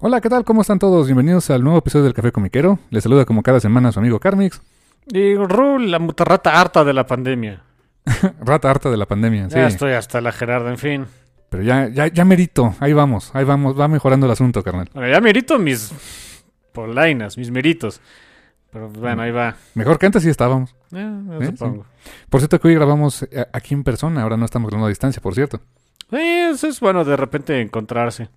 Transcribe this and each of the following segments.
Hola, ¿qué tal? ¿Cómo están todos? Bienvenidos al nuevo episodio del Café Comiquero. Les saluda como cada semana su amigo Carmix. Y Rul, la mutarrata harta de la pandemia. Rata harta de la pandemia, sí. Ya estoy hasta la Gerarda, en fin. Pero ya, ya, ya merito. Ahí vamos, ahí vamos. Va mejorando el asunto, carnal. Bueno, ya merito mis polainas, mis meritos. Pero bueno, ahí va. Mejor que antes sí estábamos. Eh, yo Sí, supongo. Por cierto que hoy grabamos eh, aquí en persona. Ahora no estamos grabando a distancia, por cierto. Sí, eso es bueno de repente encontrarse.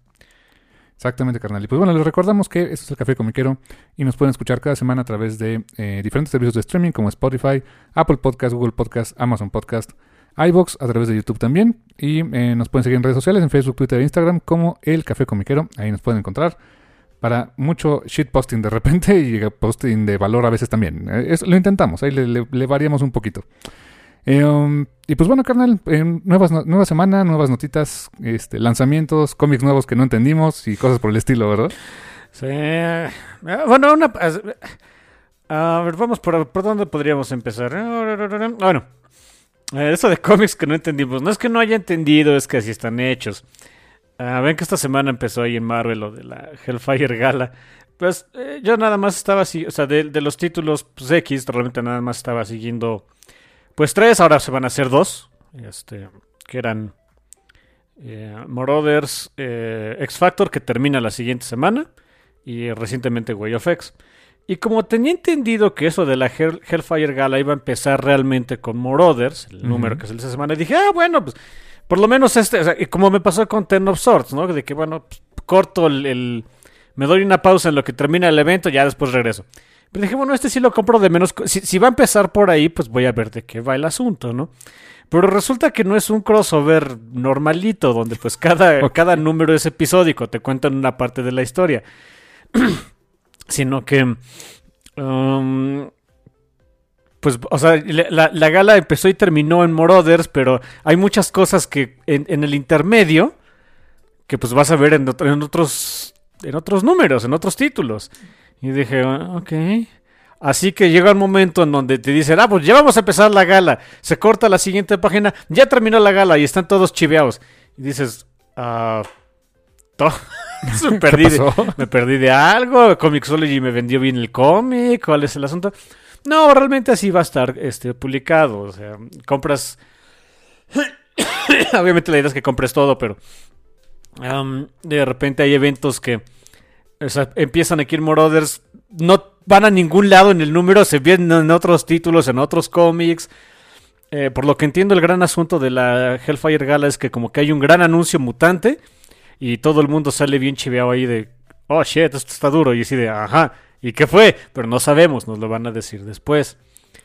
Exactamente, carnal. Y pues bueno, les recordamos que esto es el Café Comiquero y nos pueden escuchar cada semana a través de eh, diferentes servicios de streaming como Spotify, Apple Podcast, Google Podcast, Amazon Podcast, iBox, a través de YouTube también. Y eh, nos pueden seguir en redes sociales, en Facebook, Twitter e Instagram como El Café Comiquero. Ahí nos pueden encontrar para mucho shitposting de repente y posting de valor a veces también. Eh, es- lo intentamos, ahí le, variamos un poquito. Eh, um, y pues bueno, carnal, eh, nuevas, nueva semana, nuevas notitas, este, lanzamientos, cómics nuevos que no entendimos y cosas por el estilo, ¿verdad? Sí. eh, Bueno, una... A ver, vamos por, por dónde podríamos empezar. Bueno, eh, eso de cómics que no entendimos. No es que no haya entendido, es que así están hechos. Ah, ven que esta semana empezó ahí en Marvel lo de la Hellfire Gala. Pues yo nada más estaba así, o sea, de, de los títulos pues, X, realmente nada más estaba siguiendo. Pues tres, ahora se van a hacer dos. Este, que eran eh, Marauders, eh, X Factor, que termina la siguiente semana. Y recientemente Way of X. Y como tenía entendido que eso de la Hell- Hellfire Gala iba a empezar realmente con Marauders, el Ujú. número que es el de esa semana, dije, ah, bueno, pues por lo menos este, o sea, y como me pasó con Ten of Swords, ¿no? De que, bueno, pues, corto el, el- Me doy una pausa en lo que termina el evento, ya después regreso. Pero dije, bueno, este sí lo compro de menos... Si, si va a empezar por ahí, pues voy a ver de qué va el asunto, ¿no? Pero resulta que no es un crossover normalito, donde pues cada, cada número es episódico, te cuentan una parte de la historia. Sino que... um, pues, o sea, la, la- la gala empezó y terminó en Marauders, pero hay muchas cosas que en, en el intermedio que pues vas a ver en, en otros en otros números, en otros títulos. Y dije, ah, ok. Así que llega un momento en donde te dicen, ah, pues ya vamos a empezar la gala. Se corta la siguiente página, ya terminó la gala y están todos chiveados. Y dices, ah, to- me perdí, de, me perdí de algo. Comixology me vendió bien el cómic. ¿Cuál es el asunto? No, realmente así va a estar este, publicado. O sea, compras. Obviamente la idea es que compres todo, pero. um, de repente hay eventos que. O sea, empiezan aquí en Marauders. No van a ningún lado en el número. Se vienen en otros títulos, en otros cómics. Eh, por lo que entiendo, el gran asunto de la Hellfire Gala es que, como que hay un gran anuncio mutante. Y todo el mundo sale bien chiveado ahí de. Oh shit, esto está duro. Y así de, ajá. ¿Y qué fue? Pero no sabemos, nos lo van a decir después.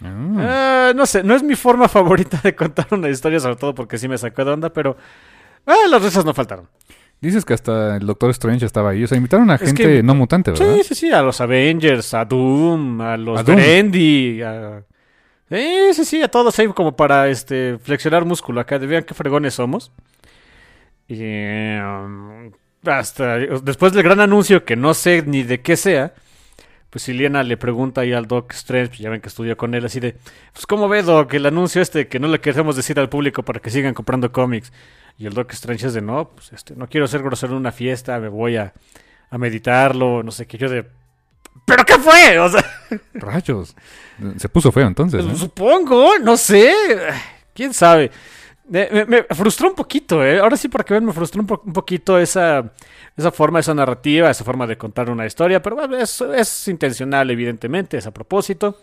Ah, Eh, no sé, no es mi forma favorita de contar una historia, sobre todo porque sí me sacó de onda, pero ah, las risas no faltaron. Dices que hasta el Doctor Strange estaba ahí. O sea, invitaron a Es gente que- no mutante, ¿verdad? Sí, sí, sí, a los Avengers, a Doom, a los A. Brandy, a... Sí, sí, sí, a todos ahí como para este flexionar músculo acá, vean qué fregones somos. Y um, hasta después del gran anuncio que no sé ni de qué sea, pues Iliana le pregunta ahí al Doc Strange, pues ya ven que estudió con él, así de, pues ¿cómo ve Doc el anuncio este que no le queremos decir al público para que sigan comprando cómics? Y el Doc Strange es de, no, pues este, no quiero ser grosero en una fiesta, me voy a, a meditarlo, no sé qué, yo de, ¿pero qué fue? O sea, Rayos. Se puso feo entonces, supongo, no sé, quién sabe. Me, me- me frustró un poquito, ¿eh? Ahora sí, para que vean, me frustró un, po- un poquito esa, esa forma, esa narrativa, esa forma de contar una historia, pero bueno, es, es intencional, evidentemente, es a propósito.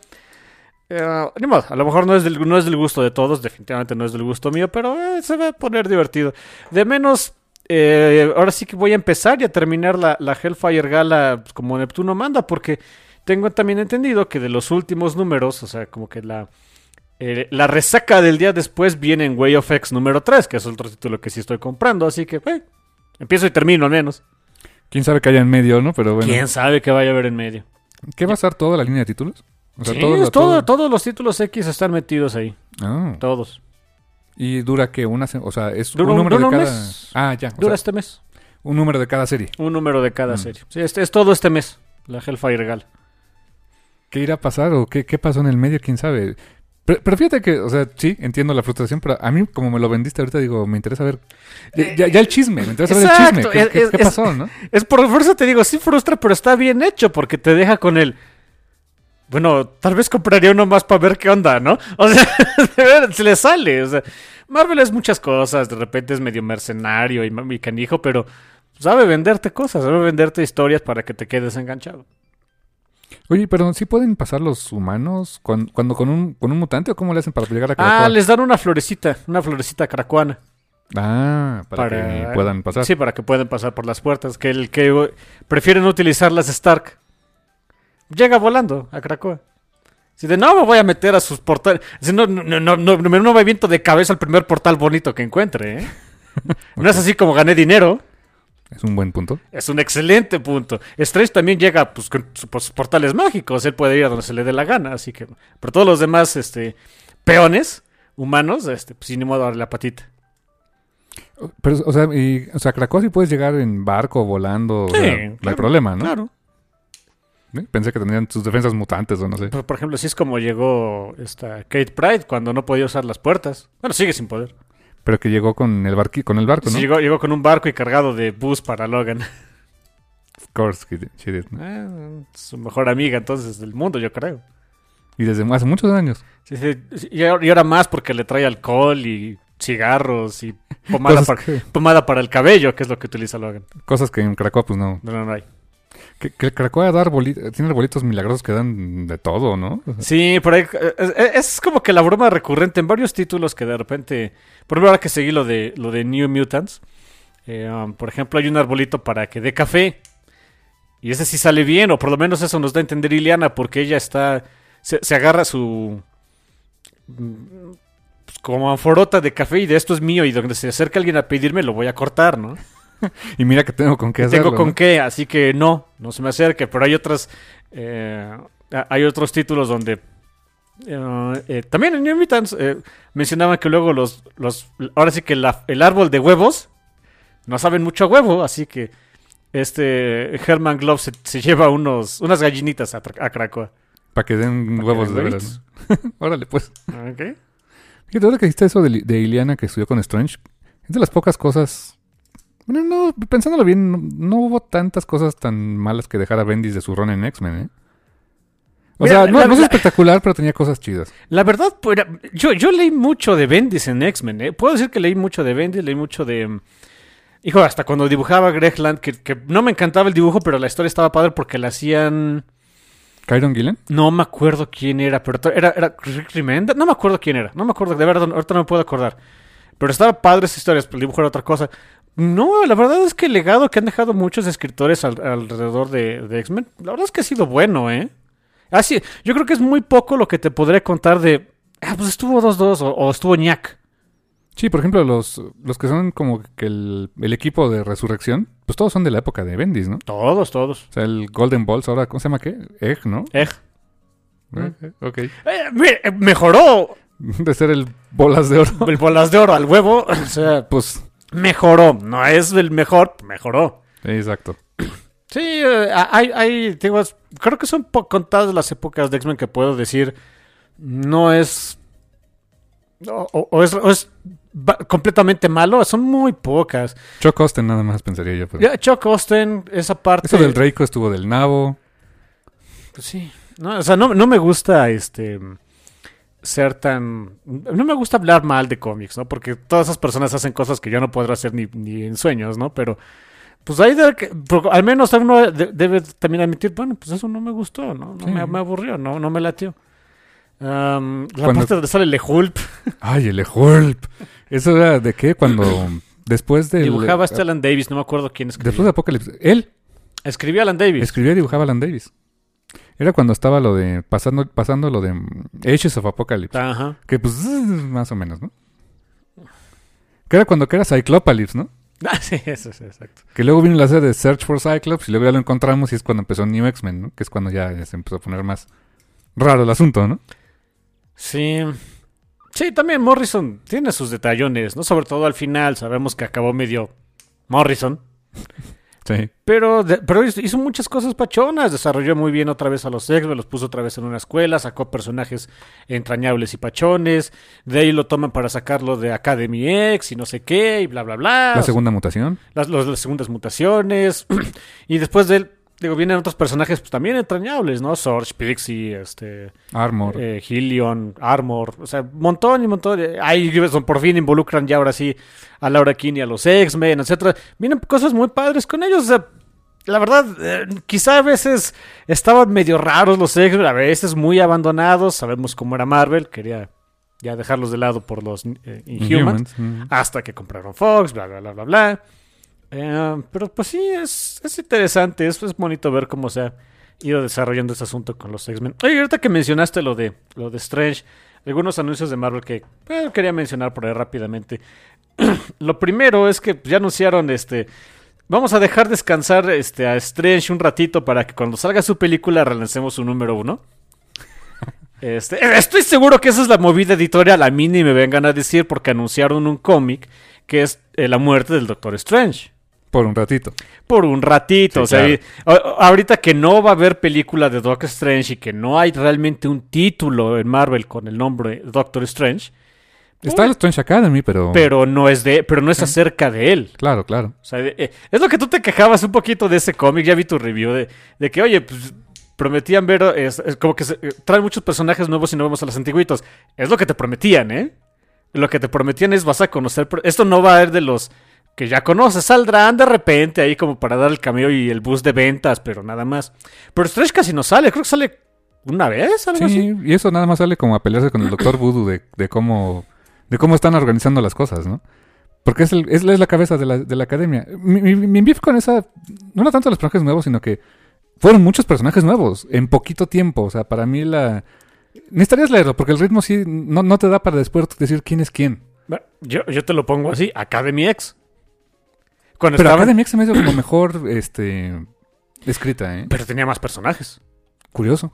Eh, ni modo, a lo mejor no es, del, no es del gusto de todos, definitivamente no es del gusto mío, pero eh, se va a poner divertido. De menos, eh, ahora sí que voy a empezar y a terminar la, la Hellfire Gala pues, como Neptuno manda, porque tengo también entendido que de los últimos números, o sea, como que la, eh, la resaca del día después viene en Way of X número 3, que es otro título que sí estoy comprando, así que, empiezo y termino al menos. Quién sabe que haya en medio, ¿no? Pero bueno. ¿Quién sabe qué vaya a haber en medio? ¿Qué va a ser toda la línea de títulos? O sea, Sí, todo- es todo- todo- todos los títulos X están metidos ahí, Ah. todos. Y dura que una, o sea, es Dura un número de cada. mes. Ah, ya. Dura sea, este mes. un número de cada serie. Un número de cada Mm. serie. Sí, este es todo este mes, la Hellfire Gala. ¿Qué irá a pasar o qué, qué pasó en el medio? ¿Quién sabe? Pero, pero fíjate que, o sea, sí, entiendo la frustración, pero a mí, como me lo vendiste ahorita, digo, me interesa ver. Ya, ya- ya el chisme, me interesa ver el Exacto, chisme. ¿Qué, es- qué- es- qué es- pasó, no? Es por, eso te digo, sí frustra, pero está bien hecho porque te deja con el. Bueno, tal vez compraría uno más para ver qué onda, ¿no? O sea, se le sale. O sea, Marvel es muchas cosas, de repente es medio mercenario y, canijo, pero sabe venderte cosas, sabe venderte historias para que te quedes enganchado. Oye, pero ¿sí pueden pasar los humanos cuando, cuando con, un, con un mutante o cómo le hacen para llegar a Ah, Krakoa? les dan una florecita, una florecita cracuana. Ah, para, Para- que puedan pasar. Sí, para que puedan pasar por las puertas. Que el que prefieren utilizar las Stark llega volando a Krakoa. Si de no me voy a meter a sus portales. Si no, no, no, no, no, me viento de cabeza al primer portal bonito que encuentre. ¿eh? No es así como gané dinero. Es un buen punto. Es un excelente punto. Strange también llega pues, con sus portales mágicos. Él puede ir a donde se le dé la gana. Así que. Pero todos los demás este, peones humanos, este, pues sin ni modo darle la patita. Pero, o sea, y, o sea, Krakoa sí puedes llegar en barco, volando. Sí, sea, no hay claro, problema, ¿no? Claro. ¿Eh? Pensé que tendrían sus defensas mutantes o no sé. Por, por ejemplo, así es como llegó esta Kate Pride cuando no podía usar las puertas. Bueno, sigue sin poder. Pero que llegó con el, barqui, con el barco, ¿no? Sí, llegó, llegó con un barco y cargado de bus para Logan. Of course, she did- she did, ¿no? Ah, su mejor amiga entonces del mundo, yo creo. Y desde hace muchos años. Sí, sí, y ahora más porque le trae alcohol y cigarros y pomada, para, que, pomada para el cabello, que es lo que utiliza Logan. cosas que en Krakoa, pues no. No, no, no hay. Que, que Krakoa da arbolitos, tiene arbolitos milagrosos que dan de todo, ¿no? Sí, por ahí eh, es, es como que la broma recurrente en varios títulos que de repente, por ejemplo, ahora que seguí lo de lo de New Mutants, eh, um, por ejemplo, hay un arbolito para que dé café y ese sí sale bien, o por lo menos eso nos da a entender Ileana, porque ella está, se, se agarra su mm, pues, como anforota de café y de esto es mío y donde se acerca alguien a pedirme lo voy a cortar, ¿no? Y mira que tengo con qué Y hacerlo. tengo con ¿no? qué, así que no, no se me acerque. Pero hay otras, eh, hay otros títulos donde eh, eh, también en New Mutants mencionaban que luego los, los, ahora sí que la- el árbol de huevos no saben mucho a huevo, así que este Herman Glove se, se lleva unos, unas gallinitas a, a Krakoa. Para que den Pa' huevos de veras. Órale, pues. Ok. Fíjate, ahora que dijiste eso de, de Iliana que estudió con Strange, es de las pocas cosas. Bueno, no, pensándolo bien, no, no hubo tantas cosas tan malas que dejar a Bendis de su run en X-Men, ¿eh? O Mira, sea, no, la- no es la- espectacular, pero tenía cosas chidas. La verdad, pues, yo, yo leí mucho de Bendis en X-Men. ¿eh? Puedo decir que leí mucho de Bendis, leí mucho de... mm, Hijo, hasta cuando dibujaba Greg Land, que, que no me encantaba el dibujo, pero la historia estaba padre porque la hacían... ¿Kyron Gillen? No me acuerdo quién era, pero era, era Rick Remender. No me acuerdo quién era, no me acuerdo, de verdad, ahorita no me puedo acordar. Pero estaba padre esa historia, el dibujo era otra cosa. No, la verdad es que el legado que han dejado muchos escritores al- alrededor de, de X-Men, la verdad es que ha sido bueno, ¿eh? Así, yo creo que es muy poco lo que te podré contar de. Ah, pues estuvo 2-2 o, o estuvo ñac. Sí, por ejemplo, los, los que son como que el, el equipo de resurrección, pues todos son de la época de Bendis, ¿no? Todos, todos. O sea, el Golden Balls, ahora, ¿cómo se llama qué? Egg, ¿no? Eh, Eh, ok. eh, mire, eh, mejoró De ser el Bolas de Oro. el bolas de oro al huevo. O sea, Pues, mejoró. No es el mejor, mejoró. exacto. Sí, eh, hay, hay, digo, creo que son contadas las épocas de X-Men que puedo decir, no es, o, es, o es ba- completamente malo, son muy pocas. Chuck Austen nada más pensaría yo. pero- Ya, Chuck Austen, esa parte... Eso del Draco estuvo del nabo. pues sí, no, o sea, no, no me gusta, este, ser tan... No me gusta hablar mal de cómics, ¿no? Porque todas esas personas hacen cosas que yo no podré hacer ni, ni en sueños, ¿no? Pero pues ahí por- al menos uno de- debe también admitir, bueno, pues eso no me gustó, ¿no? no Sí. me, me aburrió, no, no me latió. Am, la Cuando- parte donde sale Le Hulp, Ay, el Hulp. ¿Eso era de qué? Cuando después de... dibujaba este Alan Davis, no me acuerdo quién escribía. Después de Apocalypse. Él Escribía Alan Davis. escribía y dibujaba Alan Davis. Era cuando estaba lo de... Pasando, pasando lo de Ages of Apocalypse. Ajá. Que pues más o menos, ¿no? Que era cuando que era Cyclopalypse, ¿no? Ah, sí, eso es exacto. Que luego vino la serie de Search for Cyclops y luego ya lo encontramos y es cuando empezó New X-Men, ¿no? Que es cuando ya, ya se empezó a poner más raro el asunto, ¿no? Sí. Sí, también Morrison tiene sus detallones, ¿no? Sobre todo al final, sabemos que acabó medio Morrison. Sí. Pero, de- pero hizo muchas cosas pachonas, desarrolló muy bien otra vez a los X-Men, los puso otra vez en una escuela, sacó personajes entrañables y pachones, de ahí lo toman para sacarlo de Academy X y no sé qué, y bla, bla, bla. La segunda mutación. las, los- las segundas mutaciones, y después de él, digo, vienen otros personajes pues, también entrañables, ¿no? Sorge, Pixie, este... Armor. eh, Hillion, Armor, o sea, montón y montón. de- Ahí por fin involucran ya ahora sí a Laura Kinney, a los X-Men, etcétera. Vienen cosas muy padres con ellos. O sea, la verdad, eh, quizá a veces estaban medio raros los X-Men, a veces muy abandonados. Sabemos cómo era Marvel, quería ya dejarlos de lado por los eh, Inhumans. Inhumans, mm. Hasta que compraron Fox, bla, bla, bla, bla, bla. Eh, pero pues sí, es, es interesante, es, es bonito ver cómo se ha ido desarrollando este asunto con los X-Men. Oye, ahorita que mencionaste lo de, lo de Strange, algunos anuncios de Marvel que eh, quería mencionar por ahí rápidamente. lo primero es que ya anunciaron este... Vamos a dejar descansar este, a Strange un ratito para que cuando salga su película relancemos su número uno. Este, eh, estoy seguro que esa es la movida editorial. A mí ni me vengan a decir porque anunciaron un cómic que es eh, la muerte del Doctor Strange. Por un ratito. Por un ratito. Sí, o sea, claro. ahorita que no va a haber película de Doctor Strange y que no hay realmente un título en Marvel con el nombre Doctor Strange, Está el Strange Academy, pero... pero no es de, pero no es acerca de él. Claro, claro. O sea, eh, es lo que tú te quejabas un poquito de ese cómic, ya vi tu review, de, de que, oye, pues, prometían ver, es, es como que se- eh, traen muchos personajes nuevos y no vemos a los antiguitos. Es lo que te prometían, ¿eh? Lo que te prometían es vas a conocer, esto no va a ser de los que ya conoces, saldrán de repente ahí como para dar el cameo y el boost de ventas, pero nada más. Pero Strange casi no sale, creo que sale una vez, algo así. Sí, y eso nada más sale como a pelearse con el Doctor Voodoo de, de cómo de cómo están organizando las cosas, ¿no? Porque es, el- es, la- es la cabeza de la, de la academia. Mi, mi, mi beef con esa... No era tanto los personajes nuevos, sino que fueron muchos personajes nuevos en poquito tiempo. O sea, para mí la... Necesitarías leerlo, porque el ritmo sí no, no te da para después decir quién es quién. Yo, yo te lo pongo así, Academy X. Cuando Pero estaban- Academy X se me hizo como mejor este, escrita, ¿eh? pero tenía más personajes. Curioso.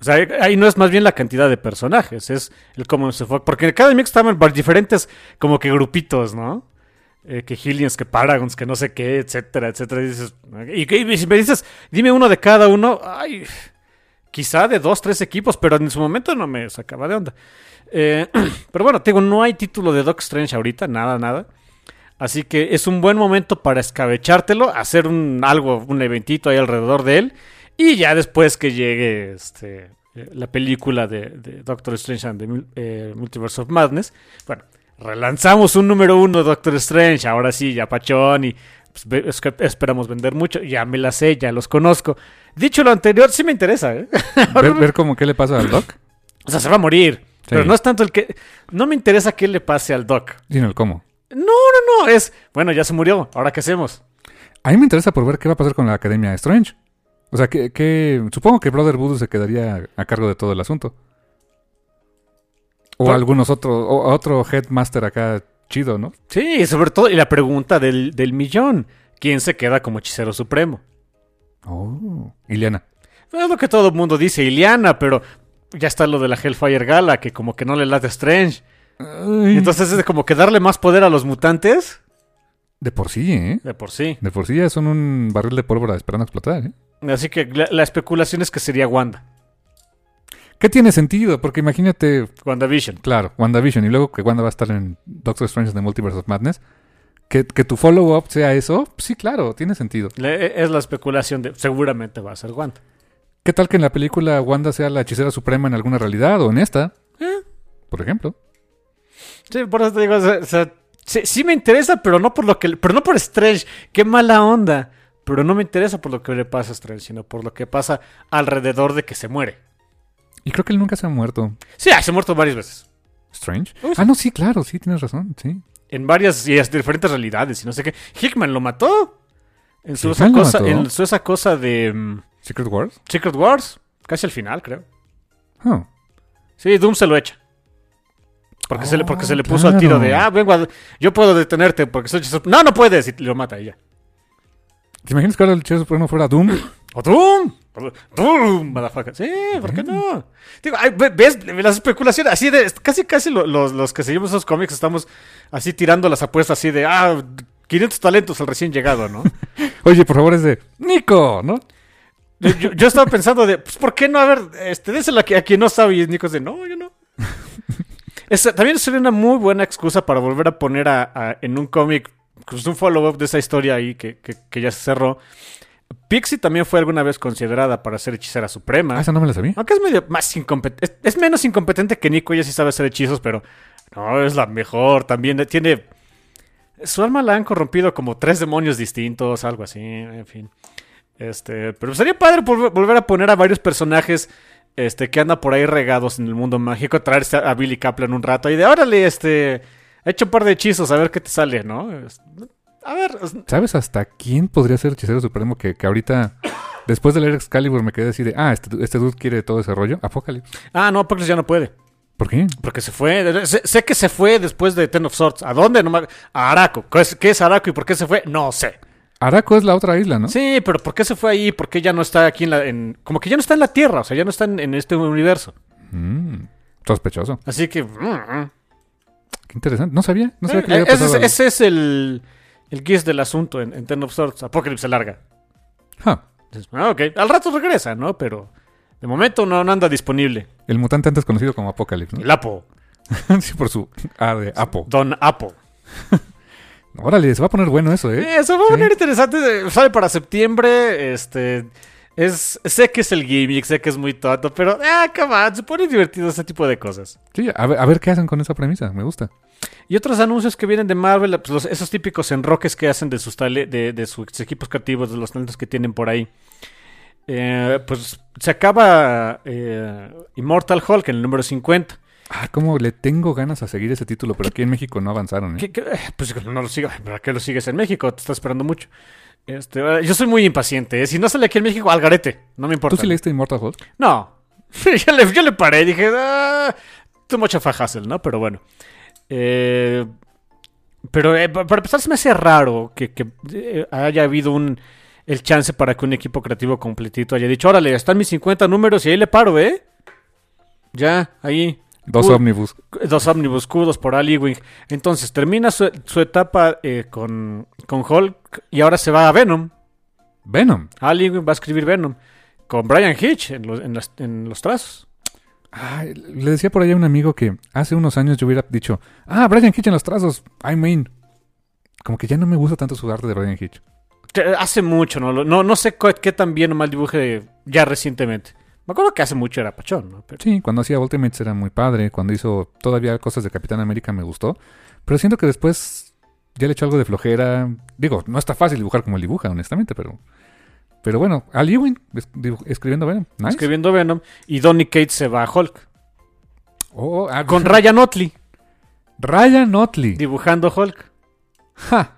O sea, ahí no es más bien la cantidad de personajes, es el cómo se fue. Porque en cada mix estaban diferentes como que grupitos, ¿no? Eh, que Hillians, que Paragons, que no sé qué, etcétera, etcétera. Y, dices, y, me dices, dime uno de cada uno, ay, quizá de dos, tres equipos, pero en su momento no me sacaba de onda. Eh, pero bueno, te digo, no hay título de Doc Strange ahorita, nada, nada. Así que es un buen momento para escabechártelo, hacer un algo, un eventito ahí alrededor de él. Y ya después que llegue este, eh, la película de, de Doctor Strange and the eh, Multiverse of Madness, bueno, relanzamos un número uno de Doctor Strange, ahora sí, ya pachón y pues, esperamos vender mucho, ya me la sé, ya los conozco. Dicho lo anterior, sí me interesa, ¿eh? Ver, ver cómo qué le pasa al Doc, O sea, se va a morir. Sí. Pero no es tanto el que... No me interesa qué le pase al Doc. sino el cómo. No, no, no, es... Bueno, ya se murió, ¿ahora qué hacemos? A mí me interesa por ver qué va a pasar con la Academia Strange. O sea, que, que supongo que Brother Voodoo se quedaría a cargo de todo el asunto. O Por- algunos otros, o otro headmaster acá chido, ¿no? Sí, sobre todo, y la pregunta del, del millón. ¿Quién se queda como hechicero supremo? Oh, Iliana. Es lo que todo el mundo dice, Iliana, pero ya está lo de la Hellfire Gala, que como que no le late a Strange. Ay. Entonces es de como que darle más poder a los mutantes. de por sí, ¿eh? De por sí. De por sí ya son un barril de pólvora esperando explotar, ¿eh? Así que la, la especulación es que sería Wanda. ¿Qué tiene sentido? Porque imagínate, WandaVision. claro, WandaVision y luego que Wanda va a estar en Doctor Strange de Multiverse of Madness. Que, que tu follow-up sea eso, sí, claro, tiene sentido. Le- es la especulación de seguramente va a ser Wanda. ¿Qué tal que en la película Wanda sea la hechicera suprema en alguna realidad o en esta? Eh, por ejemplo. Sí, por eso te digo, o sea, sí, sí me interesa, pero no por lo que, pero no por Strange, qué mala onda. Pero no me interesa por lo que le pasa a Strange, sino por lo que pasa alrededor de que se muere. Y creo que él nunca se ha muerto. Sí, ah, se ha muerto varias veces. Strange. Uy, sí. Ah, no, sí, claro, sí, tienes razón, sí. En varias y diferentes realidades y no sé qué. Hickman lo mató. En su, esa ¿Hickman lo cosa, en su esa cosa de mm, Secret Wars. Secret Wars. Casi al final, creo. Oh. Sí, Doom se lo echa. Porque, se, le, porque se le puso al tiro de, claro. ah, vengo, a- yo puedo detenerte porque soy hechizo-". No, no puedes. Y lo mata ella. ¿Te imaginas que ahora el Hechizo Supremo fuera Doom? ¡O Doom! ¡Doom! motherfucker. Sí, ¿por qué no? Digo, ¿ves? Las especulaciones, así de, casi, casi lo- los, los que seguimos esos cómics estamos así tirando las apuestas así de, ah, 500 talentos al recién llegado, ¿no? Oye, por favor, es de Nico, ¿no? Yo, yo- estaba pensando de, pues, ¿por qué no? A ver, este, déselo a, a quien no sabe. Y Nico de, no, yo no. Esa- también sería una muy buena excusa para volver a poner a, a- en un cómic, pues, un follow-up de esa historia ahí que, que- que ya se cerró. Pixie también fue alguna vez considerada para ser hechicera suprema. Ah, esa no me la sabía. Aunque es medio más incompetente. Es, es menos incompetente que Nico, ella sí sabe hacer hechizos, pero no, es la mejor. También tiene. Su alma la han corrompido como tres demonios distintos, algo así, en fin. Este, pero sería padre volver, volver a poner a varios personajes este, que andan por ahí regados en el mundo mágico, traerse a Billy Kaplan un rato y de órale, este, he hecho un par de hechizos, a ver qué te sale, ¿no? A ver, es- ¿Sabes hasta quién podría ser hechicero supremo que, que ahorita, después de leer Excalibur, me quedé así de, ah, este, este dude quiere todo ese rollo? Apocalypse. ah, no, Apocalypse ya no puede. ¿Por qué? Porque se fue. Sé, sé que se fue después de Ten of Swords. ¿A dónde? No me- a Araco. ¿Qué es, qué es Araco y por qué se fue? No sé. Araco es la otra isla, ¿no? Sí, pero ¿por qué se fue ahí? ¿Por qué ya no está aquí en la. en- como que ya no está en la Tierra, o sea, ya no está en, en este universo. Mm, sospechoso. Así que. mm, mm. Qué interesante. No sabía. No sabía que le Eh, había ese, es- ese es el. El guis del asunto en, en Ten of Swords. Apocalypse se larga. Ah, Entonces, ah, ok. Al rato regresa, ¿no? Pero. De momento no, no anda disponible. el mutante antes conocido como Apocalypse, ¿no? El Apo. sí, por su A de Apo. Don Apo. Órale, se va a poner bueno eso, ¿eh? Eh, se va a Sí. poner interesante. eh, Sale para septiembre. Este. Es, sé que es el gimmick, sé que es muy tonto, pero ah, come on, se pone divertido ese tipo de cosas. Sí, a ver, a ver qué hacen con esa premisa. Me gusta. Y otros anuncios que vienen de Marvel, pues, los- esos típicos enroques que hacen de sus, tale- de, de sus equipos creativos, de los talentos que tienen por ahí. Eh, pues se acaba eh, Immortal Hulk en el número 50. Ah, cómo le tengo ganas a seguir ese título, pero aquí en México no avanzaron, ¿eh? ¿Qué- qué? Pues no lo sigo. ¿Para qué lo sigues en México? Te está esperando mucho. Este, eh, yo soy muy impaciente. ¿eh? Si no sale aquí en México, al garete. No me importa. ¿Tú sí leíste Immortal Hulk? No. yo, le, yo le paré. Dije, ah, too much of a hassle, ¿no? Pero bueno. Eh, pero eh, pa- para empezar, se me hace raro que, que, haya habido un el chance para que un equipo creativo completito haya dicho, órale, están mis 50 números y ahí le paro, ¿eh? Ya, ahí. Dos ómnibus. Dos ómnibus kudos por Ali Wing. Entonces, termina su, su etapa eh, con, con Hulk y ahora se va a Venom. Venom. Ali Wing va a escribir Venom. Con Brian Hitch en los, en las- en los trazos. Ay, le decía por ahí a un amigo que hace unos años yo hubiera dicho, ah, Brian Hitch en los trazos, I mean. Como que ya no me gusta tanto su arte de Brian Hitch. Que Hace mucho, ¿no? No, no sé cu- qué tan bien o mal dibuje ya recientemente. Me acuerdo que hace mucho era Pachón, ¿no? Pero- Sí, cuando hacía Ultimates era muy padre, cuando hizo todavía cosas de Capitán América me gustó, pero siento que después ya le echó algo de flojera. Digo, no está fácil dibujar como él dibuja, honestamente, pero... Pero bueno, Al Ewing escribiendo Venom. Nice. escribiendo Venom. Y Donny Cates se va a Hulk. Oh, ah, Con Ryan Otley Ryan Otley. dibujando Hulk. Ja.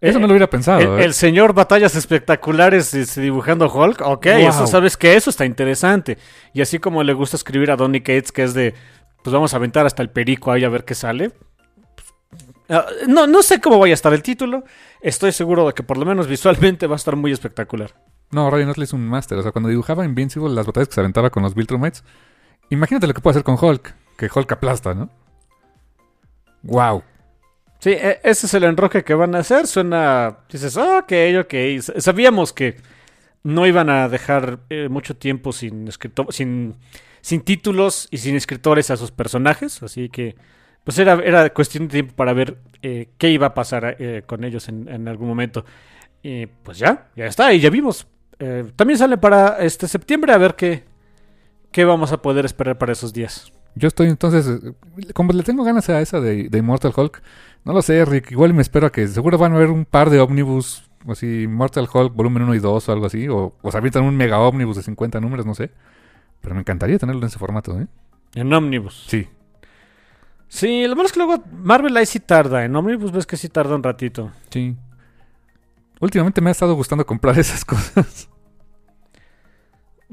Eso Eh, no lo hubiera pensado. El, ¿eh? el señor Batallas Espectaculares este, dibujando Hulk. Ok, Wow. eso sabes que eso está interesante. Y así como le gusta escribir a Donny Cates, que es de, pues vamos a aventar hasta el perico ahí a ver qué sale. Ah, no, no sé cómo vaya a estar el título. Estoy seguro de que por lo menos visualmente va a estar muy espectacular. No, Ryan Otley es un máster. O sea, cuando dibujaba Invincible las batallas que se aventaba con los Viltrumites, imagínate lo que puede hacer con Hulk. Que Hulk aplasta, ¿no? Wow. Sí, e- ese es el enroque que van a hacer. Suena. Dices, "Ah, ok, ok. Sabíamos que no iban a dejar eh, mucho tiempo sin, sin, sin títulos y sin escritores a sus personajes. Así que, pues era, era cuestión de tiempo para ver eh, qué iba a pasar eh, con ellos en, algún momento. Y pues ya, ya está, y ya vimos. También sale para este septiembre a ver qué, qué vamos a poder esperar para esos días. Yo estoy entonces, como le tengo ganas a esa de, de Immortal Hulk, no lo sé, Rick, igual me espero a que seguro van a haber un par de ómnibus, así, Mortal Hulk volumen 1 y 2 o algo así, o, o se avientan un mega ómnibus de 50 números, no sé. Pero me encantaría tenerlo en ese formato, ¿eh? En Omnibus. Sí, Sí, lo malo es que luego Marvel ahí sí tarda. En Omnibus ves que sí tarda un ratito. sí. Últimamente me ha estado gustando comprar esas cosas.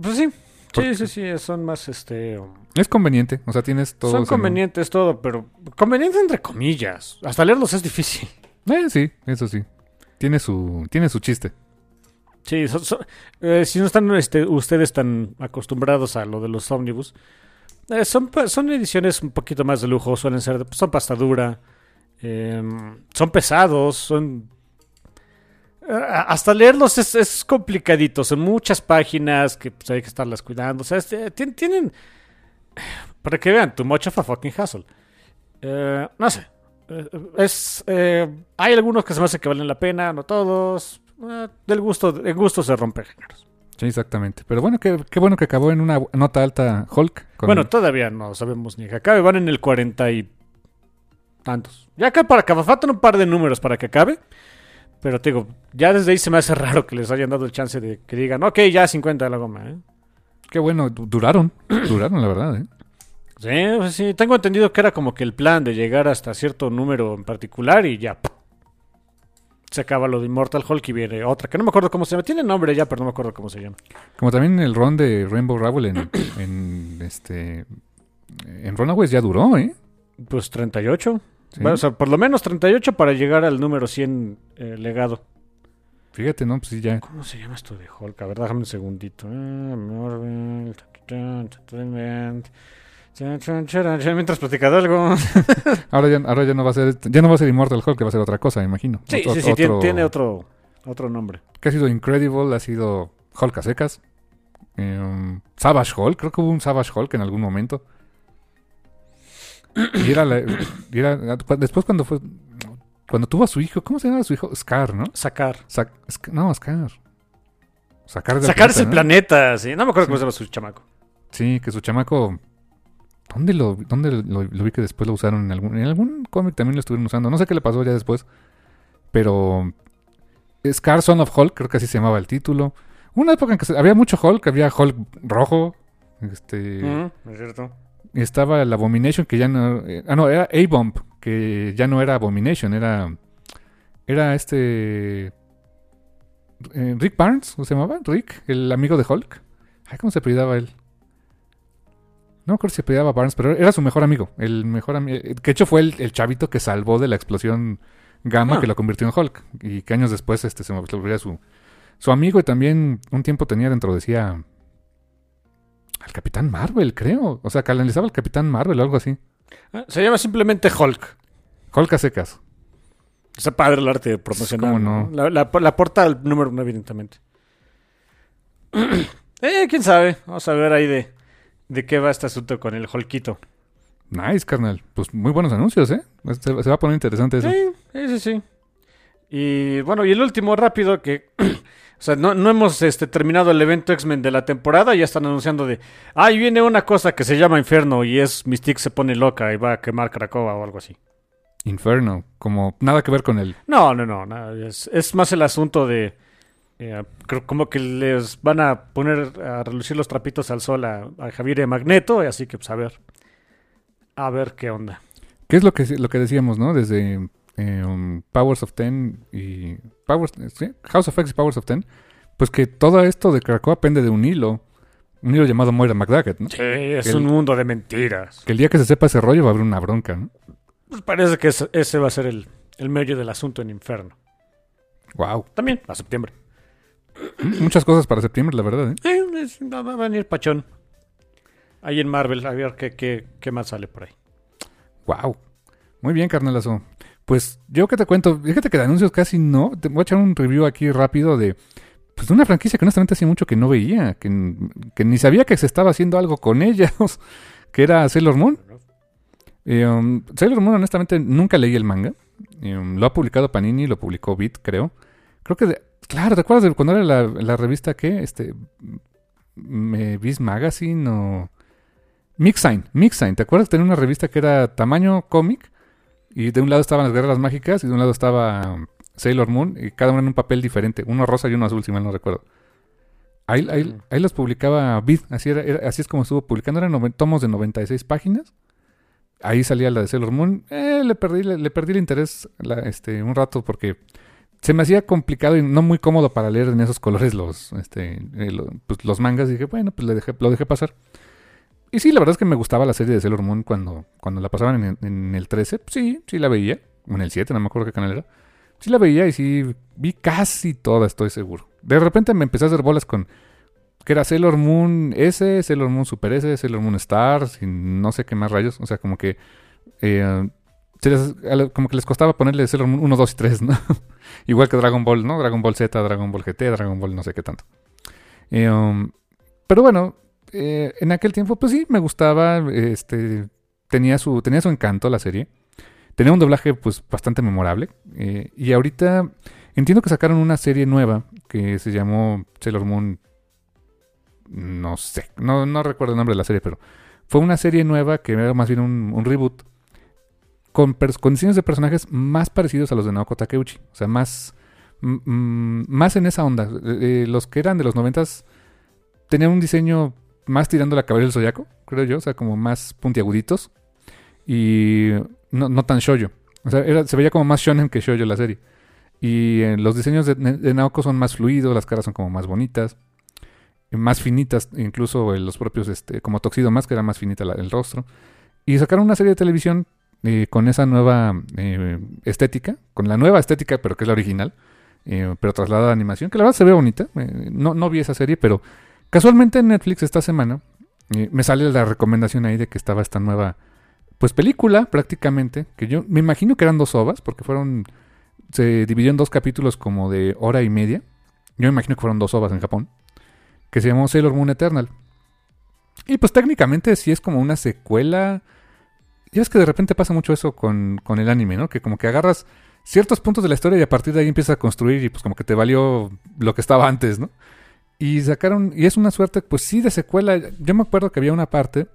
Pues sí. Sí, Porque- sí, sí, son más este. um, Es conveniente, o sea, tienes todo. son convenientes todo, pero conveniente entre comillas. Hasta leerlos es difícil. Eh, sí, eso sí. Tiene su, tiene su chiste. Sí, son- eh, si no están este, ustedes tan acostumbrados a lo de los ómnibus, eh, son, son ediciones un poquito más de lujo, suelen ser, son pasta dura, em, son pesados, son... eh, hasta leerlos es, es complicadito, son muchas páginas que pues, hay que estarlas cuidando, o sea, este, tien- tienen... Para que vean, too much of a fucking hassle. Eh, no sé. Eh, es, eh, hay algunos que se me hace que valen la pena, no todos. Eh, del gusto, el gusto se rompe géneros. Sí, exactamente. Pero bueno, qué, qué bueno que acabó en una nota alta Hulk. con- Bueno, todavía no sabemos ni que acabe. Van en el 40 y tantos. Ya acá para acabar, faltan un par de números para que acabe. Pero te digo, ya desde ahí se me hace raro que les hayan dado el chance de que digan, ok, ya 50 de la goma. ¿eh? qué bueno, du- duraron. duraron, la verdad, ¿eh? Sí, pues sí, tengo entendido que era como que el plan de llegar hasta cierto número en particular y ya. Se acaba lo de Immortal Hulk y viene otra, que no me acuerdo cómo se llama. Tiene nombre ya, pero no me acuerdo cómo se llama. Como también el ron de Rainbow Rowell en, en este. En Runaways ya duró, ¿eh? Pues 38. Sí. Bueno, o sea, por lo menos 38 para llegar al número 100 eh, legado. Fíjate, ¿no? Pues sí, ya. ¿Cómo se llama esto de Hulk? A ver, déjame un segundito. Ah, Mientras platicado algo. Ahora ya, ahora ya no va a ser. Ya no va a ser Immortal Hulk, que va a ser otra cosa, me imagino. Sí, Otro- sí, sí, tiene, otro- tiene otro, otro nombre. Que ha sido Incredible, ha sido Hulk a secas. Em, Savage Hulk, creo que hubo un Savage Hulk en algún momento. Y era, la- y era- después cuando fue cuando tuvo a su hijo, ¿cómo se llama su hijo? Scar, ¿no? Sacar. Sa- no, Scar. Sacar del Sacar ese ¿no? planeta, sí. No me acuerdo Sí. cómo se llama su chamaco. Sí, que su chamaco ¿Dónde lo dónde lo, lo vi que después lo usaron en algún en algún cómic también lo estuvieron usando? No sé qué le pasó ya después. Pero Scar Son of Hulk, creo que así se llamaba el título. Una época en que había mucho Hulk, había Hulk rojo, este Ujú, es cierto. Estaba el Abomination que ya no eh, ah no, era A-Bomb, que ya no era Abomination, era era este eh, Rick Barnes, ¿o se llamaba? Rick, el amigo de Hulk. Ay, ¿cómo se apellidaba él? No me acuerdo si se apellidaba Barnes, pero era su mejor amigo. El mejor amigo. Que de hecho fue el, el chavito que salvó de la explosión gamma Ah. que lo convirtió en Hulk. Y que años después este, se volvería su, su amigo. Y también un tiempo tenía dentro, decía. Al Capitán Marvel, creo. O sea, canalizaba al Capitán Marvel o algo así. Ah, Se llama simplemente Hulk. Hulk a secas. Está padre el arte promocional. ¿Cómo no? La, la, la porta al número uno, evidentemente. eh, quién sabe. Vamos a ver ahí de, de qué va este asunto con el Hulkito. Nice, carnal. Pues muy buenos anuncios, ¿eh? Se, se va a poner interesante eso. Sí, sí, sí, sí. Y bueno, y el último rápido que... o sea, no, no hemos este, terminado el evento X-Men de la temporada. Ya están anunciando de... Ahí viene una cosa que se llama Inferno y es Mystique se pone loca y va a quemar Krakoa o algo así. Inferno. Como nada que ver con el. No, no, no. no, es, es más el asunto de... eh, creo como que les van a poner a relucir los trapitos al sol a, a Javier y Magneto. y Así que pues a ver. A ver qué onda. ¿Qué es lo que, lo que decíamos, no? Desde eh, Powers of Ten y. Powers, ¿sí? House of X y Powers of Ten. Pues que todo esto de Krakoa pende de un hilo. Un hilo llamado Moira McDaggett, ¿no? Sí, es El- un mundo de mentiras. Que el día que se sepa ese rollo va a haber una bronca, ¿no? Pues parece que ese, ese va a ser el, el meollo del asunto en Inferno. Wow. También a septiembre. Muchas cosas para septiembre, la verdad, ¿eh? Eh, es- va, va a venir Pachón. Ahí en Marvel, a ver qué, qué, qué más sale por ahí. Wow. Muy bien, carnalazo. Pues yo que te cuento, fíjate que de anuncios casi no. Te voy a echar un review aquí rápido de, pues, de una franquicia que honestamente hacía mucho que no veía, que, que ni sabía que se estaba haciendo algo con ellos, que era Sailor Moon. Eh, um, Sailor Moon, honestamente, nunca leí el manga. Eh, um, lo ha publicado Panini, lo publicó Beat, creo. Creo que, de- claro, ¿te acuerdas de cuando era la, revista qué? Este, me, Viz Magazine o... Mixine, Mixine. ¿Te acuerdas? Tenía una revista que era tamaño cómic. Y de un lado estaban las guerras mágicas y de un lado estaba Sailor Moon. Y cada uno en un papel diferente. Uno rosa y uno azul, si mal no recuerdo. Ahí, ahí, ahí los publicaba Vid. Así, era, era- así es como estuvo publicando. Eran noven- tomos de 96 páginas. Ahí salía la de Sailor Moon. Eh, le, perdí, le, le perdí el interés la- este, un rato porque se me hacía complicado y no muy cómodo para leer en esos colores los, este, eh, lo- pues, los mangas. Y dije, bueno, pues le dejé, lo dejé pasar. Y sí, la verdad es que me gustaba la serie de Sailor Moon cuando, cuando la pasaban en, el 13. Pues sí, sí la veía. O en el 7, no me acuerdo qué canal era. Sí la veía y sí vi casi toda, estoy seguro. De repente me empecé a hacer bolas con que era Sailor Moon S, Sailor Moon Super S, Sailor Moon Stars y no sé qué más rayos. O sea, como que eh, les- como que les costaba ponerle Sailor Moon 1, 2 y 3, ¿no? Igual que Dragon Ball, ¿no? Dragon Ball Z, Dragon Ball GT, Dragon Ball no sé qué tanto. Eh, um, pero bueno, eh, en aquel tiempo, pues sí, me gustaba. Este, tenía su, tenía su encanto la serie. Tenía un doblaje, pues, bastante memorable. eh, y ahorita entiendo que sacaron una serie nueva que se llamó Sailor Moon. No sé, no, no recuerdo el nombre de la serie, pero fue una serie nueva que era más bien un, reboot con, con diseños de personajes más parecidos a los de Naoko Takeuchi. O sea, más, más en esa onda. Eh, los que eran de los noventas tenían un diseño más tirando la cabeza del zodiaco, creo yo. O sea, como más puntiaguditos. Y no, no tan shoyo. O sea, se veía como más shonen que shoyo la serie. Y eh, los diseños de, de Naoko son más fluidos, las caras son como más bonitas, eh, más finitas, incluso eh, los propios, este, como Toxido más, que era más finita el rostro. Y sacaron una serie de televisión con esa nueva estética, con la nueva estética, pero que es la original, pero trasladada a animación, que la verdad se ve bonita. No, no vi esa serie, pero casualmente en Netflix esta semana eh, me sale la recomendación ahí de que estaba esta nueva, pues película prácticamente, que yo me imagino que eran dos ovas, porque fueron, se dividió en dos capítulos como de hora y media. Yo me imagino que fueron dos ovas en Japón, que se llamó Sailor Moon Eternal. Y pues técnicamente sí es como una secuela. Ya ves que de repente pasa mucho eso con, con el anime, ¿no? Que como que agarras ciertos puntos de la historia y a partir de ahí empiezas a construir y pues como que te valió lo que estaba antes, ¿no? Y sacaron, y es una suerte, pues sí, de secuela. Yo me acuerdo que había una parte.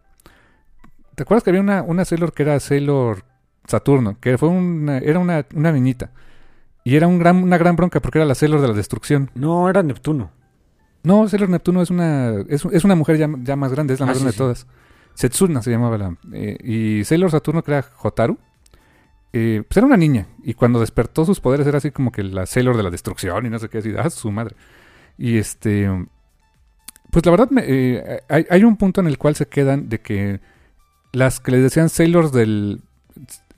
¿Te acuerdas que había una, una Sailor que era Sailor Saturno? Que fue una, era una, una niñita. Y era un gran, una gran bronca porque era la Sailor de la destrucción. No, era Neptuno. No, Sailor Neptuno es una, es, es una mujer ya, ya más grande, es la Ah, más grande sí. de todas. Setsuna se llamaba la. eh, y Sailor Saturno, que era Hotaru, eh, pues era una niña. Y cuando despertó sus poderes era así como que la Sailor de la destrucción y no sé qué, así, ah, su madre. Y este. Pues la verdad, me- eh, hay, hay un punto en el cual se quedan de que las que les decían Sailors del.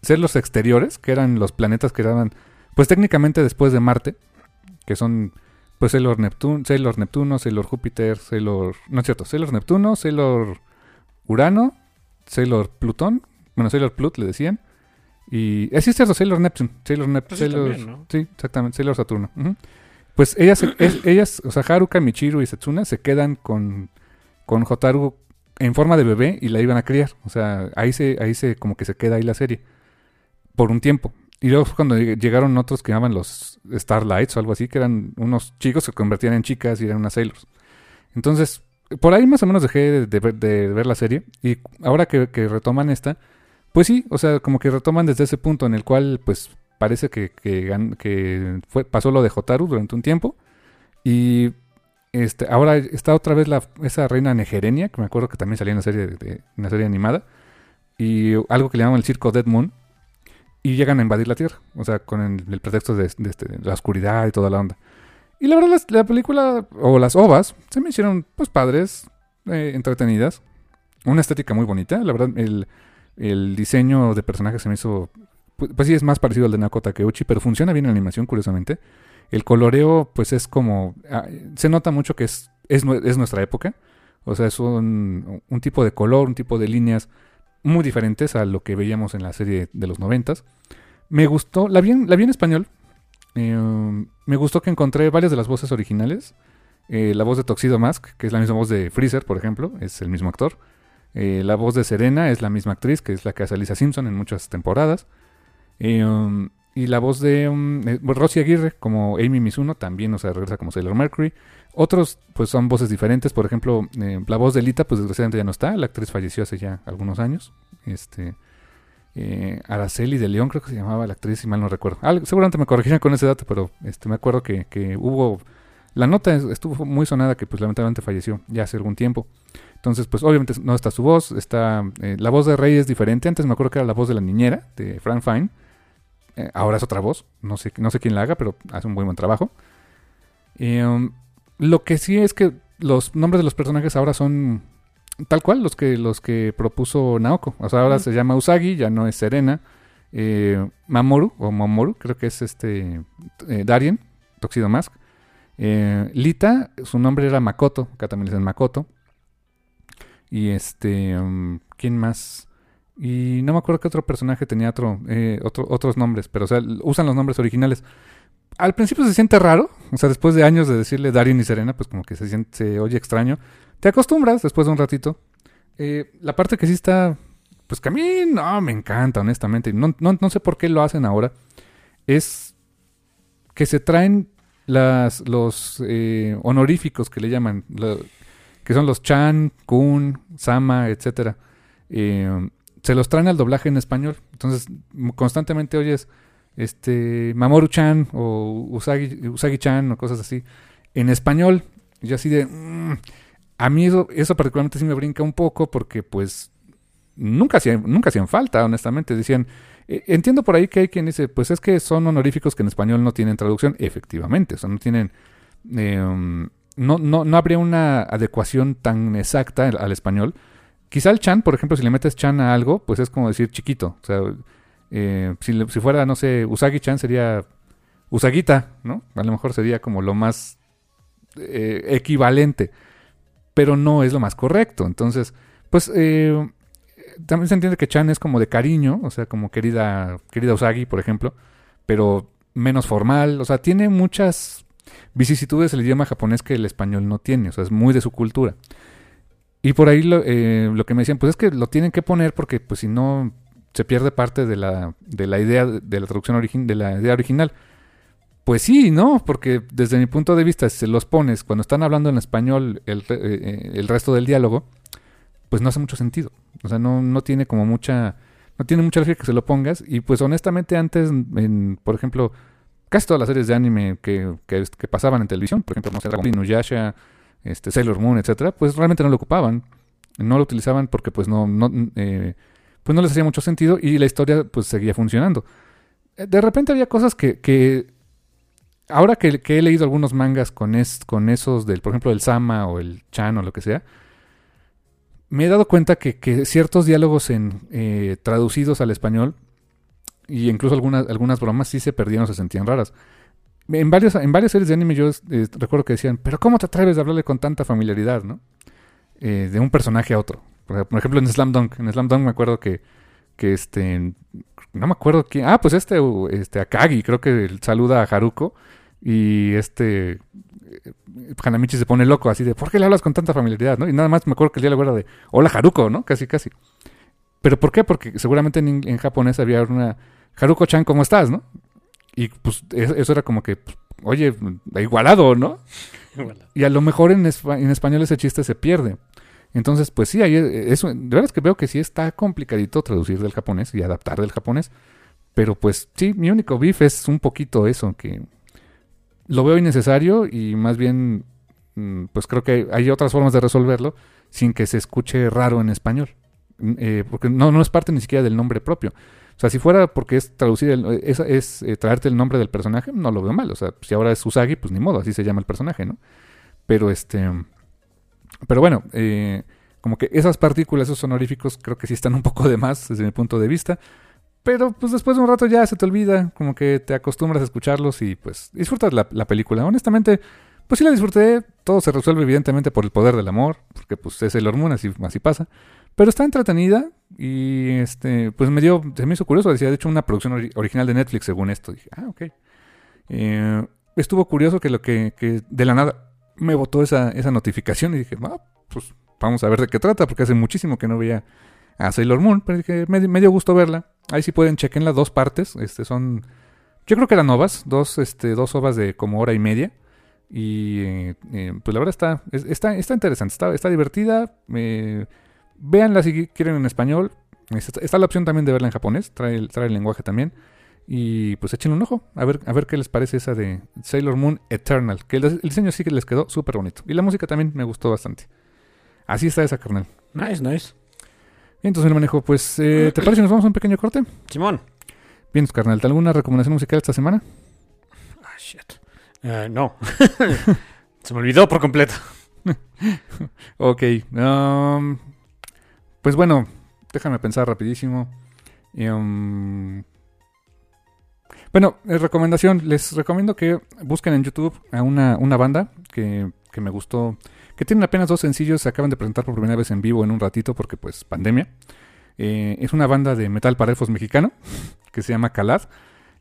Sailors exteriores, que eran los planetas que daban. Pues técnicamente después de Marte, que son pues Sailor Neptuno, Sailor Neptuno, Sailor Júpiter, Sailor... No es cierto, Sailor Neptuno, Sailor Urano, Sailor Plutón, bueno, Sailor Plut le decían. Y así es cierto, Sailor Neptune, Sailor Neptune, Pues sí, Sailor... también, ¿no? Sí, exactamente, Sailor Saturno. ujú. Pues ellas, es- ellas, o sea, Haruka, Michiru y Setsuna se quedan con, con en forma de bebé y la iban a criar. O sea, ahí se, ahí se, como que se queda ahí la serie. Por un tiempo. Y luego cuando lleg- llegaron otros que llamaban los Starlights o algo así, que eran unos chicos que se convertían en chicas y eran unas Sailors. Entonces, por ahí más o menos dejé de, ver, de ver la serie. Y ahora que retoman esta, pues sí, o sea, como que retoman desde ese punto en el cual, pues, parece que, que, fue, pasó lo de Hotaru durante un tiempo. Y este, ahora está otra vez la, esa reina Negerenia, que me acuerdo que también salía en la serie, de, de- serie animada. Y algo que le llaman el circo Dead Moon. Y llegan a invadir la Tierra. O sea, con el, pretexto de, este- la oscuridad y toda la onda. Y la verdad, la película, o las ovas, se me hicieron, pues, padres, eh, entretenidas. Una estética muy bonita. La verdad, el, el diseño de personajes se me hizo. Pues, sí, es más parecido al de Nako Takeuchi, pero funciona bien en la animación, curiosamente. El coloreo, pues es como. ah, se nota mucho que es, es, nue- es nuestra época. O sea, es un, un tipo de color, un tipo de líneas muy diferentes a lo que veíamos en la serie de los noventas. Me gustó, la vi en, la vi español. Eh, me gustó que encontré varias de las voces originales. Eh, la voz de Toxido Mask, que es la misma voz de Freezer, por ejemplo, es el mismo actor. Eh, la voz de Serena es la misma actriz, que es la que hace a Lisa Simpson en muchas temporadas. Um, y la voz de um, eh, Rosy Aguirre como Amy Mizuno también, o sea, regresa como Sailor Mercury. Otros, pues son voces diferentes. Por ejemplo, eh, la voz de Lita, pues desgraciadamente ya no está. La actriz falleció hace ya algunos años. Este, eh, Araceli de León, creo que se llamaba la actriz, si mal no recuerdo. seguramente me corregirán con ese dato, pero este, me acuerdo que, que hubo. La nota estuvo muy sonada que, pues lamentablemente falleció ya hace algún tiempo. Entonces, pues obviamente no está su voz, está la voz de Rey es diferente. Antes me acuerdo que era la voz de la niñera de Frank Fine. Eh, ahora es otra voz, no sé, no sé quién la haga, pero hace un muy buen trabajo. Um, lo que sí es que los nombres de los personajes ahora son tal cual los que los que propuso Naoko. O sea, ahora se llama Usagi, ya no es Serena. Eh, Mamoru o Mamoru, creo que es este Darien, Toxido Mask. Lita, su nombre era Makoto, acá también le dicen Makoto. Y este, um, ¿quién más? Y no me acuerdo qué otro personaje tenía otro, eh, otros nombres, pero o sea, usan los nombres originales. Al principio se siente raro, o sea, después de años de decirle Darien y Serena, pues como que se oye extraño. Te acostumbras después de un ratito. Eh, la parte que sí está, pues que a mí no me encanta, honestamente. No, no, no sé por qué lo hacen ahora. Es que se traen las, los eh, honoríficos que le llaman que son los Chan, Kun, Sama, etcétera, eh, se los traen al doblaje en español. Entonces, constantemente oyes este Mamoru-chan o Usagi-chan o cosas así en español. Y así de... Mm, a mí eso, eso particularmente sí me brinca un poco porque pues nunca hacían, nunca hacían falta, honestamente. Decían, e, entiendo por ahí que hay quien dice, pues es que son honoríficos que en español no tienen traducción. Efectivamente, o no tienen... Eh, no, no, no habría una adecuación tan exacta al, español. Quizá el chan, por ejemplo, si le metes chan a algo, pues es como decir chiquito. O sea, eh, si, si, fuera, no sé, Usagi-chan sería Usagita, ¿no? A lo mejor sería como lo más eh, equivalente. Pero no es lo más correcto. Entonces, pues eh, también se entiende que chan es como de cariño, o sea, como querida, querida Usagi, por ejemplo, pero menos formal. O sea, tiene muchas vicisitudes el idioma japonés que el español no tiene, o sea, es muy de su cultura. Y por ahí lo, eh, lo que me decían, pues es que lo tienen que poner porque pues si no se pierde parte de la, de la idea de la traducción origin, de la idea original. Pues sí, ¿no? Porque desde mi punto de vista, si se los pones cuando están hablando en español el, eh, el resto del diálogo, pues no hace mucho sentido. O sea, no, no tiene como mucha... No tiene mucha lógica que se lo pongas. Y pues honestamente antes, en, por ejemplo, casi todas las series de anime que, que, pasaban en televisión, por ejemplo, no sé, Dragon Ball, Inuyasha, este, Sailor Moon, etcétera, pues realmente no lo ocupaban. No lo utilizaban porque pues no, no, eh, pues no les hacía mucho sentido y la historia pues seguía funcionando. Eh, de repente había cosas que, que ahora que, he leído algunos mangas con, es, con esos del, por ejemplo, el Sama o el Chan o lo que sea, me he dado cuenta que, que ciertos diálogos en, eh, traducidos al español y incluso algunas, algunas bromas sí se perdieron, se sentían raras. En, varios, en varias series de anime yo eh, recuerdo que decían, pero ¿cómo te atreves a hablarle con tanta familiaridad, no? Eh, de un personaje a otro. Por ejemplo, en Slam Dunk. En Slam Dunk me acuerdo que, que este... No me acuerdo quién... Ah, pues este, este Akagi, creo que saluda a Haruko. Y este... Eh, Hanamichi se pone loco así de, ¿por qué le hablas con tanta familiaridad? ¿no? Y nada más me acuerdo que el diálogo era de, hola Haruko, ¿no? Casi, casi. ¿Pero por qué? Porque seguramente en, en japonés había una Haruko-chan, ¿cómo estás? ¿no? Y pues eso era como que, pues, oye, igualado, ¿no? Y a lo mejor en, en, español ese chiste se pierde. Entonces, pues sí, ahí eso, de verdad es que veo que sí está complicadito traducir del japonés y adaptar del japonés. Pero pues sí, mi único beef es un poquito eso, que lo veo innecesario y más bien, mm, pues creo que hay otras formas de resolverlo sin que se escuche raro en español. Eh, porque no, no es parte ni siquiera del nombre propio. O sea, si fuera porque es traducir, el, es, es eh, traerte el nombre del personaje, no lo veo mal. O sea, si ahora es Usagi, pues ni modo, así se llama el personaje, ¿no? Pero este. Pero bueno, eh, como que esas partículas, esos honoríficos, creo que sí están un poco de más desde mi punto de vista. Pero pues después de un rato ya se te olvida, como que te acostumbras a escucharlos y pues disfrutas la, la película. Honestamente, pues sí la disfruté. Todo se resuelve evidentemente por el poder del amor, porque pues es el hormona, así, así pasa. Pero está entretenida y este, pues me dio, se me hizo curioso, decía, de hecho, una producción original de Netflix según esto. Dije, ah, ok. Eh, estuvo curioso que lo que, que, de la nada me botó esa, esa notificación y dije, ah, pues vamos a ver de qué trata, porque hace muchísimo que no veía a Sailor Moon, pero dije, me, dio gusto verla. Ahí sí pueden chequen las dos partes, este son Yo creo que eran ovas, dos, este, dos ovas de como hora y media. Y eh, eh, pues la verdad está, es- está, está interesante, está, está divertida. Eh, véanla si quieren en español. Está, la opción también de verla en japonés, trae el, trae el lenguaje también. Y pues echen un ojo, a ver, a ver qué les parece esa de Sailor Moon Eternal. Que el, el diseño sí que les quedó súper bonito. Y la música también me gustó bastante. Así está esa carnal. Nice, nice. Bien, entonces, mi manejo, pues, eh, ¿te parece si nos vamos a un pequeño corte? Simón. Bien, pues, carnal, ¿alguna recomendación musical esta semana? Ah, shit. Eh, no. Se me olvidó por completo. Ok. um, pues bueno, déjame pensar rapidísimo. Um, bueno, eh, recomendación. Les recomiendo que busquen en YouTube a una, una banda que, que me gustó. Que tienen apenas dos sencillos. Se acaban de presentar por primera vez en vivo en un ratito porque pues pandemia. Eh, es una banda de metal para elfos mexicano que se llama Calad.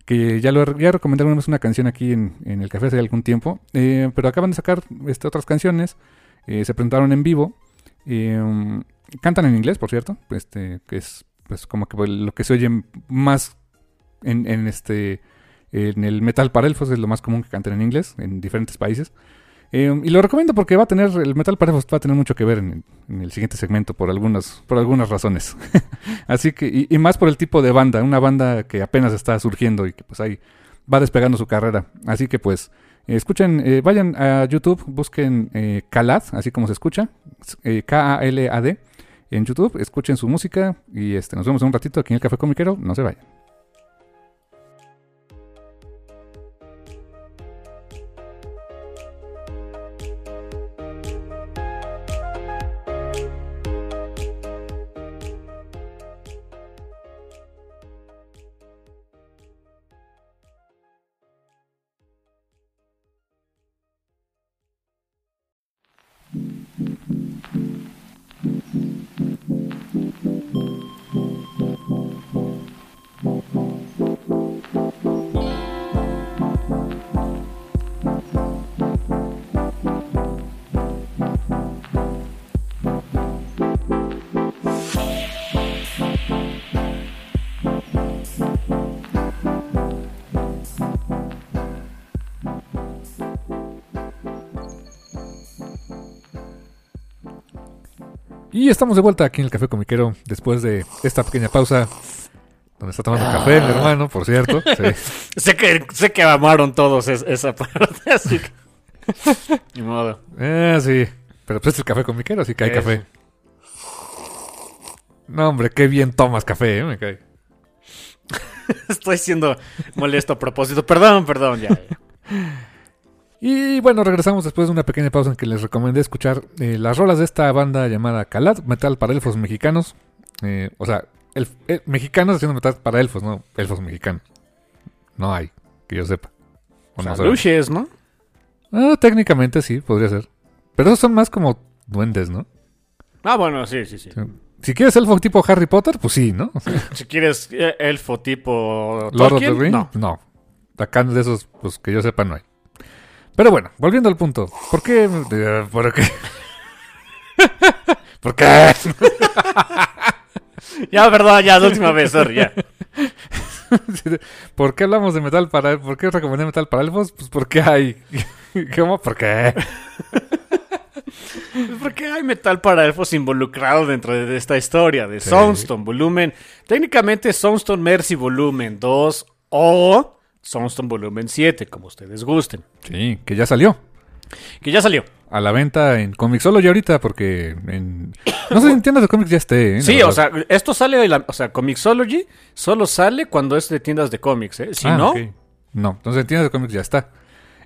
Que ya lo ya recomendé una una canción aquí en, en el café hace algún tiempo. eh, pero acaban de sacar este, otras canciones. Se presentaron en vivo. Eh, cantan en inglés, por cierto. Este, que es pues como que lo que se oye más en, en este en el metal para elfos es lo más común que canten en inglés en diferentes países. Eh, y lo recomiendo porque va a tener el metal para elfos va a tener mucho que ver en, el siguiente segmento por algunas por algunas razones. Así que y, más por el tipo de banda, una banda que apenas está surgiendo y que pues ahí va despegando su carrera. Así que pues eh, escuchen, eh, vayan a YouTube, busquen eh, Kalad, así como se escucha, eh, K-A-L-A-D en YouTube, escuchen su música y este, nos vemos en un ratito aquí en el Café Comiquero, no se vayan. Y estamos de vuelta aquí en el Café Comiquero después de esta pequeña pausa donde está tomando café mi hermano, por cierto. Sí. Sé que, sé que amaron todos es- esa parte, así que... Ni modo. Eh, sí. Pero pues es el Café Comiquero, así que hay Eso. café. No, hombre, qué bien tomas café, eh, me cae. Estoy siendo molesto a propósito. Perdón, perdón, ya. ya. Y bueno, regresamos después de una pequeña pausa en que les recomendé escuchar eh, las rolas de esta banda llamada Calad, metal para elfos mexicanos. Eh, o sea, el, eh, mexicanos haciendo metal para elfos, no elfos mexicanos. No hay, que yo sepa. O O sea, sabemos. Luches, ¿no? Ah, técnicamente sí, podría ser. Pero esos son más como duendes, ¿no? Ah, bueno, sí, sí, sí. Si quieres elfo tipo Harry Potter, pues sí, ¿no? Si quieres elfo tipo Lord of the Rings, no. no. Acá de esos, pues que yo sepa, no hay. Pero bueno, volviendo al punto. ¿Por qué? ¿Por qué? ¿Por qué? Ya, perdón, ya, la última vez, sorry, ya. ¿Por qué hablamos de metal para ¿Por qué recomendé metal para elfos? Pues porque hay. ¿Cómo? ¿Por qué? ¿Por qué hay metal para elfos involucrado dentro de esta historia de Sí. Soundstone Volumen? Técnicamente Soundstone Mercy Volumen 2 o Soundstone Volumen 7, como ustedes gusten. Sí, que ya salió. Que ya salió. A la venta en Comixology ahorita, porque en. No sé si en tiendas de cómics ya esté, ¿eh? Sí, o sea, esto sale, de la- o sea, Comixology solo sale cuando es de tiendas de cómics, ¿eh? Si Ah, no. No, entonces en tiendas de cómics ya está.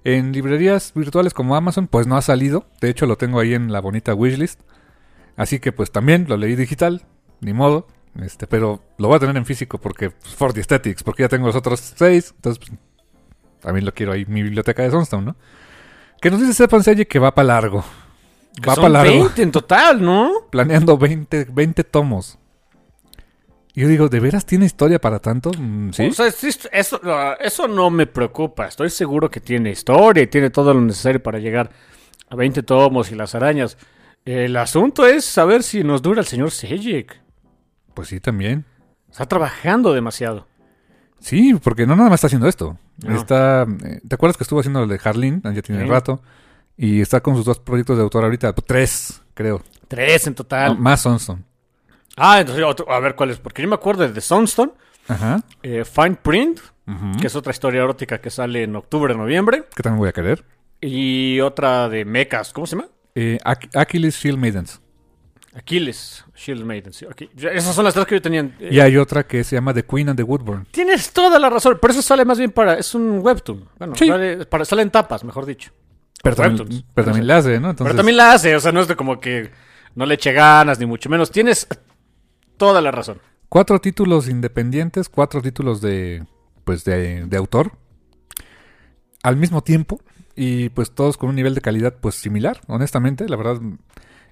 En librerías virtuales como Amazon, pues no ha salido. De hecho, lo tengo ahí en la bonita wishlist. Así que pues también lo leí digital, ni modo. Este, pero lo voy a tener en físico porque pues, for the aesthetics, porque ya tengo los otros seis. Entonces, pues, también lo quiero ahí mi biblioteca de Sunstone, ¿no? Que nos dice Sepan Seye que va para largo. que Va para largo. 20 en total, ¿no? Planeando 20, 20 tomos. Yo digo, ¿de veras tiene historia para tanto? Mm, ¿Sí? O sea, sí, eso, no, eso no me preocupa. Estoy seguro que tiene historia y tiene todo lo necesario para llegar a 20 tomos y las arañas. El asunto es saber si nos dura el señor Sejik. Pues sí, también. Está trabajando demasiado. Sí, porque no nada más está haciendo esto. No. Está, eh, ¿Te acuerdas que estuvo haciendo lo de Harleen? Ya tiene rato. Y está con sus dos proyectos de autor ahorita. Tres, creo. Tres en total. No, más Sunstone. Ah, entonces, otro- a ver cuál es. Porque yo me acuerdo de Sunstone, Ajá. eh, Fine Print, que es otra historia erótica que sale en octubre, noviembre. Que también voy a querer. Y otra de mechas, ¿cómo se llama? Eh, Ach- Achilles Shield Maidens. Aquiles, Shield Maiden. sí, Esas son las tres que yo tenía. eh, Y hay otra que se llama The Queen and the Woodburn. Tienes toda la razón, pero eso sale más bien para. Es un webtoon. Bueno, Sí. sale, para, sale en tapas, mejor dicho. Pero también, Webtoons. pero también la hace, ¿no? Entonces, Pero también la hace, o sea, no es de como que no le eche ganas, ni mucho menos. Tienes toda la razón. cuatro títulos independientes, cuatro títulos de, pues, de, de autor. Al mismo tiempo. Y pues todos con un nivel de calidad pues similar, honestamente, la verdad.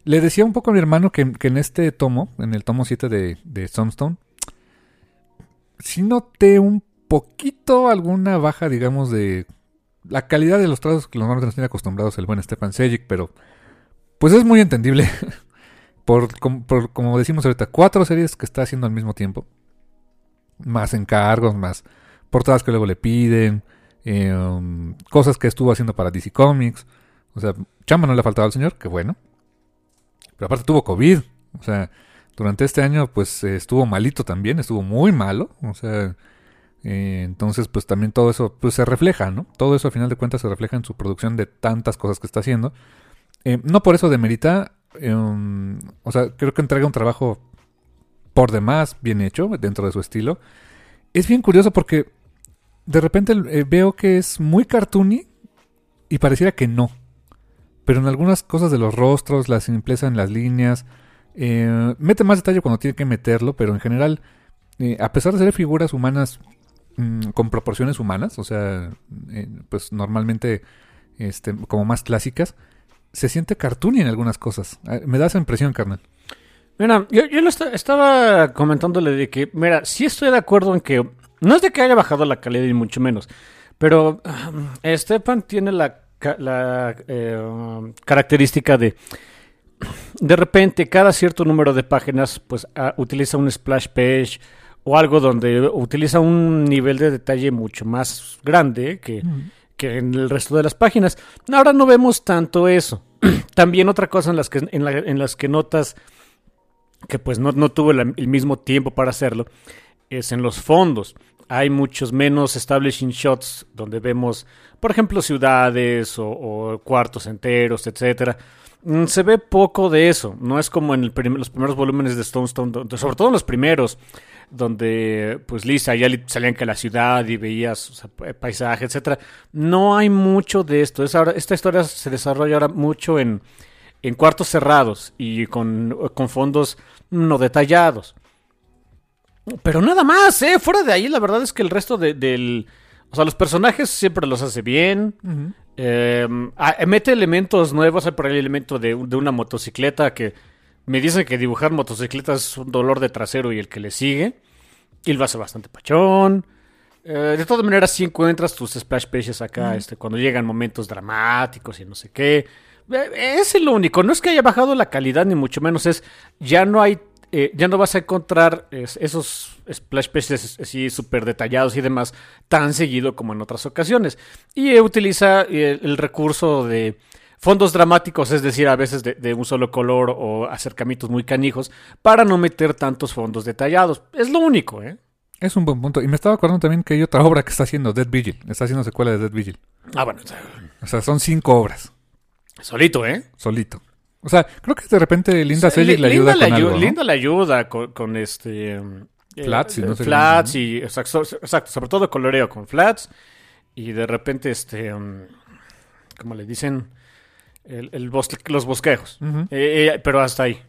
Le decía un poco a mi hermano que, en este tomo, en el tomo 7 de, de Sunstone, sí noté un poquito alguna baja, digamos, de la calidad de los trazos que normalmente nos tiene acostumbrados el buen Stefan Sejic, pero pues es muy entendible. por, com- por, como decimos ahorita, cuatro series que está haciendo al mismo tiempo. Más encargos, más portadas que luego le piden, eh, um, cosas que estuvo haciendo para DC Comics. O sea, chamba no le ha faltado al señor, que bueno. Pero aparte tuvo COVID. O sea, durante este año pues eh, estuvo malito también, estuvo muy malo. O sea, eh, entonces pues también todo eso pues se refleja, ¿no? Todo eso a final de cuentas se refleja en su producción de tantas cosas que está haciendo. Eh, no por eso demerita, eh, um, o sea, creo que entrega un trabajo por demás bien hecho dentro de su estilo. Es bien curioso porque de repente veo que es muy cartoony y pareciera que no. Pero en algunas cosas de los rostros, la simpleza en las líneas, eh, mete más detalle cuando tiene que meterlo, pero en general, eh, a pesar de ser figuras humanas mm, con proporciones humanas, o sea, eh, pues normalmente este, como más clásicas, se siente cartoony en algunas cosas. Eh, Me da esa impresión, carnal. Mira, yo, yo estaba comentándole de que, mira, sí estoy de acuerdo en que no es de que haya bajado la calidad ni mucho menos, pero um, Stepan tiene la, la eh, característica de de repente cada cierto número de páginas pues ah, utiliza un splash page o algo donde utiliza un nivel de detalle mucho más grande que, que en el resto de las páginas. Ahora no vemos tanto eso. También otra cosa en las que, en la- en las que notas que pues no, no tuvo la- el mismo tiempo para hacerlo, es en los fondos. Hay muchos menos establishing shots donde vemos, por ejemplo, ciudades o, cuartos enteros, etcétera. Mm, Se ve poco de eso. No es como en los primeros volúmenes de Stone Stone, sobre todo en los primeros, donde pues Lisa ya salían que la ciudad y veías o paisaje, etcétera. No hay mucho de esto. Esta historia se desarrolla ahora mucho en, cuartos cerrados y con fondos no detallados. Pero nada más, ¿eh? Fuera de ahí, la verdad es que el resto de- del... O sea, los personajes siempre los hace bien. Eh, ah, mete elementos nuevos. Hay por ahí el elemento de, de una motocicleta que me dicen que dibujar motocicletas es un dolor de trasero y el que le sigue. Y lo hace bastante pachón. Eh, de todas maneras, si encuentras tus splash pages acá, este, cuando llegan momentos dramáticos y no sé qué. Eh, Es lo único. No es que haya bajado la calidad, ni mucho menos. Es ya no hay. Eh, ya no vas a encontrar es- esos splash pages así súper detallados y demás tan seguido como en otras ocasiones. Y eh, utiliza eh, el recurso de fondos dramáticos, es decir, a veces de, de un solo color o acercamientos muy canijos, para no meter tantos fondos detallados. Es lo único, ¿eh? Es un buen punto. Y me estaba acordando también que hay otra obra que está haciendo Dead Vigil. Está haciendo secuela de Dead Vigil. Ah, bueno, O sea, son cinco obras, solito, ¿eh? solito. O sea, creo que de repente Linda Selig le ayuda Linda con algo, ¿no? Linda le ayuda con, con este... eh, Flats y no sé Flats y... Exacto, exacto, sobre todo coloreo con flats. Y de repente, este... um, ¿Cómo le dicen? El, el bosque- los bosquejos. Ujú. Eh, eh, pero hasta ahí.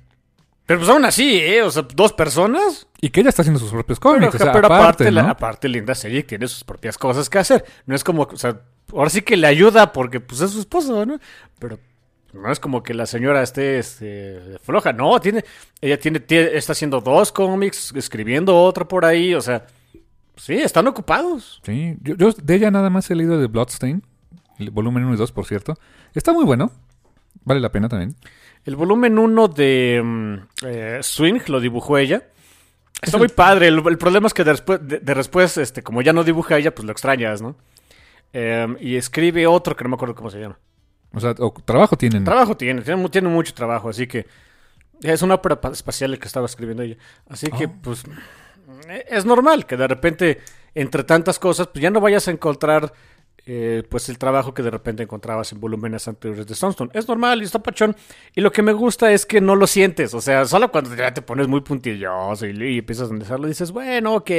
Pero pues aún así, ¿eh? O sea, dos personas. Y que ella está haciendo sus propios Pero, cómics. o sea, pero aparte, aparte, la- ¿no? aparte, Linda Selig tiene sus propias cosas que hacer. No es como, o sea, ahora sí que le ayuda porque pues es su esposo, ¿no? Pero no es como que la señora esté este, floja. No, tiene, ella tiene, tiene- está haciendo dos cómics, escribiendo otro por ahí, o sea, sí, están ocupados. Sí, yo, yo de ella nada más he leído de Bloodstain, el volumen 1 y 2, por cierto. Está muy bueno. Vale la pena también. El volumen 1 de mm, eh, Swing lo dibujó ella. Está muy padre. El, el problema es que de después, de, de después, este, como ya no dibuja ella, pues lo extrañas, ¿no? em, y escribe otro que no me acuerdo cómo se llama. O sea, o trabajo tienen. Trabajo tiene, tiene, mu- tiene mucho trabajo, así que es una ópera pa- espacial el que estaba escribiendo ella. Así que, Oh. pues, eh, es normal que de repente, entre tantas cosas, pues ya no vayas a encontrar, eh, pues, el trabajo que de repente encontrabas en volúmenes anteriores de Sunstone. Es normal y está pachón. Y lo que me gusta es que no lo sientes. O sea, solo cuando ya te pones muy puntilloso y, y empiezas a analizarlo, dices, bueno, ok.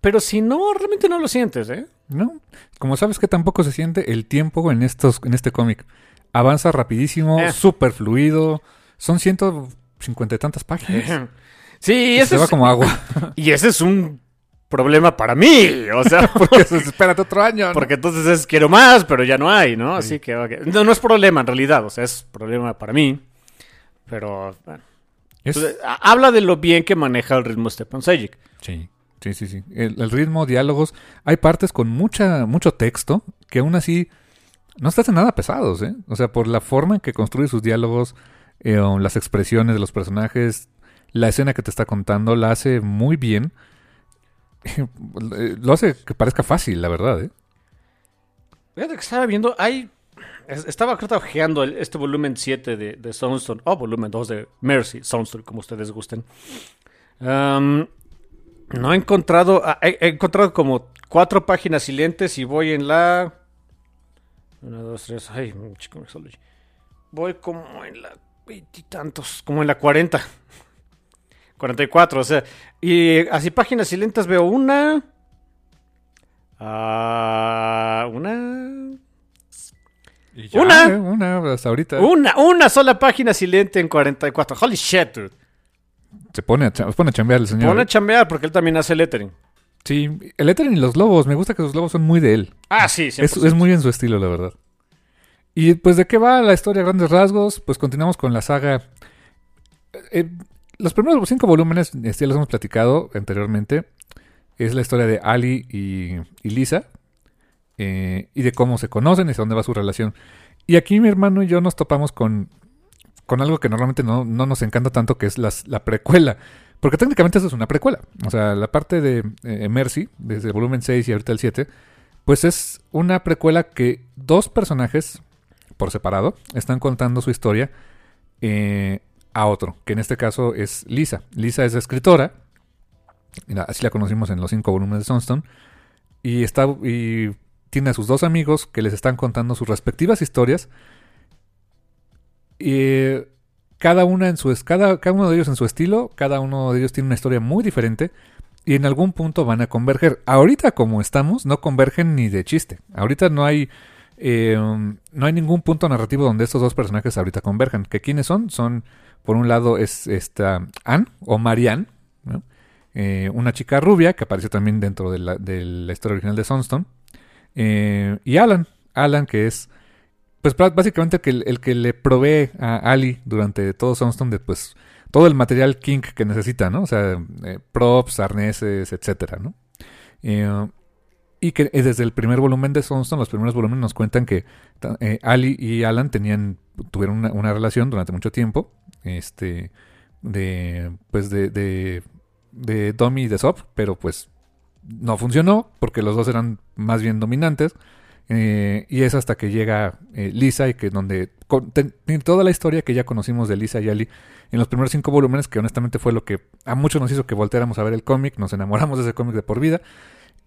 Pero si no, realmente no lo sientes, ¿eh? No, como sabes que tampoco se siente el tiempo en estos, en este cómic. Avanza rapidísimo, Eh. súper fluido. Son ciento cincuenta y tantas páginas. Sí, Y ese se va como agua. y ese es un problema para mí. O sea, Porque espérate otro año. ¿no? Porque entonces es quiero más, pero ya no hay, ¿no? Así que ok. no, no es problema en realidad, o sea, es problema para mí. Pero bueno. Es- Entonces, ha- habla de lo bien que maneja el ritmo Stepan Sejic. Sí, sí, sí, sí. El, ritmo, diálogos. Hay partes con mucha, mucho texto que aún así no hacen nada pesados, ¿eh? O sea, por la forma en que construye sus diálogos, eh, las expresiones de los personajes, la escena que te está contando, la hace muy bien. Lo hace que parezca fácil, la verdad, ¿eh? Fíjate que estaba viendo, hay... es- Estaba el- este volumen 7 de, de Soundstone, o volumen 2 de Mercy, Soundstone, como ustedes gusten. Am, no he encontrado, ah, he, he encontrado como cuatro páginas silentes y voy en la... Una, dos, tres, ay, chico, me Voy como en la veintitantos, como en la 40. 44, o sea, y así páginas silentes veo una... Ah, una... Ya, Una. ¿eh? Una, hasta ahorita. Una, una sola página silente en 44. Holy shit, dude. Se pone a, se pone a chambear el señor. Pone a chambear porque él también hace lettering. Sí, el Ethereum y los lobos. Me gusta que sus lobos son muy de él. Ah, sí, Es, es muy en su estilo, la verdad. Y pues, ¿de qué va la historia a grandes rasgos? Pues continuamos con la saga. Eh, los primeros cinco volúmenes, este, ya los hemos platicado anteriormente. Es la historia de Ali y, y Lisa. eh, y de cómo se conocen y hacia dónde va su relación. Y aquí mi hermano y yo nos topamos con, con algo que normalmente no, no nos encanta tanto, que es la precuela. Porque técnicamente eso es una precuela. O sea, la parte de eh, Mercy, desde el volumen 6 y ahorita el 7, pues es una precuela que dos personajes, por separado, están contando su historia eh, a otro, que en este caso es Lisa. Lisa es escritora, así la conocimos en los cinco volúmenes de Sunstone, y, está, y tiene a sus dos amigos que les están contando sus respectivas historias. Eh, cada, una en su, cada, cada uno de ellos en su estilo, cada uno de ellos tiene una historia muy diferente y en algún punto van a converger. Ahorita como estamos, no convergen ni de chiste. Ahorita no hay eh, no hay ningún punto narrativo donde estos dos personajes ahorita converjan. ¿Que quiénes son? Son, por un lado, es esta Anne o Marianne. Eh, una chica rubia que apareció también dentro de la, de la historia original de Sunstone. Eh, y Alan, Alan que es pues bá- básicamente el que, el que le provee a Ali durante todo Sunstone de pues todo el material kink que necesita, ¿no? O sea, eh, props, arneses, etcétera, ¿no? Eh, y que eh, desde el primer volumen de Sunstone, los primeros volúmenes nos cuentan que Ali y Alan tenían, tuvieron una, una relación durante mucho tiempo, este, de, pues de, de, de Domi y de Sop, pero pues no funcionó porque los dos eran más bien dominantes. Eh, y es hasta que llega eh, Lisa y que donde con- toda la historia que ya conocimos de Lisa y Ali en los primeros cinco volúmenes, que honestamente fue lo que a muchos nos hizo que volteáramos a ver el cómic, nos enamoramos de ese cómic de por vida.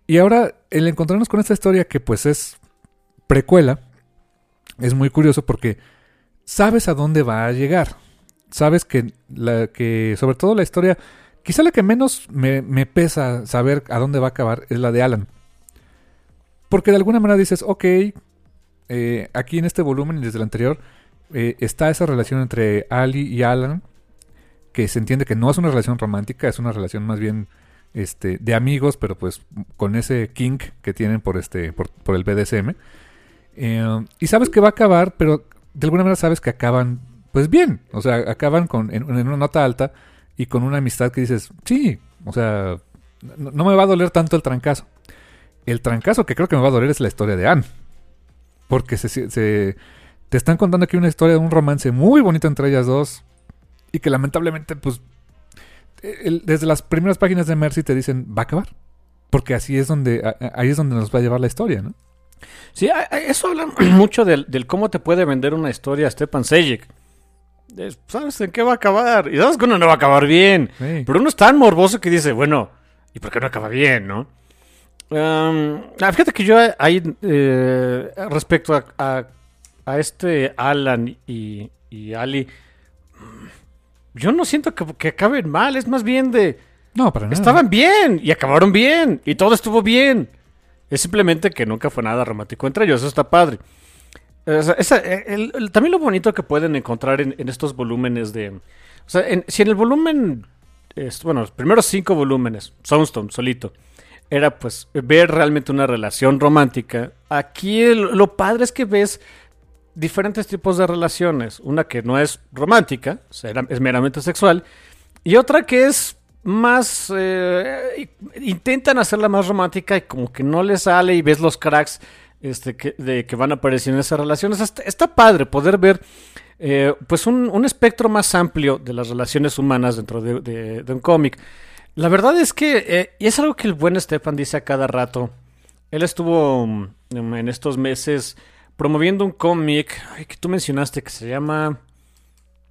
Y ahora el encontrarnos con esta historia que pues es precuela, es muy curioso porque sabes a dónde va a llegar. Sabes que, la, que sobre todo la historia, quizá la que menos me, me pesa saber a dónde va a acabar es la de Alan. Porque de alguna manera dices, ok, eh, aquí en este volumen y desde el anterior eh, está esa relación entre Ali y Alan, que se entiende que no es una relación romántica, es una relación más bien este, de amigos, pero pues con ese kink que tienen por, este, por, el BDSM. Eh, y sabes que va a acabar, pero de alguna manera sabes que acaban pues bien, o sea, acaban con, en, una nota alta y con una amistad que dices, sí, o sea, no me va a doler tanto el trancazo. El trancazo que creo que me va a doler es la historia de Anne. Porque se, te están contando aquí una historia de un romance muy bonito entre ellas dos. Y que lamentablemente, pues, el- desde las primeras páginas de Mercy te dicen, va a acabar. Porque así es donde, a- ahí es donde nos va a llevar la historia, ¿no? Sí, a- a- eso habla mucho del, del cómo te puede vender una historia Stepan Sejic. Es, ¿Sabes en qué va a acabar? Y sabes que uno no va a acabar bien. Sí. Pero uno es tan morboso que dice, bueno, ¿y por qué no acaba bien, no? Um, ah, fíjate que yo ahí, eh, respecto a, a- a este Alan y, y Ali, yo no siento que, que acaben mal, es más bien de... No, para nada. Estaban bien y acabaron bien y todo estuvo bien. Es simplemente que nunca fue nada romántico entre ellos, eso está padre. O sea, esa- el- el- también lo bonito que pueden encontrar en, en estos volúmenes de... O sea, en- si en el volumen... es- bueno, los primeros cinco volúmenes, Soundstone solito, era pues ver realmente una relación romántica. Aquí lo padre es que ves diferentes tipos de relaciones. Una que no es romántica, es meramente sexual, y otra que es más... eh, intentan hacerla más romántica y como que no les sale y ves los cracks este, que, van apareciendo en esas relaciones. Está, está padre poder ver eh, pues un, un espectro más amplio de las relaciones humanas dentro de, de- de un cómic. La verdad es que, eh, y es algo que el buen Stefan dice a cada rato, él estuvo mm, en estos meses promoviendo un cómic que tú mencionaste que se llama...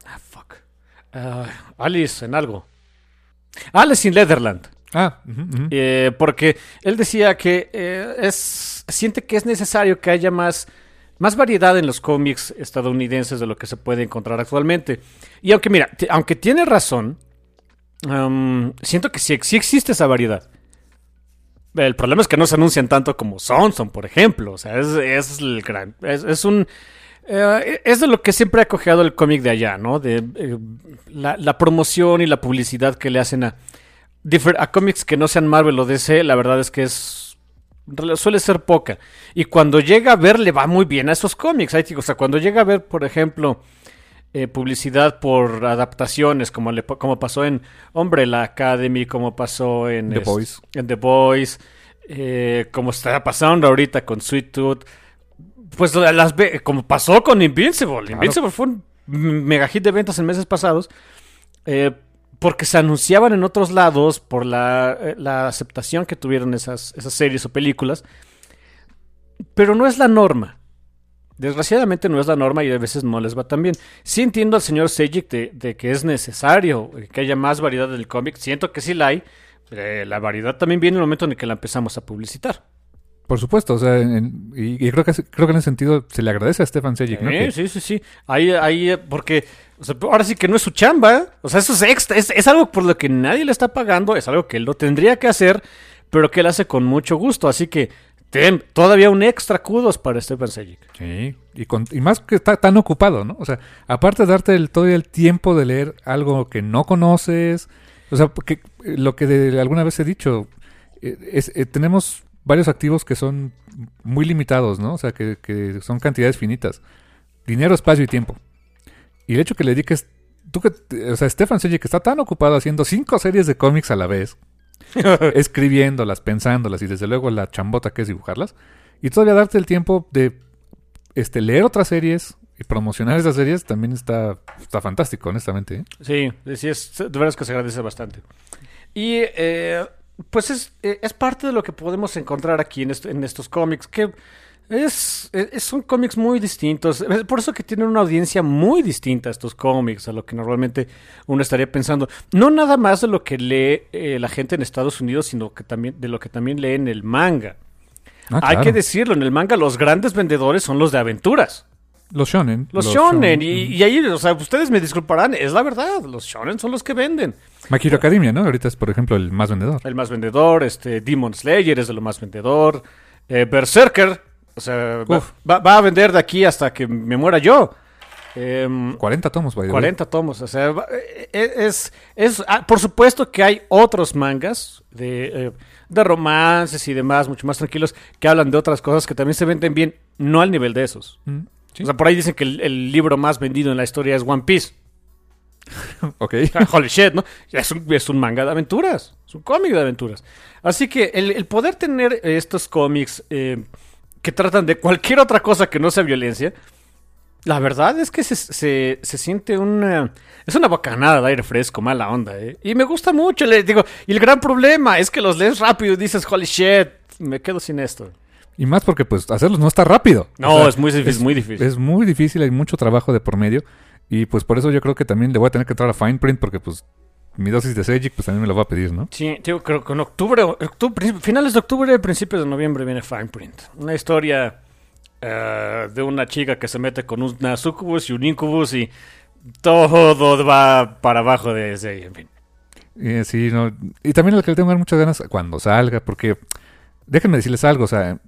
Ah, fuck. Ah, Alice en algo. Alice in Leatherland. Ah. Eh, porque él decía que eh, es siente que es necesario que haya más, más variedad en los cómics estadounidenses de lo que se puede encontrar actualmente. Y aunque, mira, aunque tiene razón, siento que sí, sí existe esa variedad. El problema es que no se anuncian tanto como Sonson, por ejemplo. O sea, es, es el gran. Es, un. eh, es de lo que siempre ha cojeado el cómic de allá, ¿no? De eh, la, promoción y la publicidad que le hacen a, a cómics que no sean Marvel o DC, la verdad es que es suele ser poca. Y cuando llega a ver, le va muy bien a esos cómics. O sea, cuando llega a ver, por ejemplo, eh, publicidad por adaptaciones, como, le, como pasó en Hombre la Academy, como pasó en The es- Boys. en The Boys, eh, como está pasando ahorita con Sweet Tooth. Pues la- las como pasó con Invincible. Claro. Invincible fue un mega hit de ventas en meses pasados. eh, porque se anunciaban en otros lados por la, la aceptación que tuvieron esas, esas series o películas. Pero no es la norma. Desgraciadamente no es la norma y a veces no les va tan bien. Sí entiendo al señor Sejic de, de que es necesario eh, que haya más variedad del cómic. Siento que sí la hay. Eh, la variedad también viene en el momento en el que la empezamos a publicitar. Por supuesto, o sea, en- y, y creo que creo que en ese sentido se le agradece a Stefan Sejic, ¿no? Que- sí, sí, sí. Ahí, ahí, eh, porque o sea, ahora sí que no es su chamba. O sea, eso es extra. Es, es algo por lo que nadie le está pagando. Es algo que él lo tendría que hacer, pero que él hace con mucho gusto. Así que todavía un extra kudos para Stefan Sejic. Sí, y, con- y más que está tan ocupado, ¿no? O sea, aparte de darte todavía el tiempo de leer algo que no conoces, o sea, porque eh, lo que alguna vez he dicho, eh, es, eh, tenemos varios activos que son muy limitados, ¿no? O sea, que, son cantidades finitas. Dinero, espacio y tiempo. Y el hecho que le dediques, tú que, o sea, Stefan Sejic está tan ocupado haciendo cinco series de cómics a la vez, escribiéndolas, pensándolas y desde luego la chambota que es dibujarlas. Y todavía darte el tiempo de este, leer otras series y promocionar esas series también está, está fantástico, honestamente. ¿eh? Sí, sí, es, de verdad es que se agradece bastante. Y eh, pues es, eh, es parte de lo que podemos encontrar aquí en, est- en estos cómics, que es, es- son cómics muy distintos. Es por eso que tienen una audiencia muy distinta estos cómics a lo que normalmente uno estaría pensando. No nada más de lo que lee eh, la gente en Estados Unidos, sino que también de lo que también lee en el manga. Ah, Hay claro. que decirlo, en el manga los grandes vendedores son los de aventuras. Los shonen. Los, shonen, y, y ahí, o sea, ustedes me disculparán, es la verdad, los shonen son los que venden. My Hero Academia, ¿no? Ahorita es, por ejemplo, el más vendedor. El más vendedor, este, Demon Slayer es de lo más vendedor, eh, Berserker, o sea, va, Uf. va- va a vender de aquí hasta que me muera yo. Em, 40 tomos, by the way. 40 tomos, o sea, va- eh, eh, es, es ah, por supuesto que hay otros mangas de, eh, de romances y demás, mucho más tranquilos, que hablan de otras cosas que también se venden bien, no al nivel de esos. Mm, sí. O sea, por ahí dicen que el, el libro más vendido en la historia es One Piece. ok. Holy shit, ¿no? Es un, es un manga de aventuras. Es un cómic de aventuras. Así que el, el poder tener eh, estos cómics eh, que tratan de cualquier otra cosa que no sea violencia, la verdad es que se, se, se siente una... Es una bocanada de aire fresco, mala onda, ¿eh? Y me gusta mucho, le digo. Y el gran problema es que los lees rápido y dices, holy shit, me quedo sin esto. Y más porque pues hacerlos no está rápido. No, O sea, es muy difícil, muy difícil. Es muy difícil, hay mucho trabajo de por medio. Y pues por eso yo creo que también le voy a tener que entrar a Fine Print porque pues mi dosis de Sejic pues también me lo va a pedir, ¿no? Sí, digo, creo que en octubre, octubre, finales de octubre, principios de noviembre viene Fine Print. Una historia eh, de una chica que se mete con una sucubus y un incubus y todo va para abajo de ese, en fin. Y, sí, no. y también lo que le tengo muchas ganas cuando salga, porque déjenme decirles algo, o sea,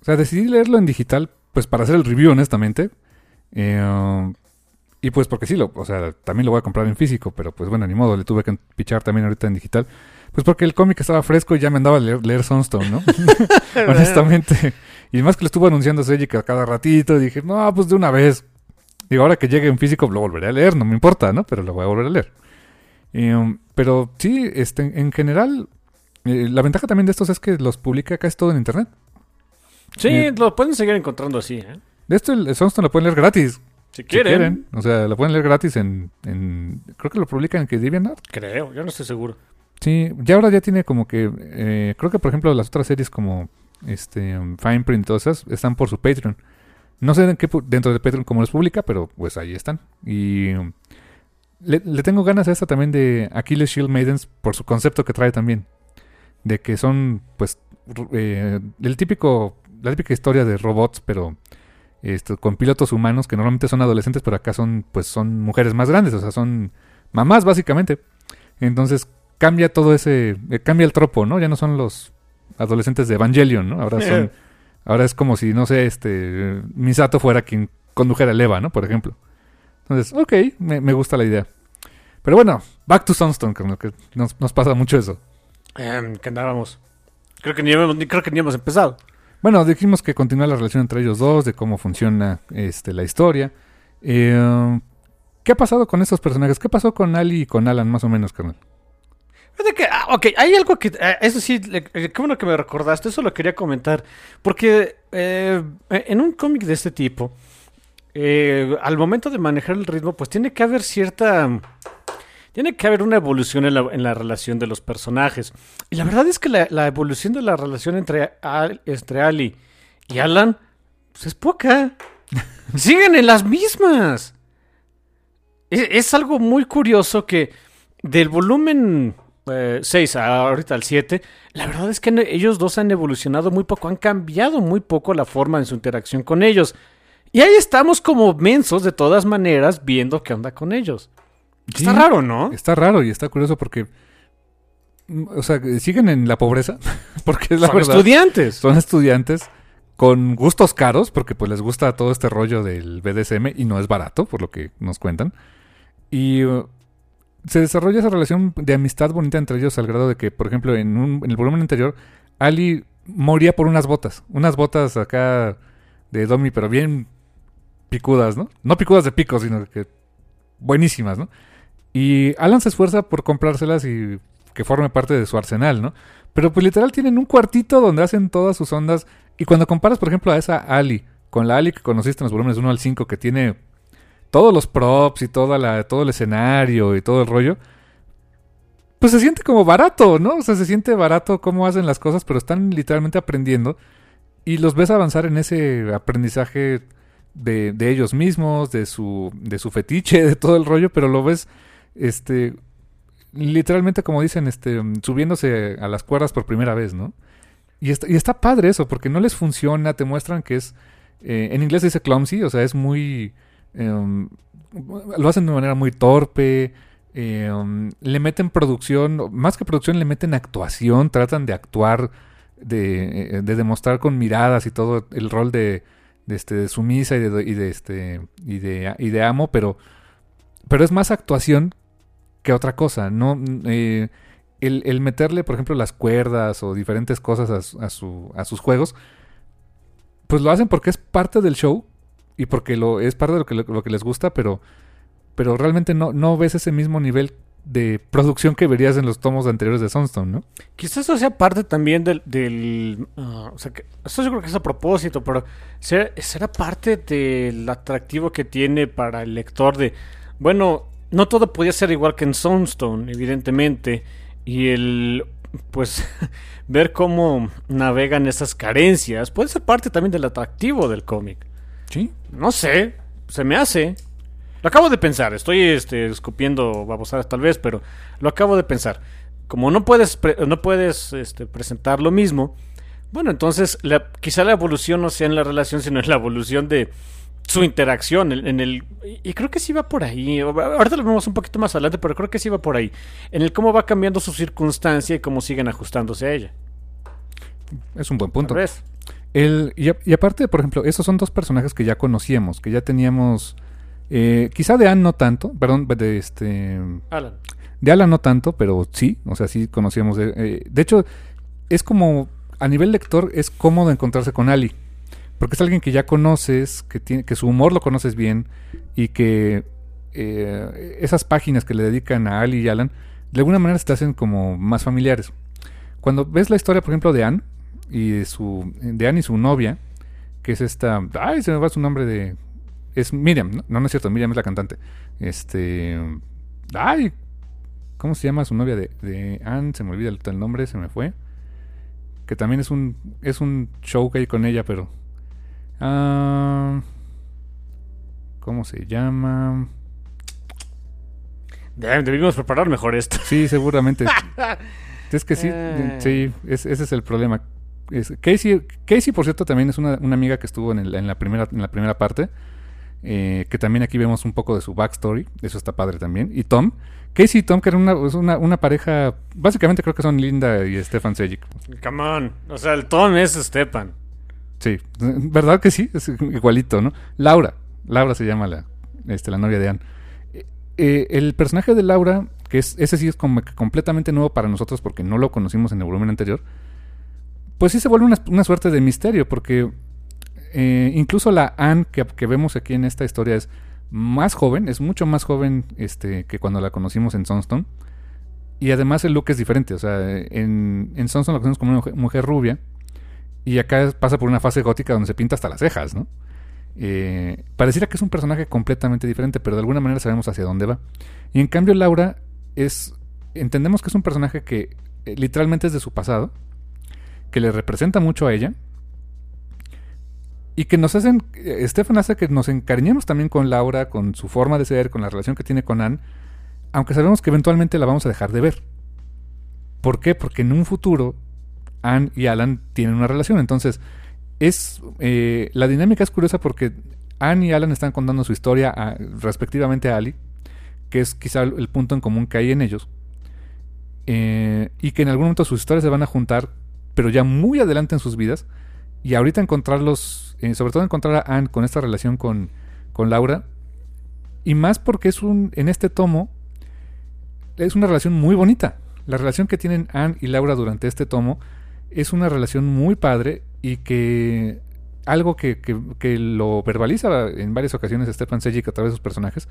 o sea, decidí leerlo en digital, pues para hacer el review, honestamente. Eh, y pues porque sí, lo, o sea, también lo voy a comprar en físico, pero pues bueno, ni modo, le tuve que pichar también ahorita en digital. Pues porque el cómic estaba fresco y ya me andaba a leer, leer Sunstone, ¿no? honestamente. Y más que lo estuvo anunciando Sejic a cada ratito, dije, no, pues de una vez. Digo, ahora que llegue en físico lo volveré a leer, no me importa, ¿no? Pero lo voy a volver a leer. Eh, pero sí, este, en general, eh, la ventaja también de estos es que los publica casi todo en internet. Sí, Eh, lo pueden seguir encontrando así, ¿eh? De esto el, el Sunstone lo pueden leer gratis. Si si quieren. O sea, lo pueden leer gratis en, en- Creo que lo publican en DeviantArt. Creo, yo no estoy seguro. Sí, ya ahora ya tiene como que... eh, creo que, por ejemplo, las otras series como este Fine Print y todas esas están por su Patreon. No sé en qué, dentro de Patreon cómo los publica, pero pues ahí están. Y le, le tengo ganas a esta también de Achilles Shield Maidens por su concepto que trae también. De que son, pues, eh, el típico, la típica historia de robots, pero este, con pilotos humanos que normalmente son adolescentes, pero acá son, pues, son mujeres más grandes, o sea, son mamás básicamente. Entonces cambia todo ese, eh, cambia el tropo, ¿no? Ya no son los adolescentes de Evangelion, ¿no? Ahora son, ahora es como si, no sé, este, Misato fuera quien condujera el Eva, ¿no? Por ejemplo. Entonces, ok, me, me gusta la idea. Pero bueno, back to Sunstone, que nos, nos pasa mucho eso. Em, que andábamos. Creo que ni hemos, ni- creo que ni hemos empezado. Bueno, dijimos que continúa la relación entre ellos dos, de cómo funciona este, la historia. Eh, ¿Qué ha pasado con estos personajes? ¿Qué pasó con Ali y con Alan, más o menos, carnal? Que, ah, ok, hay algo que, eh, eso sí, eh, qué bueno que me recordaste, eso lo quería comentar, porque en un cómic de este tipo, al momento de manejar el ritmo, pues tiene que haber cierta, tiene que haber una evolución en la, en la relación de los personajes. Y la verdad es que la, la evolución de la relación entre, Al- entre Ali y Alan, pues es poca. Siguen en las mismas. Es, es algo muy curioso que del volumen 6 a ahorita al 7, la verdad es que ellos dos han evolucionado muy poco, han cambiado muy poco la forma en su interacción con ellos. Y ahí estamos como mensos de todas maneras viendo qué onda con ellos. Está raro, ¿no? Está raro y está curioso porque, o sea, siguen en la pobreza, porque es la Son verdad. estudiantes. Son estudiantes con gustos caros, porque pues les gusta todo este rollo del BDSM y no es barato, por lo que nos cuentan. Y uh, se desarrolla esa relación de amistad bonita entre ellos al grado de que, por ejemplo, en, un- en el volumen anterior, Ali moría por unas botas. Unas botas acá de Domi, pero bien picudas, ¿no? No picudas de pico, sino que buenísimas, ¿no? Y Alan se esfuerza por comprárselas y que forme parte de su arsenal, ¿no? Pero pues literal tienen un cuartito donde hacen todas sus ondas. Y cuando comparas, por ejemplo, a esa Ali con la Ali que conociste en los volúmenes 1 al 5, que tiene todos los props y toda la, todo el escenario y todo el rollo, pues se siente como barato, ¿no? O sea, se siente barato cómo hacen las cosas, pero están literalmente aprendiendo. Y los ves avanzar en ese aprendizaje de, de ellos mismos, de su, de su fetiche, de todo el rollo, pero lo ves, este, literalmente como dicen, este, subiéndose a las cuerdas por primera vez, ¿no? Y está, y está padre eso, porque no les funciona, te muestran que es, eh, en inglés dice clumsy, o sea, es muy, em, lo hacen de manera muy torpe, em, le meten producción, más que producción, le meten actuación, tratan de actuar, de, eh, de demostrar con miradas y todo el rol de, de, este, de sumisa y de, y de, este, y de, y de amo, pero, pero es más actuación que otra cosa, ¿no? Eh, el, meterle, por ejemplo, las cuerdas o diferentes cosas a, su- a, su, a sus juegos, pues lo hacen porque es parte del show y porque lo, es parte de lo que, lo que les gusta, pero, pero realmente no, no ves ese mismo nivel de producción que verías en los tomos anteriores de Sunstone, ¿no? Quizás eso sea parte también del... del ah, o sea, que, eso yo creo que es a propósito, pero será, será parte del atractivo que tiene para el lector de... Bueno, no todo podía ser igual que en Sunstone, evidentemente. Y el... pues ver cómo navegan esas carencias puede ser parte también del atractivo del cómic. Sí. No sé, se me hace. Lo acabo de pensar, estoy este, escupiendo babosadas tal vez, pero lo acabo de pensar. Como no puedes, no puedes este, presentar lo mismo, bueno, entonces la, quizá la evolución no sea en la relación, sino en la evolución de su interacción en, el y creo que sí va por ahí ahorita lo vemos un poquito más adelante pero creo que sí va por ahí en el cómo va cambiando su circunstancia y cómo siguen ajustándose a ella. Es un buen punto. El, y, aparte por ejemplo esos son dos personajes que ya conocíamos que ya teníamos eh, quizá de Anne no tanto perdón de este Alan. de Alan no tanto pero sí o sea sí conocíamos de, eh, de hecho es como a nivel lector es cómodo encontrarse con Ali porque es alguien que ya conoces, que, tiene, que su humor lo conoces bien y que eh, esas páginas que le dedican a Ali y Alan, de alguna manera se te hacen como más familiares. Cuando ves la historia, por ejemplo, de Anne y su, de Anne y su novia, que es esta, ay, se me va su nombre de, es Miriam, no, no es cierto, Miriam es la cantante. Este, ay, ¿cómo se llama su novia de, de Anne? Se me olvida el, nombre, se me fue. Que también es un, es un show que hay con ella, pero Ah, ¿Cómo se llama? Debimos preparar mejor esto. Sí, seguramente. es que sí, eh. sí, ese es el problema. Casey, Casey, por cierto, también es una, amiga que estuvo en, la, primera, en la primera parte. Eh, que también aquí vemos un poco de su backstory. Eso está padre también. Y Tom. Casey y Tom, que era una, una, pareja. Básicamente creo que son Linda y Stefan Sejic. Come on. O sea, el Tom es Stefan. Sí, ¿verdad que sí? Es igualito, ¿no? Laura, Laura se llama la, este, la novia de Anne. Eh, eh, el personaje de Laura, que es, ese sí es como completamente nuevo para nosotros porque no lo conocimos en el volumen anterior, pues sí se vuelve una, suerte de misterio porque eh, incluso la Anne que, vemos aquí en esta historia es más joven, es mucho más joven este, que cuando la conocimos en Sunstone. Y además el look es diferente, o sea, en, en Sunstone la conocemos como una mujer rubia y acá pasa por una fase gótica donde se pinta hasta las cejas, ¿no? Eh, pareciera que es un personaje completamente diferente, pero de alguna manera sabemos hacia dónde va. Y en cambio Laura es... Entendemos que es un personaje que eh, literalmente es de su pasado, que le representa mucho a ella, y que nos hacen... Eh, Stefan hace que nos encariñemos también con Laura, con su forma de ser, con la relación que tiene con Anne, aunque sabemos que eventualmente la vamos a dejar de ver. ¿Por qué? Porque en un futuro Anne y Alan tienen una relación. Entonces, es eh, la dinámica es curiosa porque Anne y Alan están contando su historia respectivamente a Ali, que es quizá el, punto en común que hay en ellos. Eh, y que en algún momento sus historias se van a juntar, pero ya muy adelante en sus vidas. Y ahorita encontrarlos, eh, sobre todo encontrar a Anne con esta relación con, con Laura. Y más porque es un, en este tomo, es una relación muy bonita. La relación que tienen Anne y Laura durante este tomo es una relación muy padre y que algo que, lo verbaliza en varias ocasiones Stefan Sejic a través de sus personajes,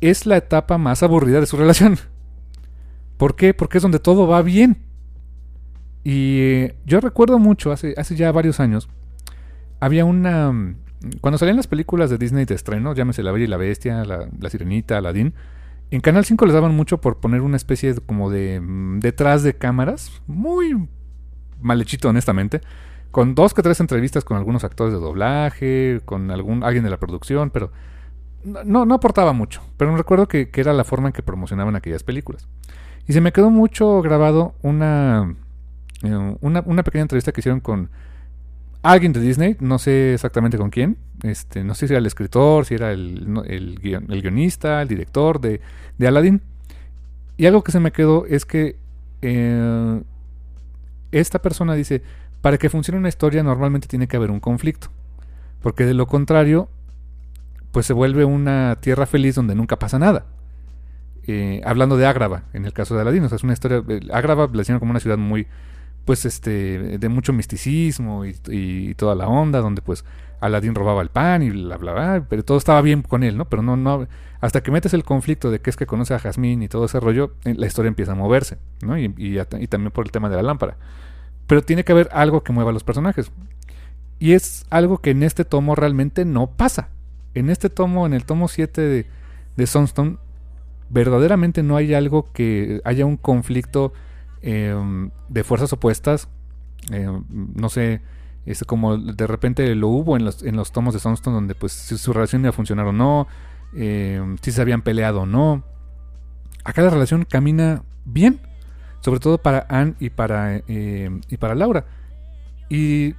es la etapa más aburrida de su relación. ¿Por qué? Porque es donde todo va bien. Y eh, yo recuerdo mucho, hace, hace ya varios años, había una... Cuando salían las películas de Disney de estreno, llámese La Bella y la Bestia, La, la Sirenita, Aladdin, en Canal 5 les daban mucho por poner una especie como de mm, detrás de cámaras, muy malhechito honestamente, con dos que tres entrevistas con algunos actores de doblaje, con algún alguien de la producción, pero no, no aportaba mucho. Pero recuerdo que, era la forma en que promocionaban aquellas películas. Y se me quedó mucho grabado una, eh, una, una, pequeña entrevista que hicieron con alguien de Disney, no sé exactamente con quién, este, no sé si era el escritor, si era el, el, guionista, el director de, de Aladdin. Y algo que se me quedó es que eh, esta persona dice, para que funcione una historia normalmente tiene que haber un conflicto, porque de lo contrario, pues se vuelve una tierra feliz donde nunca pasa nada. Eh, hablando de Ágrava, en el caso de Aladino, es una historia, Ágrava la hicieron como una ciudad muy, pues este, de mucho misticismo y, toda la onda, donde pues Aladín robaba el pan y bla, bla, bla, pero todo estaba bien con él, ¿no? Pero no, no, hasta que metes el conflicto de que es que conoce a Jazmín y todo ese rollo, eh, la historia empieza a moverse, ¿no? Y, también por el tema de la lámpara. Pero tiene que haber algo que mueva a los personajes. Y es algo que en este tomo realmente no pasa. En este tomo, en el tomo 7 de, de Sunstone, verdaderamente no hay algo que haya un conflicto eh, de fuerzas opuestas. Eh, no sé, es como de repente lo hubo en los, en los tomos de Sunstone donde pues si su relación iba a funcionar o no, eh, si se habían peleado o no. Acá la relación camina bien, sobre todo para Anne y para, eh, y para Laura. Y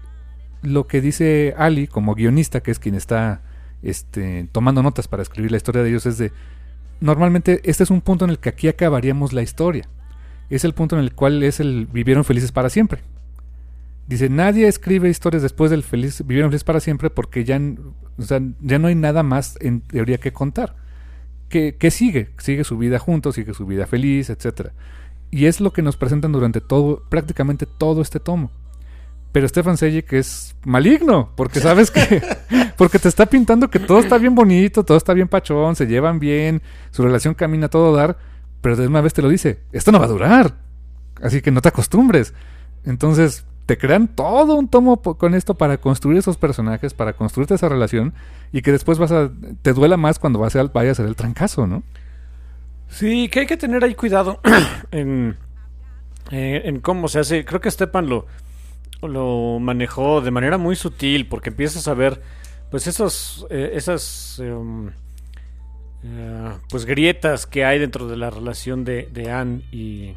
lo que dice Ali como guionista, que es quien está este, tomando notas para escribir la historia de ellos, es de, normalmente este es un punto en el que aquí acabaríamos la historia. Es el punto en el cual es el vivieron felices para siempre. Dice, nadie escribe historias después del feliz, vivieron felices para siempre porque ya, o sea, ya no hay nada más en teoría que contar. Que, que sigue, sigue su vida juntos, sigue su vida feliz, etc. Y es lo que nos presentan durante todo, prácticamente todo este tomo. Pero Stefan que es maligno, porque sabes que. porque te está pintando que todo está bien bonito, todo está bien pachón, se llevan bien, su relación camina a todo dar, pero de una vez te lo dice: esto no va a durar. Así que no te acostumbres. Entonces, te crean todo un tomo con esto para construir esos personajes, para construirte esa relación y que después vas a te duela más cuando vas a, vaya a ser el trancazo, ¿no? Sí, que hay que tener ahí cuidado en, eh, en cómo se hace. Creo que Stepan lo, lo manejó de manera muy sutil porque empiezas a ver pues esos eh, esas um, uh, pues grietas que hay dentro de la relación de, de Anne y,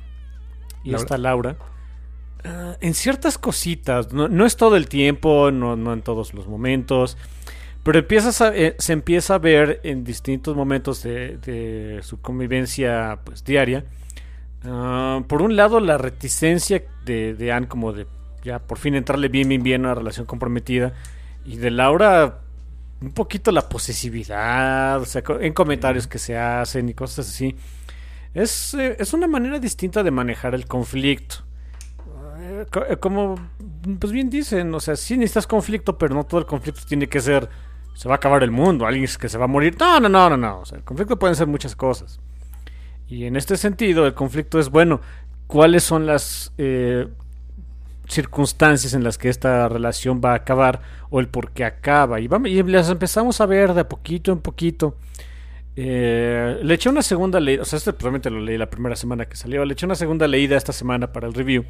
y Laura. esta Laura uh, en ciertas cositas no, no, es todo el tiempo no, no en todos los momentos pero empiezas a, eh, se empieza a ver en distintos momentos de, de su convivencia pues diaria uh, por un lado la reticencia de, de Anne como de ya por fin entrarle bien, bien, bien a una relación comprometida. Y de Laura, un poquito la posesividad, o sea, en comentarios que se hacen y cosas así. Es, eh, es una manera distinta de manejar el conflicto. Eh, como, pues bien dicen, o sea, sí necesitas conflicto, pero no todo el conflicto tiene que ser, se va a acabar el mundo, alguien que se va a morir. No, no, no, no, no. O sea, el conflicto pueden ser muchas cosas. Y en este sentido, el conflicto es, bueno, ¿cuáles son las eh, circunstancias en las que esta relación va a acabar o el por qué acaba. Y, vamos, y las empezamos a ver de a poquito en poquito. Eh, le eché una segunda leída, o sea, este probablemente lo leí la primera semana que salió. Le eché una segunda leída esta semana para el review.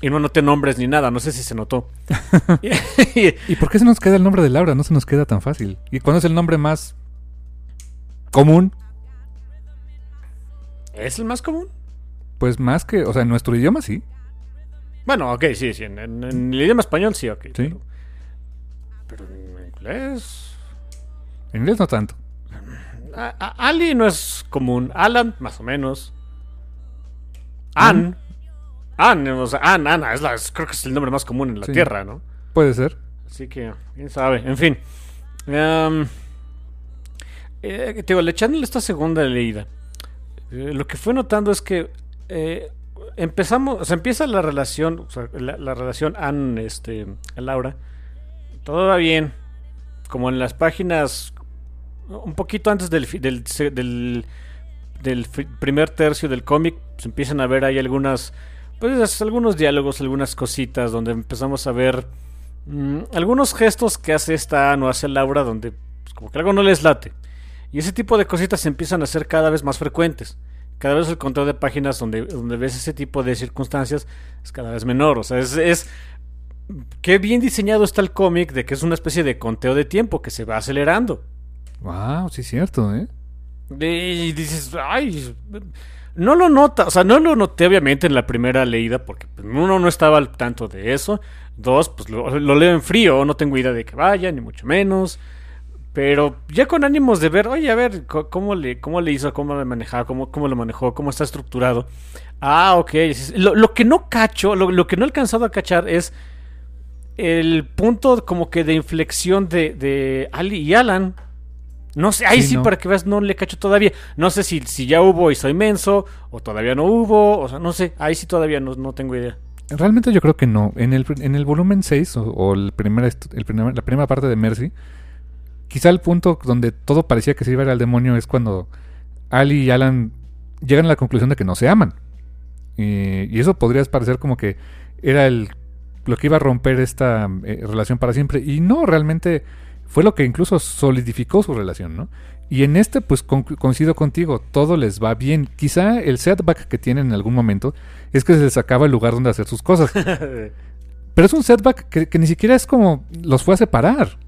Y no noté nombres ni nada, no sé si se notó. ¿Y por qué se nos queda el nombre de Laura? No se nos queda tan fácil. ¿Y cuándo es el nombre más común? ¿Es el más común? Pues más que, o sea, en nuestro idioma sí. Bueno, ok, sí, sí. En, en, en, el idioma español sí, ok. Sí. Pero, pero en inglés. En inglés no tanto. A, a, Ali no es común. Alan, más o menos. Ann. Ann, o sea, Ann, Ana, es la, es, creo que es el nombre más común en la Sí. Tierra, ¿no? Puede ser. Así que, quién sabe. En fin. Em, eh, te digo, le echándole esta segunda leída. eh, lo que fue notando es que eh, empezamos, o sea, empieza la relación, o sea, la, la relación Anne, este, Laura, todo va bien, como en las páginas, un poquito antes del, del, del, del primer tercio del cómic, se empiezan a ver ahí algunas, pues algunos diálogos, algunas cositas, donde empezamos a ver mm, algunos gestos que hace esta o hace Laura, donde pues, como que algo no les late. Y ese tipo de cositas se empiezan a hacer cada vez más frecuentes cada vez el conteo de páginas donde, donde ves ese tipo de circunstancias es cada vez menor. O sea, es, es qué bien diseñado está el cómic de que es una especie de conteo de tiempo que se va acelerando. Wow, sí es cierto, ¿eh? Y dices, ay, no lo nota, o sea, no lo noté obviamente en la primera leída porque pues, uno no estaba al tanto de eso. Dos, pues lo, leo en frío, no tengo idea de que vaya, ni mucho menos. Pero ya con ánimos de ver, oye, a ver, ¿cómo le, cómo le hizo, cómo lo manejaba, cómo, cómo lo manejó, cómo está estructurado? Ah, ok. Lo, lo que no cacho, lo, lo que no he alcanzado a cachar es el punto como que de inflexión de, de Ali y Alan. No sé, ahí Sí, sí, no. para que veas, no le cacho todavía. No sé si, si ya hubo y soy menso, o todavía no hubo, o sea, no sé, ahí sí todavía no, no tengo idea. Realmente yo creo que no. En el, en el volumen 6 o, o el primer, est- el primer- la primera parte de Mercy, quizá el punto donde todo parecía que se iba a ir al demonio es cuando Ali y Alan llegan a la conclusión de que no se aman. Eh, y eso podría parecer como que era el lo que iba a romper esta eh, relación para siempre. Y no, realmente fue lo que incluso solidificó su relación, ¿no? Y en este, pues con- coincido contigo, todo les va bien. Quizá el setback que tienen en algún momento es que se les acaba el lugar donde hacer sus cosas. Pero es un setback que, que ni siquiera es como los fue a separar.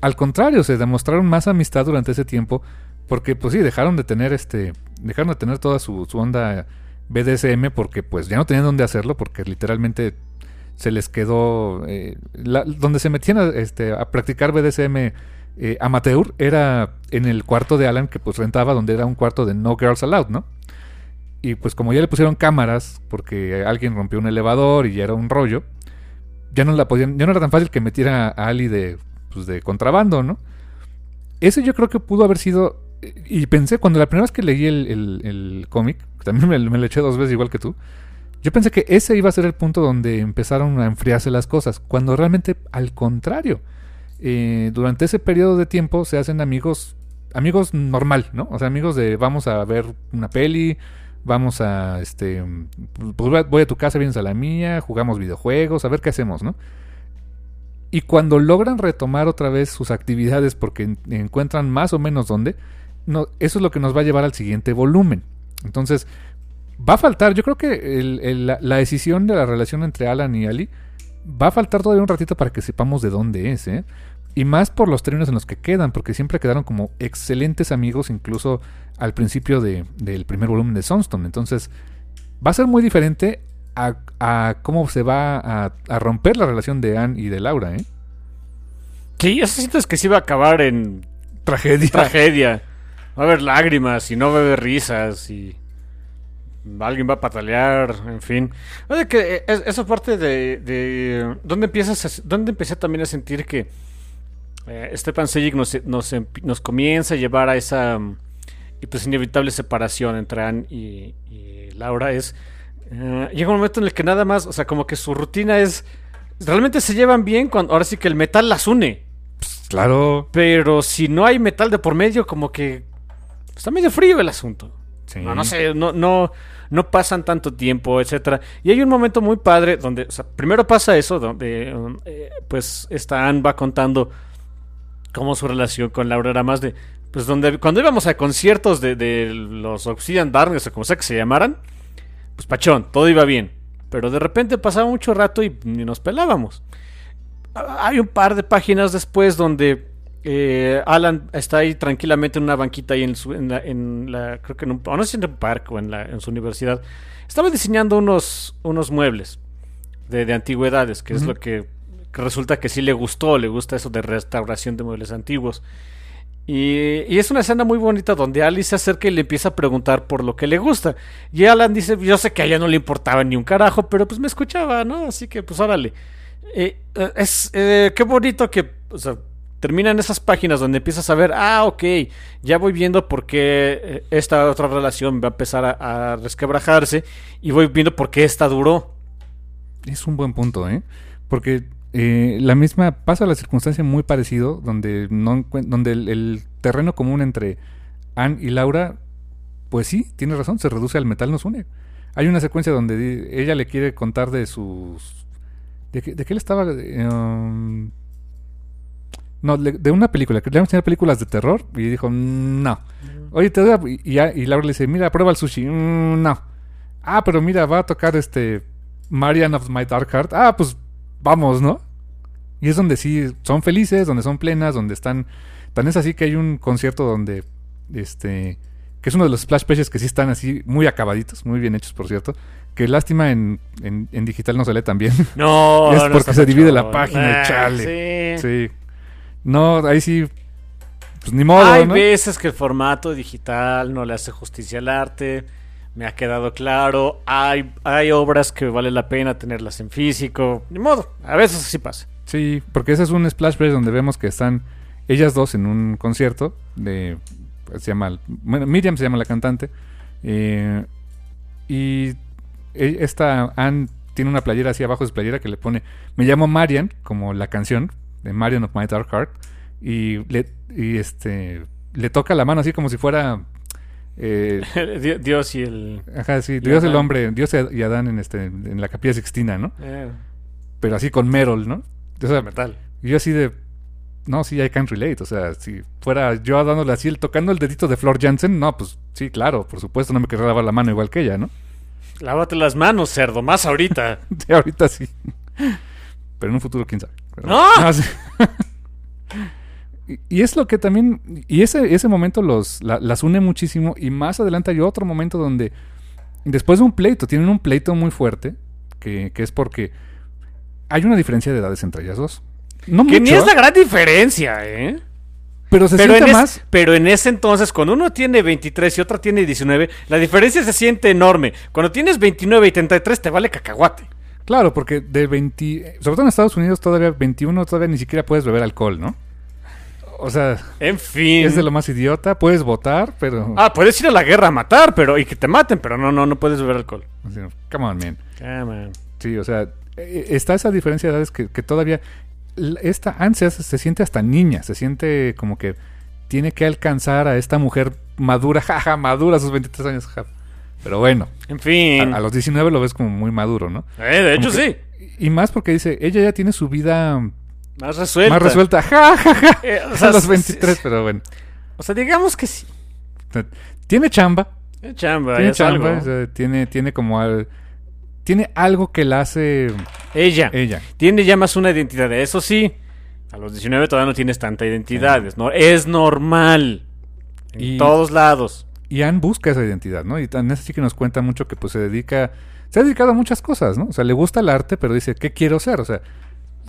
Al contrario, se demostraron más amistad durante ese tiempo. Porque, pues sí, dejaron de tener este. Dejaron de tener toda su, su onda BDSM. Porque pues ya no tenían dónde hacerlo. Porque literalmente se les quedó. eh, la- donde se metían a, este, a practicar BDSM eh, amateur era en el cuarto de Alan que pues rentaba donde era un cuarto de No Girls Allowed, ¿no? Y pues como ya le pusieron cámaras porque alguien rompió un elevador y ya era un rollo, ya no la podían, ya no era tan fácil que metiera a Ali de, pues, de contrabando, ¿no? Ese yo creo que pudo haber sido, y pensé cuando la primera vez que leí el, el- el cómic, también me, me lo eché dos veces igual que tú, yo pensé que ese iba a ser el punto donde empezaron a enfriarse las cosas, cuando realmente al contrario, eh, durante ese periodo de tiempo se hacen amigos, amigos normal, ¿no? O sea, amigos de vamos a ver una peli, vamos a, este, pues voy a- tu casa, vienes a la mía, jugamos videojuegos, a ver qué hacemos, ¿no? Y cuando logran retomar otra vez sus actividades porque en- encuentran más o menos dónde, eso es lo que nos va a llevar al siguiente volumen. Entonces, va a faltar, yo creo que el- el- la, la decisión de la relación entre Alan y Ali va a faltar todavía un ratito para que sepamos de dónde es, ¿eh? Y más por los términos en los que quedan, porque siempre quedaron como excelentes amigos, incluso al principio de- del primer volumen de Sunstone. Entonces, va a ser muy diferente a, a cómo se va a, a romper la relación de Anne y de Laura, ¿eh? Sí, eso sientes que se iba a acabar en Tragedia. tragedia. Va a haber lágrimas y no va a haber risas y alguien va a patalear, en fin. Oye, que eh, es- esa parte de, de dónde empiezas, a- dónde empecé también a sentir que eh, Stepan Sejic nos, nos, nos comienza a llevar a esa mm, y pues inevitable separación entre Anne y, y Laura es eh, llega un momento en el que nada más, o sea, como que su rutina es realmente se llevan bien cuando ahora sí que el metal las une. Claro. Pero si no hay metal de por medio, como que está medio frío el asunto. Sí. No, no sé, no, no, no pasan tanto tiempo, etcétera. Y hay un momento muy padre donde, o sea, primero pasa eso, donde um, eh, pues esta Anne va contando cómo su relación con Laura era más de, pues donde cuando íbamos a conciertos de, de los Obsidian Darkness o como sea que se llamaran, pues pachón, todo iba bien. Pero de repente pasaba mucho rato y ni nos pelábamos. Hay un par de páginas después donde eh, Alan está ahí tranquilamente en una banquita ahí en, su- en la, en la- creo que en un, no sé si en un parque o en, la, en su universidad. Estaba diseñando unos, unos muebles de, de antigüedades, que es lo que, que resulta que sí le gustó, le gusta eso de restauración de muebles antiguos. Y, y es una escena muy bonita donde Alice se acerca y le empieza a preguntar por lo que le gusta. Y Alan dice, yo sé que a ella no le importaba ni un carajo, pero pues me escuchaba, ¿no? Así que pues órale. Eh, eh, es qué bonito que o sea, terminan esas páginas donde empiezas a ver, ah, ok, ya voy viendo por qué eh, esta otra relación va a empezar a, resquebrajarse y voy viendo por qué esta duró. Es un buen punto, ¿eh? Porque eh, la misma pasa la circunstancia muy parecido, donde no donde el, terreno común entre Anne y Laura, pues sí, tiene razón, se reduce al metal nos une. Hay una secuencia donde ella le quiere contar de sus de qué, de le estaba eh, um, no, le- de una película, le enseñar películas de terror y dijo, "Mm, "No." Oye, te doy a- y, y Laura le dice, "Mira, prueba el sushi." "Mm, no. Ah, pero mira, va a tocar este Marian of My Dark Heart. Ah, pues vamos, ¿no? Y es donde sí son felices, donde son plenas, donde están. Tan es así que hay un concierto donde. Este. Que es uno de los splash pages que sí están así muy acabaditos, muy bien hechos, por cierto. Que lástima en, en, en digital no se lee también. No, Es porque se divide la página, Ah, chale. sí. sí. No, ahí sí. Pues ni modo, Hay ¿no? veces que el formato digital no le hace justicia al arte. Me ha quedado claro. Hay, hay obras que vale la pena tenerlas en físico. Ni modo. A veces así pasa. Sí, porque ese es un splash page donde vemos que están ellas dos en un concierto de se llama Miriam se llama la cantante eh, y e- esta Anne tiene una playera así abajo de su playera que le pone me llamo Marian como la canción de Marian of My Dark Heart y le y este le toca la mano así como si fuera eh, Di- Dios y el. ajá, sí, Y Dios el Adán. hombre Dios y Adán en este en la capilla sixtina no eh, pero así con Merol no o sea, metal. y yo así de... no, sí, I can relate. O sea, si fuera yo dándole así, el, tocando el dedito de Flor Jansen, no, pues sí, claro, por supuesto, no me querría lavar la mano igual que ella, ¿no? Lávate las manos, cerdo, más ahorita. Sí, ahorita sí. Pero en un futuro, quién sabe. Pero- ¡No! sí. y, es lo que también. Y ese, ese momento los, la- las une muchísimo. Y más adelante hay otro momento donde. Después de un pleito, tienen un pleito muy fuerte. Que, que es porque hay una diferencia de edades entre ellas dos. No Que mucho, ni es la gran diferencia, ¿eh? pero se Pero en, siente es- más. pero en ese entonces, cuando uno tiene 23 y otra tiene 19, la diferencia se siente enorme. Cuando tienes 29 y 33, te vale cacahuate. Claro, porque de 20. Sobre todo en Estados Unidos, todavía 21, todavía ni siquiera puedes beber alcohol, ¿no? O sea, En fin. es de lo más idiota. Puedes votar, pero. Ah, puedes ir a la guerra a matar, pero y que te maten, pero no, no, no puedes beber alcohol. Come on, man. Come on. Sí, o sea, eh, está esa diferencia de edades que, que todavía. Esta ansia se, se siente hasta niña, se siente como que tiene que alcanzar a esta mujer madura, jaja, madura a sus 23 años, jaja. Pero bueno, En fin. a, a los 19 lo ves como muy maduro, ¿no? Eh, de hecho, que- sí. Y más porque dice, ella ya tiene su vida Más resuelta. más resuelta, jajaja, Eh, o a sea, los sí, 23, sí. pero bueno. O sea, digamos que sí. Tiene chamba, Eh, Chamba, tiene chamba, algo. o sea, tiene, tiene como al- tiene algo que la hace Ella. ella. Tiene ya más una identidad. Eso sí, a los 19 todavía no tienes tanta identidad. Es, no, es normal. En Y- todos lados. Y Anne busca esa identidad, ¿no? Y tan es así que nos cuenta mucho que pues se dedica, se ha dedicado a muchas cosas, ¿no? O sea, le gusta el arte, pero dice, ¿qué quiero ser? O sea,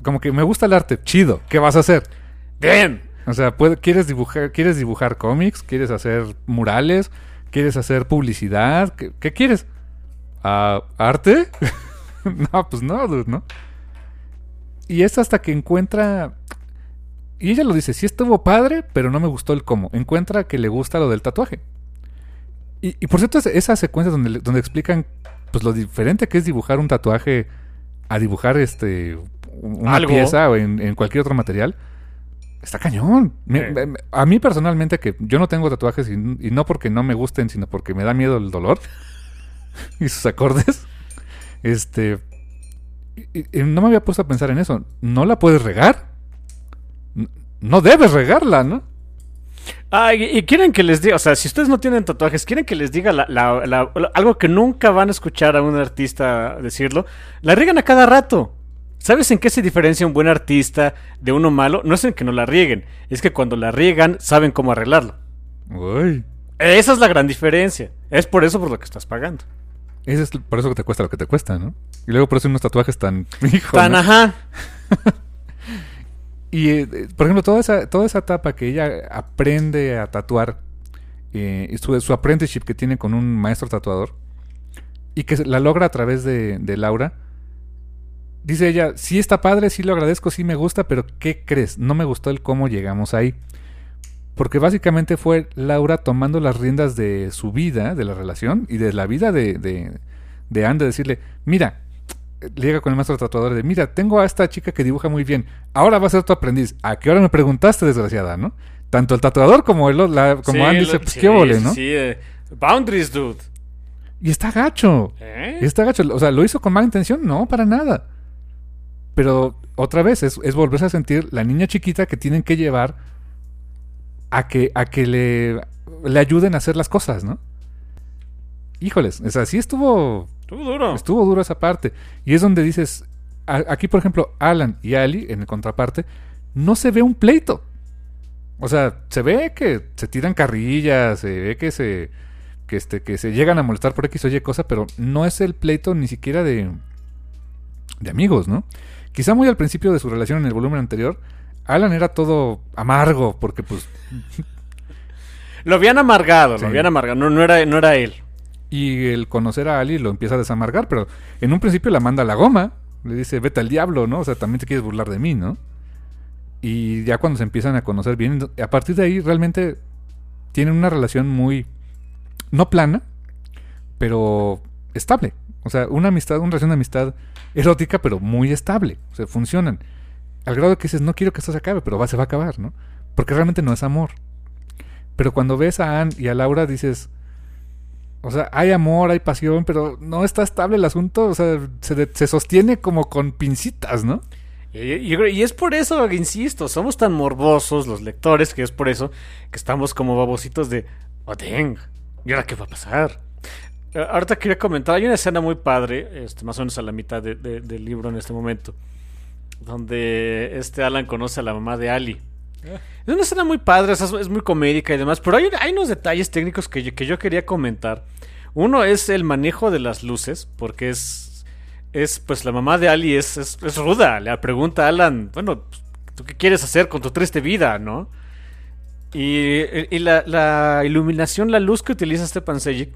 como que me gusta el arte, chido, ¿qué vas a hacer? Bien. O sea, puede- ¿quieres dibujar, quieres dibujar cómics? ¿Quieres hacer murales? ¿Quieres hacer publicidad? ¿Qué, qué quieres? Ah, ¿Arte? no, pues no, dude, ¿no? Y es hasta que encuentra... Y ella lo dice, sí estuvo padre, pero no me gustó el cómo. Encuentra que le gusta lo del tatuaje. Y, y por cierto, es- esa secuencia donde, donde explican pues lo diferente que es dibujar un tatuaje a dibujar este una Algo. pieza o en, en cualquier otro material, está cañón. Me- Sí. me- a mí personalmente, que yo no tengo tatuajes y, y no porque no me gusten, sino porque me da miedo el dolor y sus acordes, este... y- y no me había puesto a pensar en eso. ¿No la puedes regar? No debes regarla, ¿no? Ah, y, y quieren que les diga, o sea, si ustedes no tienen tatuajes, quieren que les diga la- la- algo que nunca van a escuchar a un artista decirlo, la riegan a cada rato. ¿Sabes en qué se diferencia un buen artista de uno malo? No es en que no la rieguen, es que cuando la riegan saben cómo arreglarlo. Uy. Esa es la gran diferencia. Es por eso por lo que estás pagando. Ese es por eso que te cuesta lo que te cuesta, ¿no? Y luego por eso unos tatuajes tan... hijo, Tan ¿no? ajá. Y, eh, por ejemplo, toda esa, toda esa etapa que ella aprende a tatuar, eh, su, su apprenticeship que tiene con un maestro tatuador, y que la logra a través de, de Laura, dice ella, sí está padre, sí lo agradezco, sí me gusta, pero ¿qué crees? No me gustó el cómo llegamos ahí. Porque básicamente fue Laura tomando las riendas de su vida, de la relación, y de la vida de, de, de Anne, de decirle, mira, llega con el maestro tatuador de, mira, tengo a esta chica que dibuja muy bien, ahora va a ser tu aprendiz. ¿A qué hora me preguntaste, desgraciada, no? Tanto el tatuador como el, la, como Sí, lo- dice, pues sí, qué vole, ¿no? Sí, eh, boundaries, dude. Y está gacho. ¿Eh? Y está gacho. O sea, ¿lo hizo con mala intención? No, para nada. Pero otra vez es, es volverse a sentir la niña chiquita que tienen que llevar a que, a que le, le ayuden a hacer las cosas, ¿no? Híjoles, o sea, sí estuvo Estuvo duro. Estuvo duro esa parte. Y es donde dices, a- aquí por ejemplo, Alan y Ali, en el contraparte, no se ve un pleito. O sea, se ve que se tiran carrillas, se ve que se, que este, que se llegan a molestar por X o Y cosa, pero no es el pleito ni siquiera de, de amigos, ¿no? Quizá muy al principio de su relación en el volumen anterior, Alan era todo amargo, porque pues Lo habían amargado, Sí. lo habían amargado. No, no, era, no era él. Y el conocer a Ali lo empieza a desamargar, pero en un principio la manda a la goma. Le dice, vete al diablo, ¿no? O sea, también te quieres burlar de mí, ¿no? Y ya cuando se empiezan a conocer bien, a partir de ahí realmente tienen una relación muy, no plana, pero estable. O sea, una amistad, una relación de amistad erótica, pero muy estable. O sea, funcionan. Al grado que dices, no quiero que esto se acabe, pero va, se va a acabar, ¿no? Porque realmente no es amor. Pero cuando ves a Anne y a Laura dices, o sea, hay amor, hay pasión, pero no está estable el asunto, o sea, se, se sostiene como con pincitas, ¿no? Y, es por eso, insisto, somos tan morbosos los lectores que es por eso que estamos como babositos de, oh, dang, ¿y ahora qué va a pasar? Ahorita quería comentar, hay una escena muy padre, este, más o menos a la mitad de- de- del libro en este momento, donde este Alan conoce a la mamá de Ali. Es una escena muy padre, es, muy comédica y demás, pero hay, hay unos detalles técnicos que yo, que yo quería comentar. Uno es el manejo de las luces, porque es, es pues la mamá de Ali es, es, es ruda, le pregunta a Alan, bueno, ¿tú qué quieres hacer con tu triste vida, no? Y, y la, la iluminación, la luz que utiliza Stepan Sejic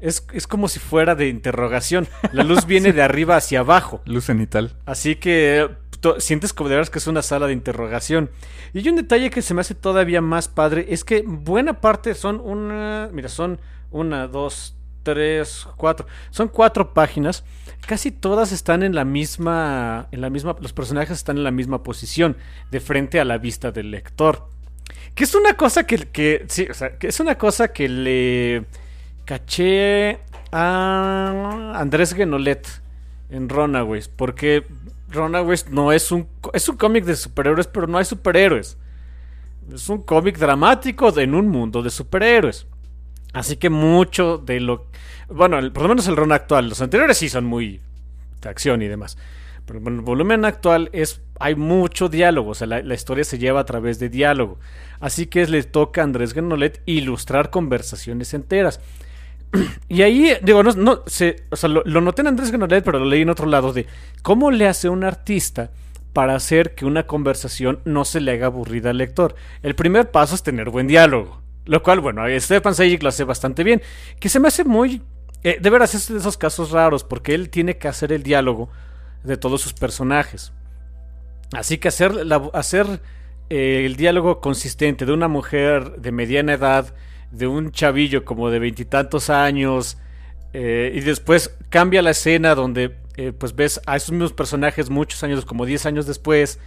es, es como si fuera de interrogación. La luz viene de arriba hacia abajo. Luz cenital. Así que sientes como de veras que es una sala de interrogación. Y hay un detalle que se me hace todavía más padre, es que buena parte son una, mira, son una, dos, tres, cuatro, son cuatro páginas. Casi todas están en la misma, en la misma, los personajes están en la misma posición, de frente a la vista del lector. Que es una cosa que, que sí, que es una cosa que le caché a Andrés Genolet en Runaways, porque Runaways no es un es un cómic de superhéroes, pero no hay superhéroes. Es un cómic dramático en un mundo de superhéroes. Así que mucho de lo bueno, por lo menos el Ron actual, los anteriores sí son muy de acción y demás. Pero el volumen actual es hay mucho diálogo, o sea, la, la historia se lleva a través de diálogo. Así que le toca a Andrés Genolet ilustrar conversaciones enteras. Y ahí, digo, no, se, o sea, lo, noté en Andrés Genolet, pero lo leí en otro lado de cómo le hace un artista para hacer que una conversación no se le haga aburrida al lector. El primer paso es tener buen diálogo. Lo cual, bueno, Stefan Sejic lo hace bastante bien. Que se me hace muy... eh, de veras, es de esos casos raros, porque él tiene que hacer el diálogo de todos sus personajes. Así que hacer, la- hacer eh, el diálogo consistente de una mujer de mediana edad, de un chavillo como de veintitantos años, eh, y después cambia la escena donde eh, pues ves a esos mismos personajes muchos años, como 10 años después,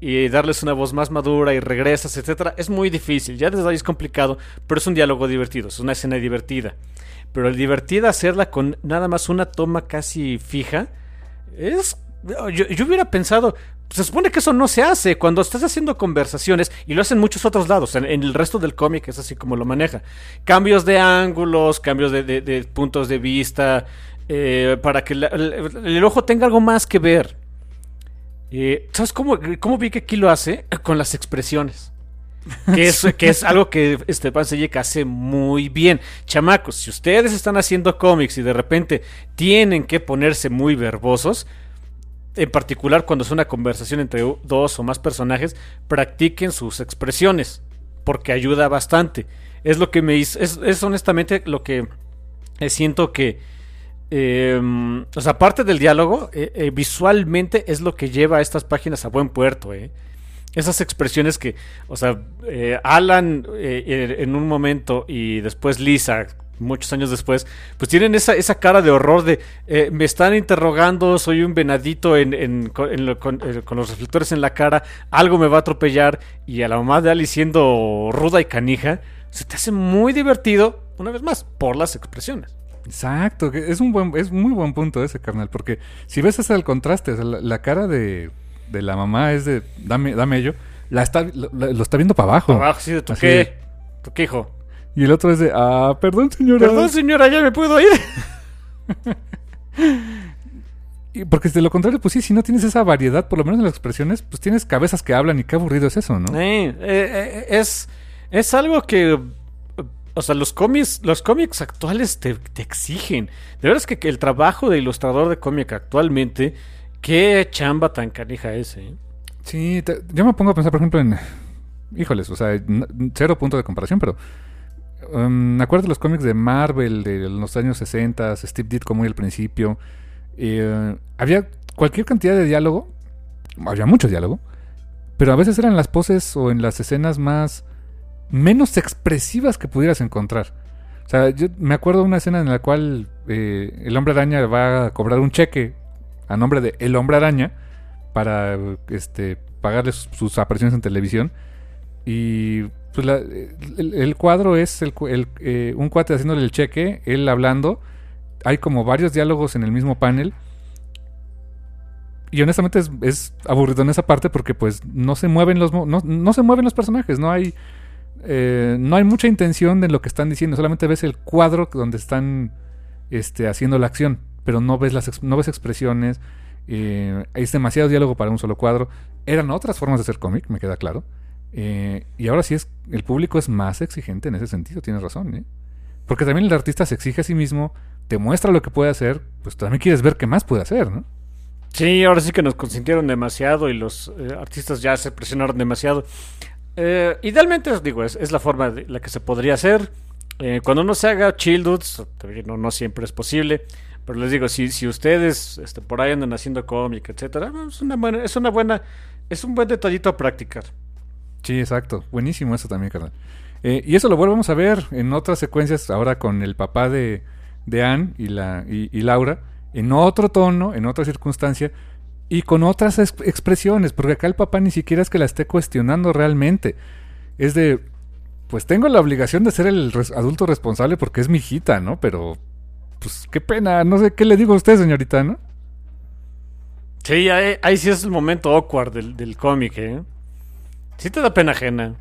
y darles una voz más madura y regresas, etcétera, es muy difícil. Ya desde ahí es complicado, pero es un diálogo divertido, es una escena divertida. Pero el divertida hacerla con nada más una toma casi fija, es. Yo, yo hubiera pensado. Se supone que eso no se hace cuando estás haciendo conversaciones y lo hacen muchos otros lados. En, en el resto del cómic es así como lo maneja. Cambios de ángulos, cambios de, de- de puntos de vista, eh, para que la- el, el ojo tenga algo más que ver. Eh, ¿Sabes cómo, cómo vi que aquí lo hace? Con las expresiones. Que es, que es algo que Esteban Sejic hace muy bien. Chamacos, si ustedes están haciendo cómics y de repente tienen que ponerse muy verbosos, en particular cuando es una conversación entre dos o más personajes, practiquen sus expresiones, porque ayuda bastante. Es lo que me hizo, es, es honestamente lo que eh, siento que, eh, o sea, aparte del diálogo, eh, eh, visualmente es lo que lleva a estas páginas a buen puerto. Esas expresiones que, o sea, Alan en un momento y después Lisa, muchos años después, pues tienen esa, esa cara de horror de, eh, me están interrogando, soy un venadito en, en- con, en lo- con- eh, con los reflectores en la cara, algo me va a atropellar y a la mamá de Ali siendo ruda y canija, se te hace muy divertido, una vez más, por las expresiones. Exacto, es un buen, es muy buen punto ese, carnal, porque si ves hasta el contraste, o sea, la, la cara de, de la mamá es de dame, dame ello, la está, lo, lo está viendo para abajo. Abajo, sí, de tu Así qué, tu qué hijo. Y el otro es de, ah, perdón señora. Perdón señora, ya me puedo ir. Y porque de lo contrario, pues sí, si no tienes esa variedad, por lo menos en las expresiones, pues tienes cabezas que hablan y qué aburrido es eso, ¿no? Eh, eh, eh, es, es algo que. O sea, los cómics, los cómics actuales te, te exigen. De verdad es que, que el trabajo de ilustrador de cómic actualmente, qué chamba tan canija es, eh. Sí, te- yo me pongo a pensar, por ejemplo, en. Híjoles, o sea, cero punto de comparación, pero. Um, me acuerdo de los cómics de Marvel de los años 60, Steve Ditko muy al principio. eh, había cualquier cantidad de diálogo, había mucho diálogo, pero a veces eran las poses o en las escenas más. menos expresivas que pudieras encontrar. O sea, yo me acuerdo de una escena en la cual eh, el hombre araña va a cobrar un cheque a nombre de el hombre araña para este pagarle sus, sus apariciones en televisión y pues el, cuadro es eh, un cuate haciéndole el cheque él hablando hay como varios diálogos en el mismo panel Y honestamente es, es aburrido en esa parte porque pues no se mueven los no, se mueven los personajes, no hay eh, no hay mucha intención de lo que están diciendo, solamente ves el cuadro donde están este, haciendo la acción, pero no ves las no ves expresiones, eh, es demasiado diálogo para un solo cuadro. Eran otras formas de hacer cómic, me queda claro. Eh, y ahora sí es el público es más exigente en ese sentido, tienes razón, ¿eh? Porque también el artista se exige a sí mismo, te muestra lo que puede hacer, pues también quieres ver qué más puede hacer, ¿no? Sí, ahora sí que nos consintieron demasiado y los eh, artistas ya se presionaron demasiado. Eh, idealmente, os digo, es, la forma de la que se podría hacer. Eh, cuando uno se haga chill dudes, no, no siempre es posible. Pero les digo, si, si ustedes este, por ahí andan haciendo cómic, etcétera, es una buena, es una buena, es un buen detallito a practicar. Sí, exacto. Buenísimo eso también, carnal. Eh, y eso lo volvemos a ver en otras secuencias, ahora con el papá de, de Anne y, la, y, Laura, en otro tono, en otra circunstancia, y con otras ex- expresiones, porque acá el papá ni siquiera es que la esté cuestionando realmente. Es de, pues tengo la obligación de ser el adulto responsable porque es mi hijita, ¿no? Pero, pues qué pena, no sé qué le digo a usted, señorita, ¿no? Sí, ahí, ahí sí es el momento awkward del, del cómic, ¿eh? Sí te da pena ajena.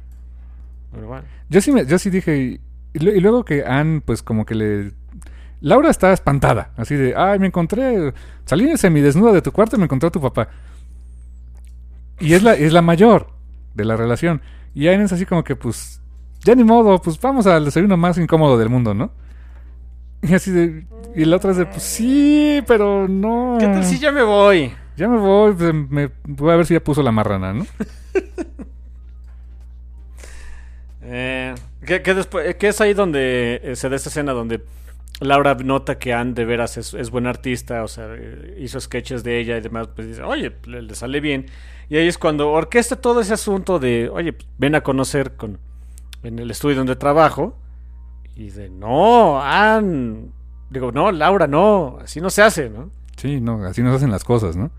Pero bueno. Yo sí, me, yo sí dije, y, y lu- y luego que Anne, pues como que le... Laura está espantada, así de, ay, me encontré, salí semidesnuda de tu cuarto y me encontré a tu papá. Y es la, es la mayor de la relación. Y Anne es así como que, pues, ya ni modo, pues vamos al desayuno más incómodo del mundo, ¿no? Y así de, y la otra es de, pues sí, pero no. ¿Qué tal si ya me voy? Ya me voy, pues, me, voy a ver si ya puso la marrana, ¿no? Eh, que, después, eh, que es ahí donde eh, se da esta escena donde Laura nota que Anne de veras es, es buen artista, o sea, hizo sketches de ella y demás, pues dice, oye, le, le sale bien. Y ahí es cuando orquesta todo ese asunto de, oye, pues, ven a conocer con, en el estudio donde trabajo. Y de, no, Anne. Digo, no, Laura, no, así no se hace, ¿no? Sí, no, así nos hacen las cosas, ¿no?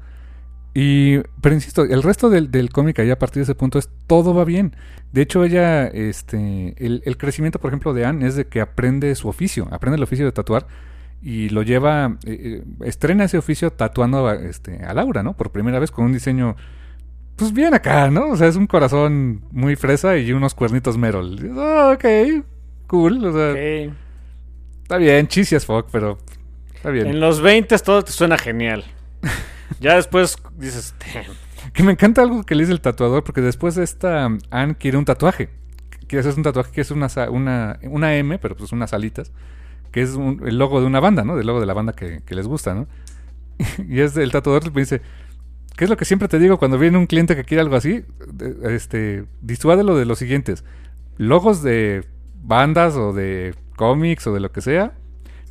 Y, pero insisto, el resto del, del cómic a partir de ese punto es todo va bien. De hecho, ella, este, el, el crecimiento, por ejemplo, de Anne es de que aprende su oficio, aprende el oficio de tatuar y lo lleva, eh, eh, estrena ese oficio tatuando a, este, a Laura, ¿no? Por primera vez con un diseño, pues bien acá, ¿no? O sea, es un corazón muy fresa y unos cuernitos Merol. Ah, ok, cool, o sea, está bien, cheesy as fuck, pero está bien. En los 20 todo te suena genial. Ya después dices, "Damn". Que me encanta algo que le dice el tatuador, porque después de esta Anne quiere un tatuaje. Quiere hacerse un tatuaje que es una, una, una M, pero pues unas alitas, que es el logo de una banda, ¿no? Del logo de la banda que, les gusta, ¿no? y es el tatuador me dice, ¿qué es lo que siempre te digo cuando viene un cliente que quiere algo así? Este, disuádelo de los siguientes. Logos de bandas o de cómics o de lo que sea.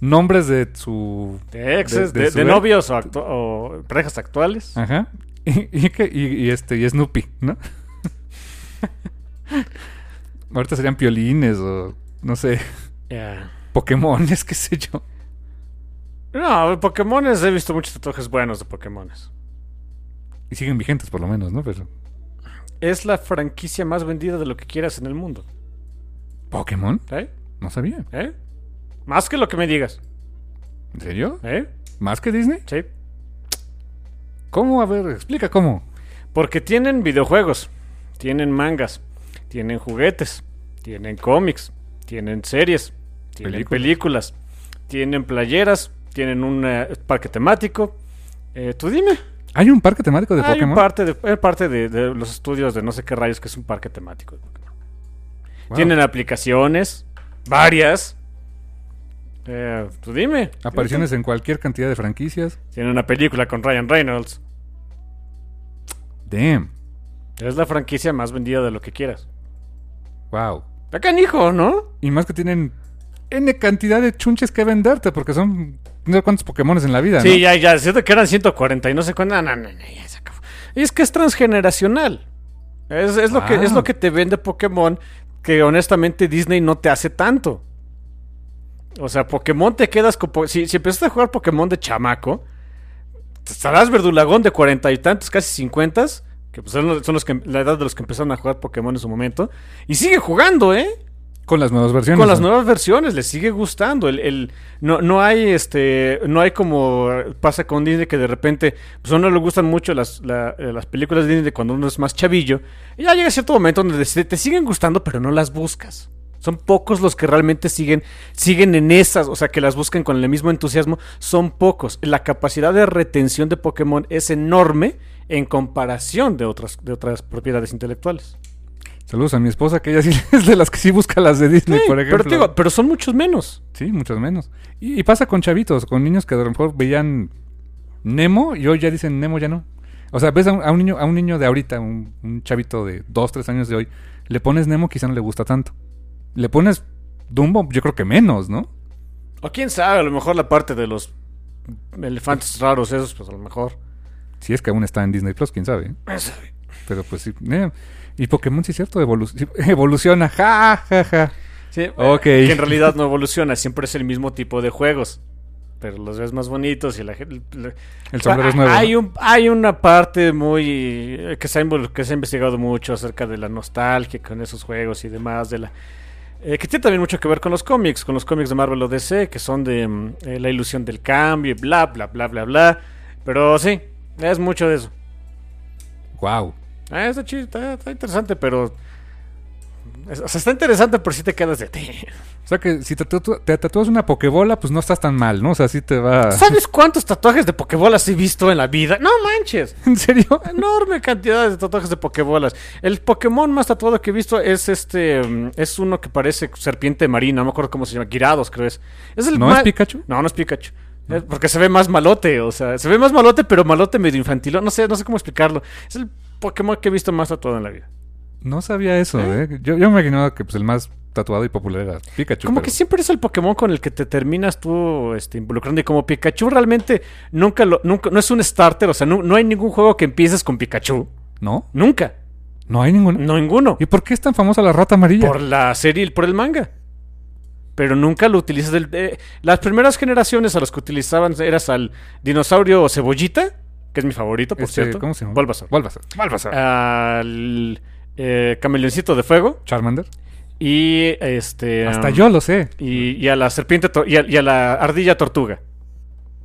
Nombres de su... de exes, de novios o, actu- o parejas actuales. Ajá. Y, y y- este, y Snoopy, ¿no? Ahorita serían piolines o no sé, Ya. Pokémones, qué sé yo. No, Pokémones, he visto muchos tatuajes buenos de Pokémones. Y siguen vigentes por lo menos, ¿no? Pero Es la franquicia más vendida de lo que quieras en el mundo. Pokémon, ¿Eh? no sabía. ¿Eh? Más que lo que me digas. ¿En serio? ¿Eh? ¿Más que Disney? Sí. ¿Cómo? A ver, explica cómo. Porque tienen videojuegos, tienen mangas, tienen juguetes, tienen cómics, tienen series, tienen Películas. películas, tienen playeras, tienen un eh, parque temático. Eh, Tú dime. ¿Hay un parque temático de Hay Pokémon? parte, de, parte de, de los estudios de no sé qué rayos que es un parque temático. de Pokémon. Wow. Tienen aplicaciones, varias. Eh, tú dime. Apariciones en cualquier cantidad de franquicias. Tienen una película con Ryan Reynolds. Damn. Es la franquicia más vendida de lo que quieras. Wow. Está canijo, ¿no? Y más que tienen N cantidad de chunches que venderte, porque son no sé cuántos Pokémones en la vida, ¿no? Sí, ya, ya, siento que eran 140 y no sé cuánto. No, no, no, ya se acabó. Y es que es transgeneracional. Es, es lo que, es Ah. lo que te vende Pokémon que honestamente Disney no te hace tanto. O sea, Pokémon te quedas con... Si, si empezaste a jugar Pokémon de chamaco, estarás verdulagón de cuarenta y tantos, casi cincuentas, que pues son, los- son los que, la edad de los que empezaron a jugar Pokémon en su momento, y sigue jugando, ¿eh? Con las nuevas versiones. Con las ¿no? nuevas versiones, les sigue gustando. El, el- no, no hay este. No hay como pasa con Disney que de repente. Pues a uno le gustan mucho las, la- eh, las películas de Disney cuando uno es más chavillo. Y ya llega cierto momento donde te, te siguen gustando, pero no las buscas. Son pocos los que realmente siguen, siguen en esas, o sea, que las busquen con el mismo entusiasmo. Son pocos. La capacidad de retención de Pokémon es enorme en comparación de otras, de otras propiedades intelectuales. Saludos a mi esposa, que ella sí es de las que sí busca las de Disney, Sí, por ejemplo. pero, te digo, pero son muchos menos. Sí, muchos menos. Y, y pasa con chavitos, con niños que a lo mejor veían Nemo y hoy ya dicen Nemo ya no. O sea, ves a un, a un niño, a un niño de ahorita, un, un chavito de 2, 3 años de hoy, le pones Nemo, quizá no le gusta tanto. Le pones Dumbo, yo creo que menos, ¿no? O quién sabe, a lo mejor la parte de los elefantes raros, esos, pues a lo mejor. Si es que aún está en Disney Plus, quién sabe. Pero pues sí. eh, Y Pokémon sí es cierto, evolu- evoluciona. Ja, ja, ja. Sí, Ok. Que en realidad no evoluciona, siempre es el mismo tipo de juegos. Pero los ves más bonitos y la gente. El sombrero es nuevo. Hay, ¿no? un, hay una parte muy. eh, Que se, ha, que se ha investigado mucho acerca de la nostalgia con esos juegos y demás. de la eh, Que tiene también mucho que ver con los cómics, con los cómics de Marvel o DC, que son de mm, eh, la ilusión del cambio y bla, bla, bla, bla, bla. Pero sí, es mucho de eso. Wow. Ah, está chido, está, está interesante, pero. O sea, está interesante, pero sí te quedas de. O sea que si te, tatu- te tatúas una pokebola, pues no estás tan mal, ¿no? O sea, sí te va... ¿Sabes cuántos tatuajes de pokebolas he visto en la vida? No manches. ¿En serio? Enorme cantidad de tatuajes de pokebolas. El Pokémon más tatuado que he visto es este. mm, Es uno que parece serpiente marina. No me acuerdo cómo se llama. Girados, creo es. es el ¿No es Pikachu? No, no es Pikachu. Porque se ve más malote. O sea, se ve más malote, pero malote medio infantil. No sé, no sé cómo explicarlo. Es el Pokémon que he visto más tatuado en la vida. No sabía eso, ¿eh? Yo, yo me imaginaba que pues, el más tatuado y popular era Pikachu. Como pero- que siempre es el Pokémon con el que te terminas tú este, involucrando. Y como Pikachu realmente nunca lo, nunca, no es un starter. O sea, no, no hay ningún juego que empieces con Pikachu. ¿No? Nunca. No hay ninguno. No ninguno. ¿Y por qué es tan famosa la rata amarilla? Por la serie y por el manga. Pero nunca lo utilizas del. eh, las primeras generaciones a los que utilizaban eras al dinosaurio cebollita, que es mi favorito, por Este, cierto. ¿Cómo se llama? Bulbasaur. Bulbasaur. Bulbasaur. Al eh, cameleoncito de fuego. Charmander. Y este. Hasta um, yo lo sé. Y, y a la serpiente y a, y a la ardilla tortuga.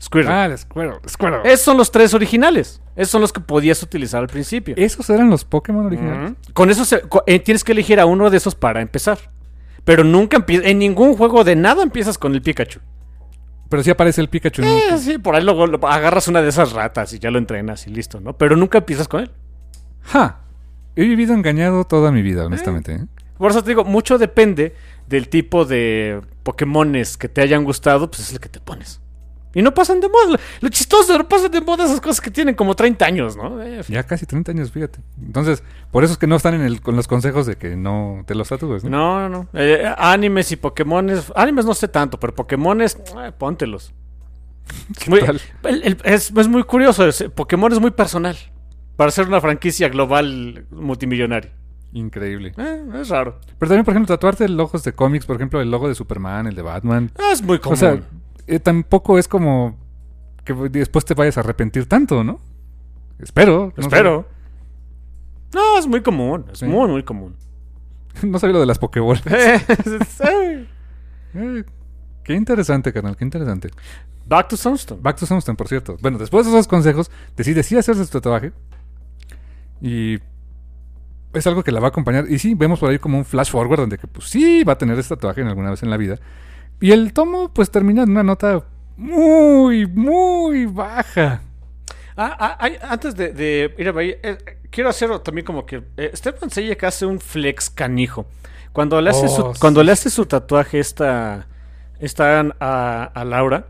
Squirtle. Ah, el Squirtle. Squirtle. Esos son los tres originales. Esos son los que podías utilizar al principio. Esos eran los Pokémon originales. Con eso eh, tienes que elegir a uno de esos para empezar. Pero nunca empie- en ningún juego de nada empiezas con el Pikachu. Pero sí aparece el Pikachu. en Eh, sí, por ahí luego agarras una de esas ratas y ya lo entrenas y listo, ¿no? Pero nunca empiezas con él. ¡Ja! He vivido engañado toda mi vida, honestamente. ¿eh? Por eso te digo, mucho depende del tipo de Pokémones que te hayan gustado, pues es el que te pones. Y no pasan de moda. Lo, chistoso, no pasan de moda esas cosas que tienen como 30 años, ¿no? Eh, Ya casi 30 años, fíjate. Entonces, por eso es que no están en el, con los consejos de que no te los tatúes, ¿no? No, no, no. Eh, animes y Pokémones. Animes no sé tanto, pero Pokémones, eh, póntelos. ¿Qué Muy- tal? el- el- es, es muy curioso. es- Pokémon es muy personal. Para ser una franquicia global multimillonaria. Increíble. Eh, es raro. Pero también, por ejemplo, tatuarte logos de cómics, por ejemplo, el logo de Superman, el de Batman. Ah, Es muy común. O sea, eh, tampoco es como que después te vayas a arrepentir tanto, ¿no? Espero. no Espero. No, es muy común. Es Sí. muy, muy común. No sabía lo de las Pokébolas. Eh, qué interesante, carnal, qué interesante. Back to Sunstone. Back to Sunstone, por cierto. Bueno, después de esos consejos, decide sí hacerse su tatuaje. Y es algo que la va a acompañar. Y sí, vemos por ahí como un flash forward donde que pues sí va a tener este tatuaje en alguna vez en la vida. Y el tomo pues termina en una nota muy, muy baja. Ah, ah, antes de, de ir a Bahía, eh, quiero hacer también como que eh, Stefan Sejic hace un flex canijo. Cuando le hace, Oh, su, sí. cuando le hace su tatuaje esta, esta a, a Laura,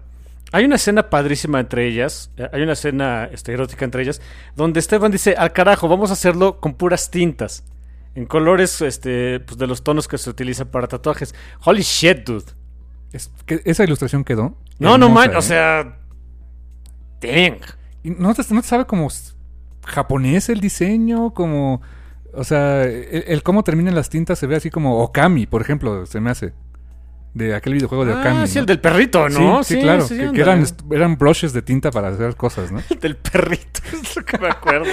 hay una escena padrísima entre ellas, eh, hay una escena este, erótica entre ellas, donde Stefan dice, al carajo, vamos a hacerlo con puras tintas, en colores este, pues, de los tonos que se utilizan para tatuajes. Holy shit, dude. Es que esa ilustración quedó. No, no man, o ¿eh? sea... Dang. No te, no te sabe como japonés el diseño, como... O sea, el, el cómo terminan las tintas se ve así como Okami, por ejemplo, se me hace. De aquel videojuego de Ah, Okami. sí, ¿no? el del perrito, ¿no? Sí, sí, claro. sí, que- eran, eran brushes de tinta para hacer cosas, ¿no? El del perrito, es lo que me acuerdo.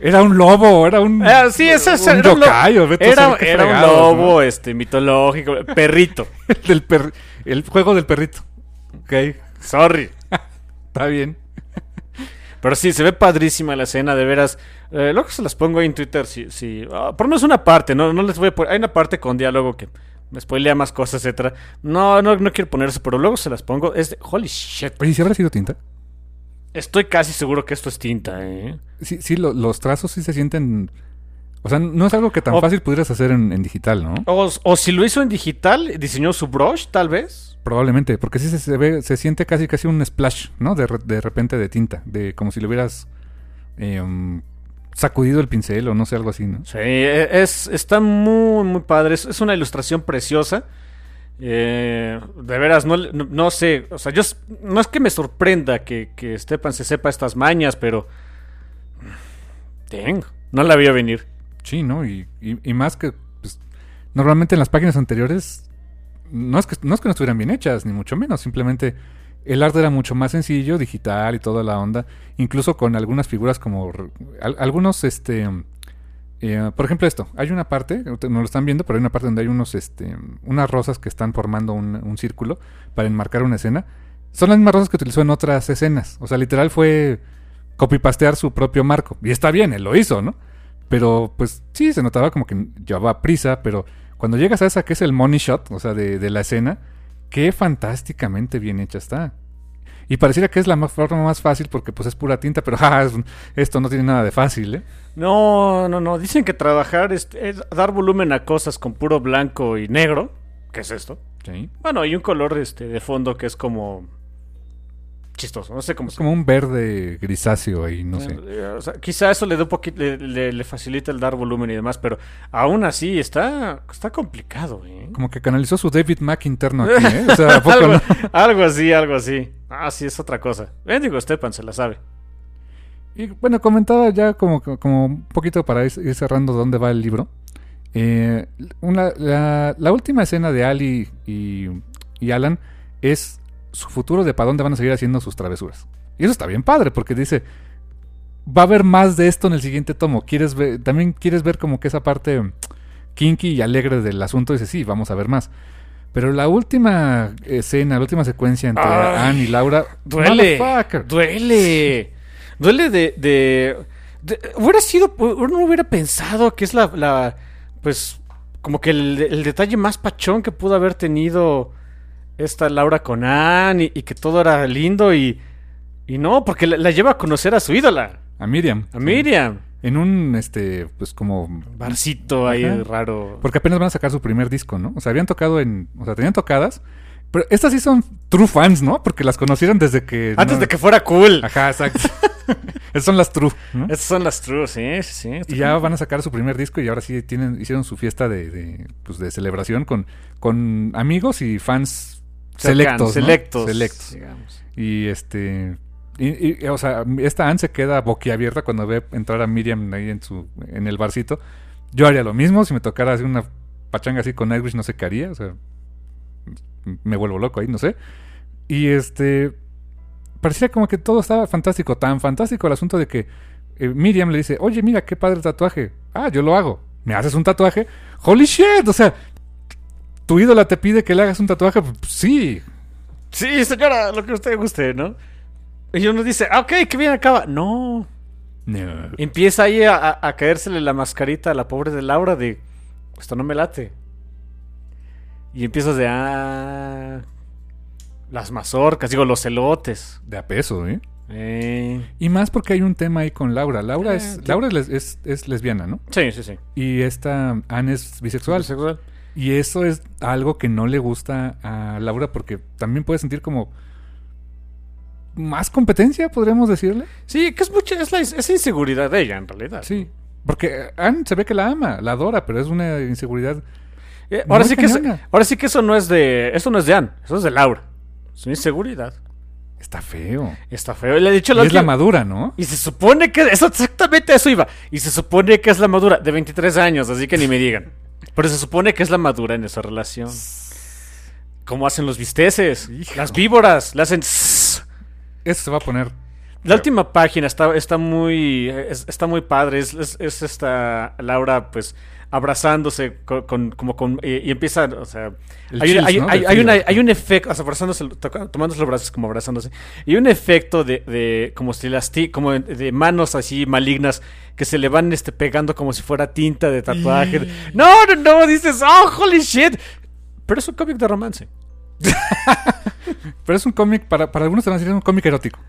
Era un lobo, era un. Ah, sí, ese es un era un lo- yokai, o vete a Era, era un lobo, ¿no? este, mitológico, perrito. El del per- el juego del perrito. Ok, Sorry. está bien. Pero sí, se ve padrísima la escena, de veras. Eh, luego se las pongo ahí en Twitter, si, si, ah, por lo menos una parte, no, no les voy a poner. Hay una parte con diálogo que spoilea más cosas, etcétera. No, no, no quiero poner eso, pero luego se las pongo. Es de, holy shit. Oye, ¿y si habrá sido tinta? Estoy casi seguro que esto es tinta, eh. Sí, sí, lo- los trazos sí se sienten. O sea, no es algo que tan O- fácil pudieras hacer en, en digital, ¿no? O, o si lo hizo en digital, diseñó su brush, tal vez. Probablemente, porque sí se, se ve, se siente casi casi un splash, ¿no? De, de repente de tinta, de como si le hubieras eh, um, sacudido el pincel o no sé, algo así, ¿no? Sí, e- es, está muy, muy padre. Es, es una ilustración preciosa. Eh, de veras, no, no, no sé. O sea, yo no es que me sorprenda que, que Stepan se sepa estas mañas, pero. Tengo. No la vio venir. Sí, ¿no? Y, y- y más que pues, normalmente en las páginas anteriores no es, que, no es que no estuvieran bien hechas, ni mucho menos. Simplemente el arte era mucho más sencillo, digital y toda la onda. Incluso con algunas figuras como... algunos, este... eh, por ejemplo esto, hay una parte, no lo están viendo, pero hay una parte donde hay unos, este, unas rosas que están formando un, círculo para enmarcar una escena. Son las mismas rosas que utilizó en otras escenas. O sea, literal fue copy-pastear su propio marco. Y está bien, él lo hizo, ¿no? Pero pues sí, se notaba como que llevaba prisa, pero cuando llegas a esa que es el money shot, o sea, de, de la escena, qué fantásticamente bien hecha está. Y pareciera que es la más- forma más fácil porque pues es pura tinta, pero ja, es un- esto no tiene nada de fácil, ¿eh? No, no, no. Dicen que trabajar es, es dar volumen a cosas con puro blanco y negro. ¿Qué es esto? Sí. Bueno, y un color este, de fondo que es como. Chistoso. No sé cómo Es como un verde grisáceo ahí, no sé. Eh, o sea, quizá eso le da un poquito, le, le- le facilita el dar volumen y demás, pero aún así está, está complicado, ¿eh? Como que canalizó su David Mack interno aquí, ¿eh? O sea, ¿a poco algo, no? algo así, algo así. Ah, sí, es otra cosa. Bendigo Stepan, se la sabe. Y bueno, comentaba ya como, como un poquito para ir ir cerrando dónde va el libro. Eh, una- la, la última escena de Ali y, y Alan es su futuro de para dónde van a seguir haciendo sus travesuras. Y eso está bien padre, porque dice, va a haber más de esto en el siguiente tomo. ¿Quieres ver, también quieres ver como que esa parte kinky y alegre del asunto. Dice, sí, vamos a ver más. Pero la última escena, la última secuencia entre Ay, Anne y Laura... Duele. Duele. Duele de, de, de- Hubiera sido. Uno hubiera pensado que es la. la pues. Como que el, el detalle más pachón que pudo haber tenido esta Laura con Anne y, y que todo era lindo y. Y no, porque la, la lleva a conocer a su ídola, A Miriam. a Miriam. En un, este, pues como... Barcito ahí Ajá. raro. Porque apenas van a sacar su primer disco, ¿no? O sea, habían tocado en... O sea, tenían tocadas. Pero estas sí son true fans, ¿no? Porque las conocieron desde que... Antes no- de que fuera cool. Ajá, exacto. Esas son las true, ¿no? Estas son las true, sí, sí, sí. Y ya van a sacar su primer disco y ahora sí tienen, hicieron su fiesta de, de, pues de celebración con, con amigos y fans Selectos. ¿no? Selectos. Selectos. digamos. Y este. Y, y, o sea, esta Anne se queda boquiabierta cuando ve entrar a Miriam ahí en su en el barcito. Yo haría lo mismo si me tocara hacer una pachanga así con Nightwish, no sé qué haría. O sea, me vuelvo loco ahí, no sé. Y este. Parecía como que todo estaba fantástico, tan fantástico el asunto de que eh, Miriam le dice: Oye, mira qué padre tatuaje. Ah, yo lo hago. ¿Me haces un tatuaje? ¡Holy shit! O sea, tu ídola te pide que le hagas un tatuaje. Pues, sí, Sí, señora, lo que usted guste, ¿no? Y uno dice, ah, ok, qué bien acaba. No. No. Empieza ahí a, a- a caérsele la mascarita a la pobre de Laura de, esto no me late. Y empiezas de, ah, las mazorcas, digo, los elotes. De a peso, ¿eh? Eh, Y más porque hay un tema ahí con Laura. Laura Eh, es. Laura es- es lesbiana, ¿no? sí, sí, sí. Y esta Anne es bisexual. Bisexual. Y eso es algo que no le gusta a Laura porque también puede sentir como más competencia, podríamos decirle. Sí, que es mucha, es la esa inseguridad de ella, en realidad. Sí. Porque Anne se ve que la ama, la adora, pero es una inseguridad. Eh, ahora, sí que eso, ahora sí que eso no es de, eso no es de Anne, eso es de Laura. Es una inseguridad. Está feo. Está feo. Le he dicho Y la es la madura, ¿no? Y se supone que. Eso exactamente eso iba. Y se supone que es la madura de 23 años, así que ni me digan. Pero se supone que es la madura en esa relación. ¿Cómo hacen los bisteces? Hijo. Las víboras, le hacen... Eso se va a poner. La última página está, está muy es- está muy padre. Es, es- es esta Laura, pues, abrazándose con, con- como con y, y empieza, o sea, El hay, chills, hay- ¿no? hay- Del hay una- frío. hay un efecto, o sea, abrazándose, toca- tomándose los brazos como abrazándose, y un efecto de, de como si las ti- como de, manos así malignas que se le van este pegando como si fuera tinta de tatuaje. No, no, no, dices, oh, holy shit. Pero es un cómic de romance. Pero es un cómic, para, para algunos te van a decir es un cómic erótico.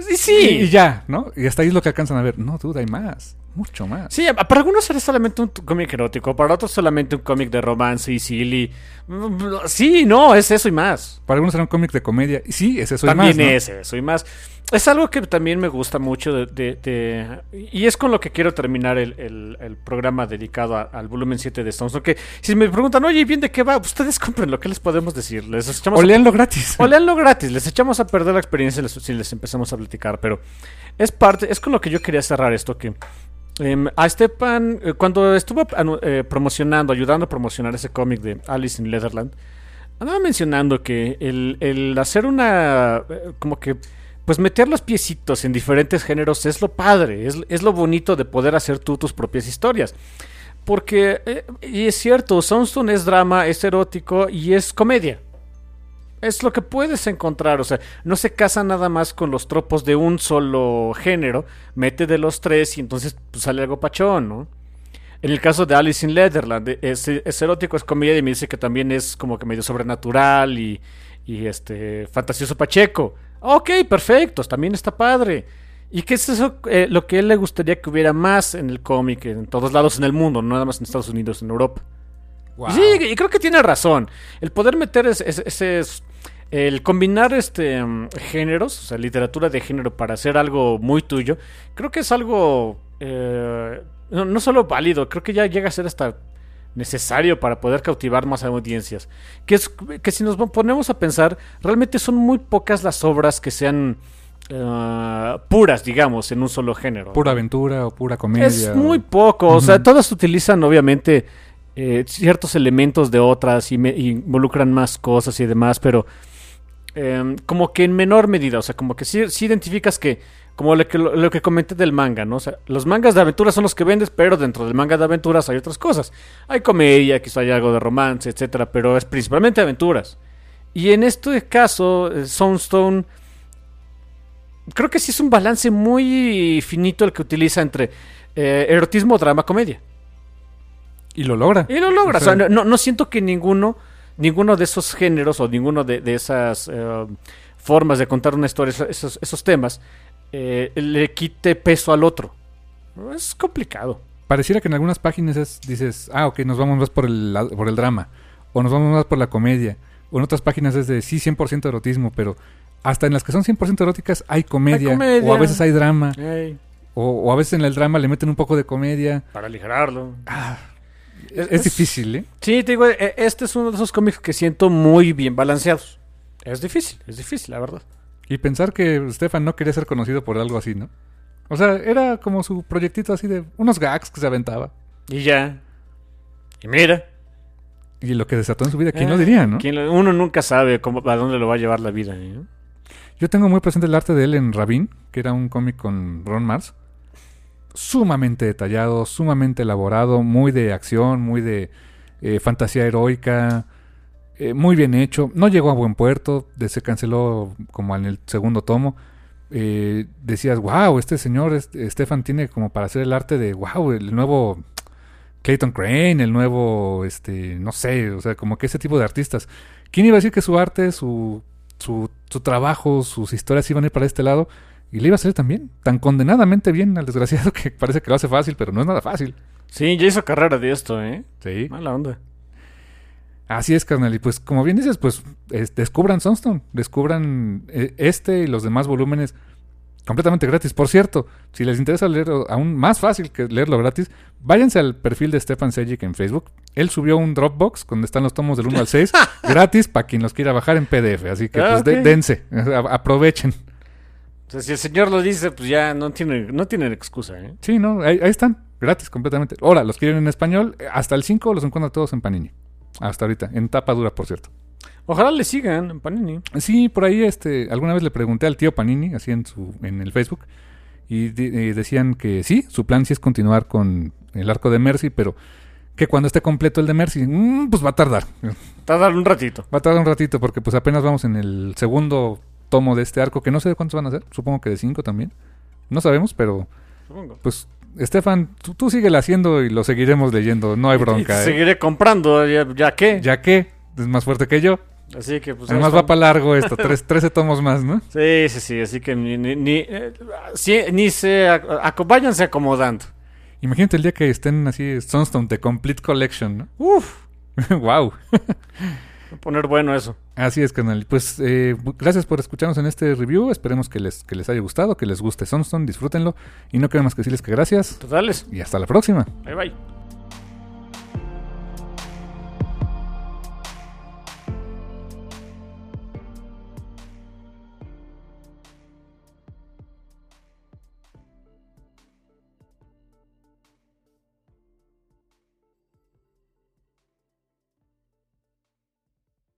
Sí, Y, sí. y ya, ¿no? Y hasta ahí es lo que alcanzan a ver. No, duda, hay más. Mucho más. Sí, para algunos es solamente un cómic erótico, para otros solamente un cómic de romance y silly. Sí, no, es eso y más. Para algunos era un cómic de comedia. Sí, es eso y también más, ¿no? es eso y más. Es algo que también me gusta mucho de, de- de- y es con lo que quiero terminar el, el- el programa dedicado a- al volumen 7 de Stones. Porque si me preguntan, oye, ¿y bien de qué va? Ustedes compren lo que les podemos decir. Les echamos O a- leanlo gratis. o leanlo gratis, les echamos a perder la experiencia si les empezamos a platicar, pero es parte, es con lo que yo quería cerrar esto que em, a Stepan, eh, cuando estuvo eh, promocionando, ayudando a promocionar ese cómic de Alice in Leatherland, andaba mencionando que el, el hacer una, eh, como que, pues meter los piecitos en diferentes géneros es lo padre, es, es lo bonito de poder hacer tú tus propias historias. Porque, eh, y es cierto, Soundstone es drama, es erótico y es comedia. Es lo que puedes encontrar, o sea, no se casa nada más con los tropos de un solo género, mete de los tres y entonces pues, sale algo pachón, ¿no? En el caso de Alice in Leatherland, eh, es, es erótico, es comedia y me dice que también es como que medio sobrenatural y, y este fantasioso pacheco. Ok, perfecto, también está padre. ¿Y qué es eso? eh, lo que a él le gustaría que hubiera más en el cómic, en todos lados en el mundo, no nada más en Estados Unidos, en Europa. Wow. Sí, y creo que tiene razón. El poder meter ese es- el combinar este géneros, o sea, literatura de género para hacer algo muy tuyo, creo que es algo eh, no, no solo válido, creo que ya llega a ser hasta necesario para poder cautivar más audiencias. Que es que si nos ponemos a pensar, realmente son muy pocas las obras que sean eh, puras, digamos, en un solo género. Pura aventura o pura comedia. Es muy poco, o sea, todas utilizan obviamente eh, ciertos elementos de otras y, me- y involucran más cosas y demás, pero em, como que en menor medida, o sea, como que sí, sí identificas que, como lo que, lo, lo que comenté del manga, ¿no? O sea, los mangas de aventuras son los que vendes, pero dentro del manga de aventuras hay otras cosas. Hay comedia, quizá hay algo de romance, etcétera, pero es principalmente aventuras. Y en este caso, eh, Soundstone creo que sí es un balance muy finito el que utiliza entre eh, erotismo, drama, comedia. Y lo logra. Y lo logra. O sea, O sea, no, no siento que ninguno, ninguno de esos géneros o ninguno de, de esas eh, formas de contar una historia, esos- esos, temas, eh, le quite peso al otro. Es complicado. Pareciera que en algunas páginas es- dices, ah, ok, nos vamos más por el, por el drama. O nos vamos más por la comedia. O en otras páginas es de sí, 100% erotismo, pero hasta en las que son 100% eróticas hay comedia, comedia. O a veces hay drama. O, o a veces en el drama le meten un poco de comedia. para aligerarlo. Es, es difícil, ¿eh? Sí, te digo, eh, este es uno de esos cómics que siento muy bien balanceados. Es difícil, es difícil, la verdad. Y pensar que Stefan no quería ser conocido por algo así, ¿no? O sea, era como su proyectito así de unos gags que se aventaba. Y ya. Y mira. Y lo que desató en su vida, ¿quién Eh, lo diría, no? lo- uno nunca sabe cómo, a dónde lo va a llevar la vida. ¿eh? Yo tengo muy presente el arte de él en Rabin, que era un cómic con Ron Mars. Sumamente detallado, sumamente elaborado, muy de acción, muy de eh, fantasía heroica, eh, muy bien hecho. No llegó a buen puerto, se canceló como en el segundo tomo. Eh, decías, wow, este señor, este, Stefan, tiene como para hacer el arte de, wow, el nuevo Clayton Crane, el nuevo, este, no sé, o sea, como que ese tipo de artistas. ¿Quién iba a decir que su arte, su, su trabajo, sus historias iban a ir para este lado? Y le iba a salir también, tan condenadamente bien al desgraciado que parece que lo hace fácil, pero no es nada fácil. Sí, ya hizo carrera de esto, ¿eh? Sí. Mala onda. Así es, carnal. Y pues, como bien dices, pues es- descubran Sunstone, descubran eh, este y los demás volúmenes completamente gratis. Por cierto, si les interesa leer aún más fácil que leerlo gratis, váyanse al perfil de Stefan Sejic en Facebook. Él subió un Dropbox donde están los tomos del 1 al 6 gratis para quien los quiera bajar en PDF. Así que Ah, pues de- ok. dense, aprovechen. O sea, si el señor lo dice, pues ya no tiene, no tienen excusa, ¿eh? Sí, no, ahí, ahí están, gratis completamente. Ahora, los quieren en español, hasta el 5 los encuentran todos en Panini. Hasta ahorita, en tapa dura, por cierto. Ojalá le sigan, Panini. Sí, por ahí este, alguna vez le pregunté al tío Panini, así en su, en el Facebook, y de- eh, decían que sí, su plan sí es continuar con el arco de Mercy, pero que cuando esté completo el de Mercy, mm, pues va a tardar. Tardar un ratito. Va a tardar un ratito porque pues apenas vamos en el segundo tomo de este arco, que no sé de cuántos van a ser, supongo que de cinco también. No sabemos, pero Supongo. pues Estefan, tú, tú síguela haciendo y lo seguiremos leyendo, no hay Y bronca. ¿eh? seguiré comprando, ya, ya que. Ya que es más fuerte que yo. Así que, pues. Además va para largo esto, tres, 13 tomos más, ¿no? Sí, sí, sí. Así que ni, ni, ni, eh, ni se. ac- ac- váyanse acomodando. Imagínate el día que estén así Sunstone The Complete Collection, ¿no? Uf. wow. Poner bueno eso. Así es, canal. Pues eh, gracias por escucharnos en este review. Esperemos que les, que les haya gustado, que les guste Sunstone, disfrútenlo. Y no queda más que decirles que gracias Totales. y hasta la próxima. Bye bye.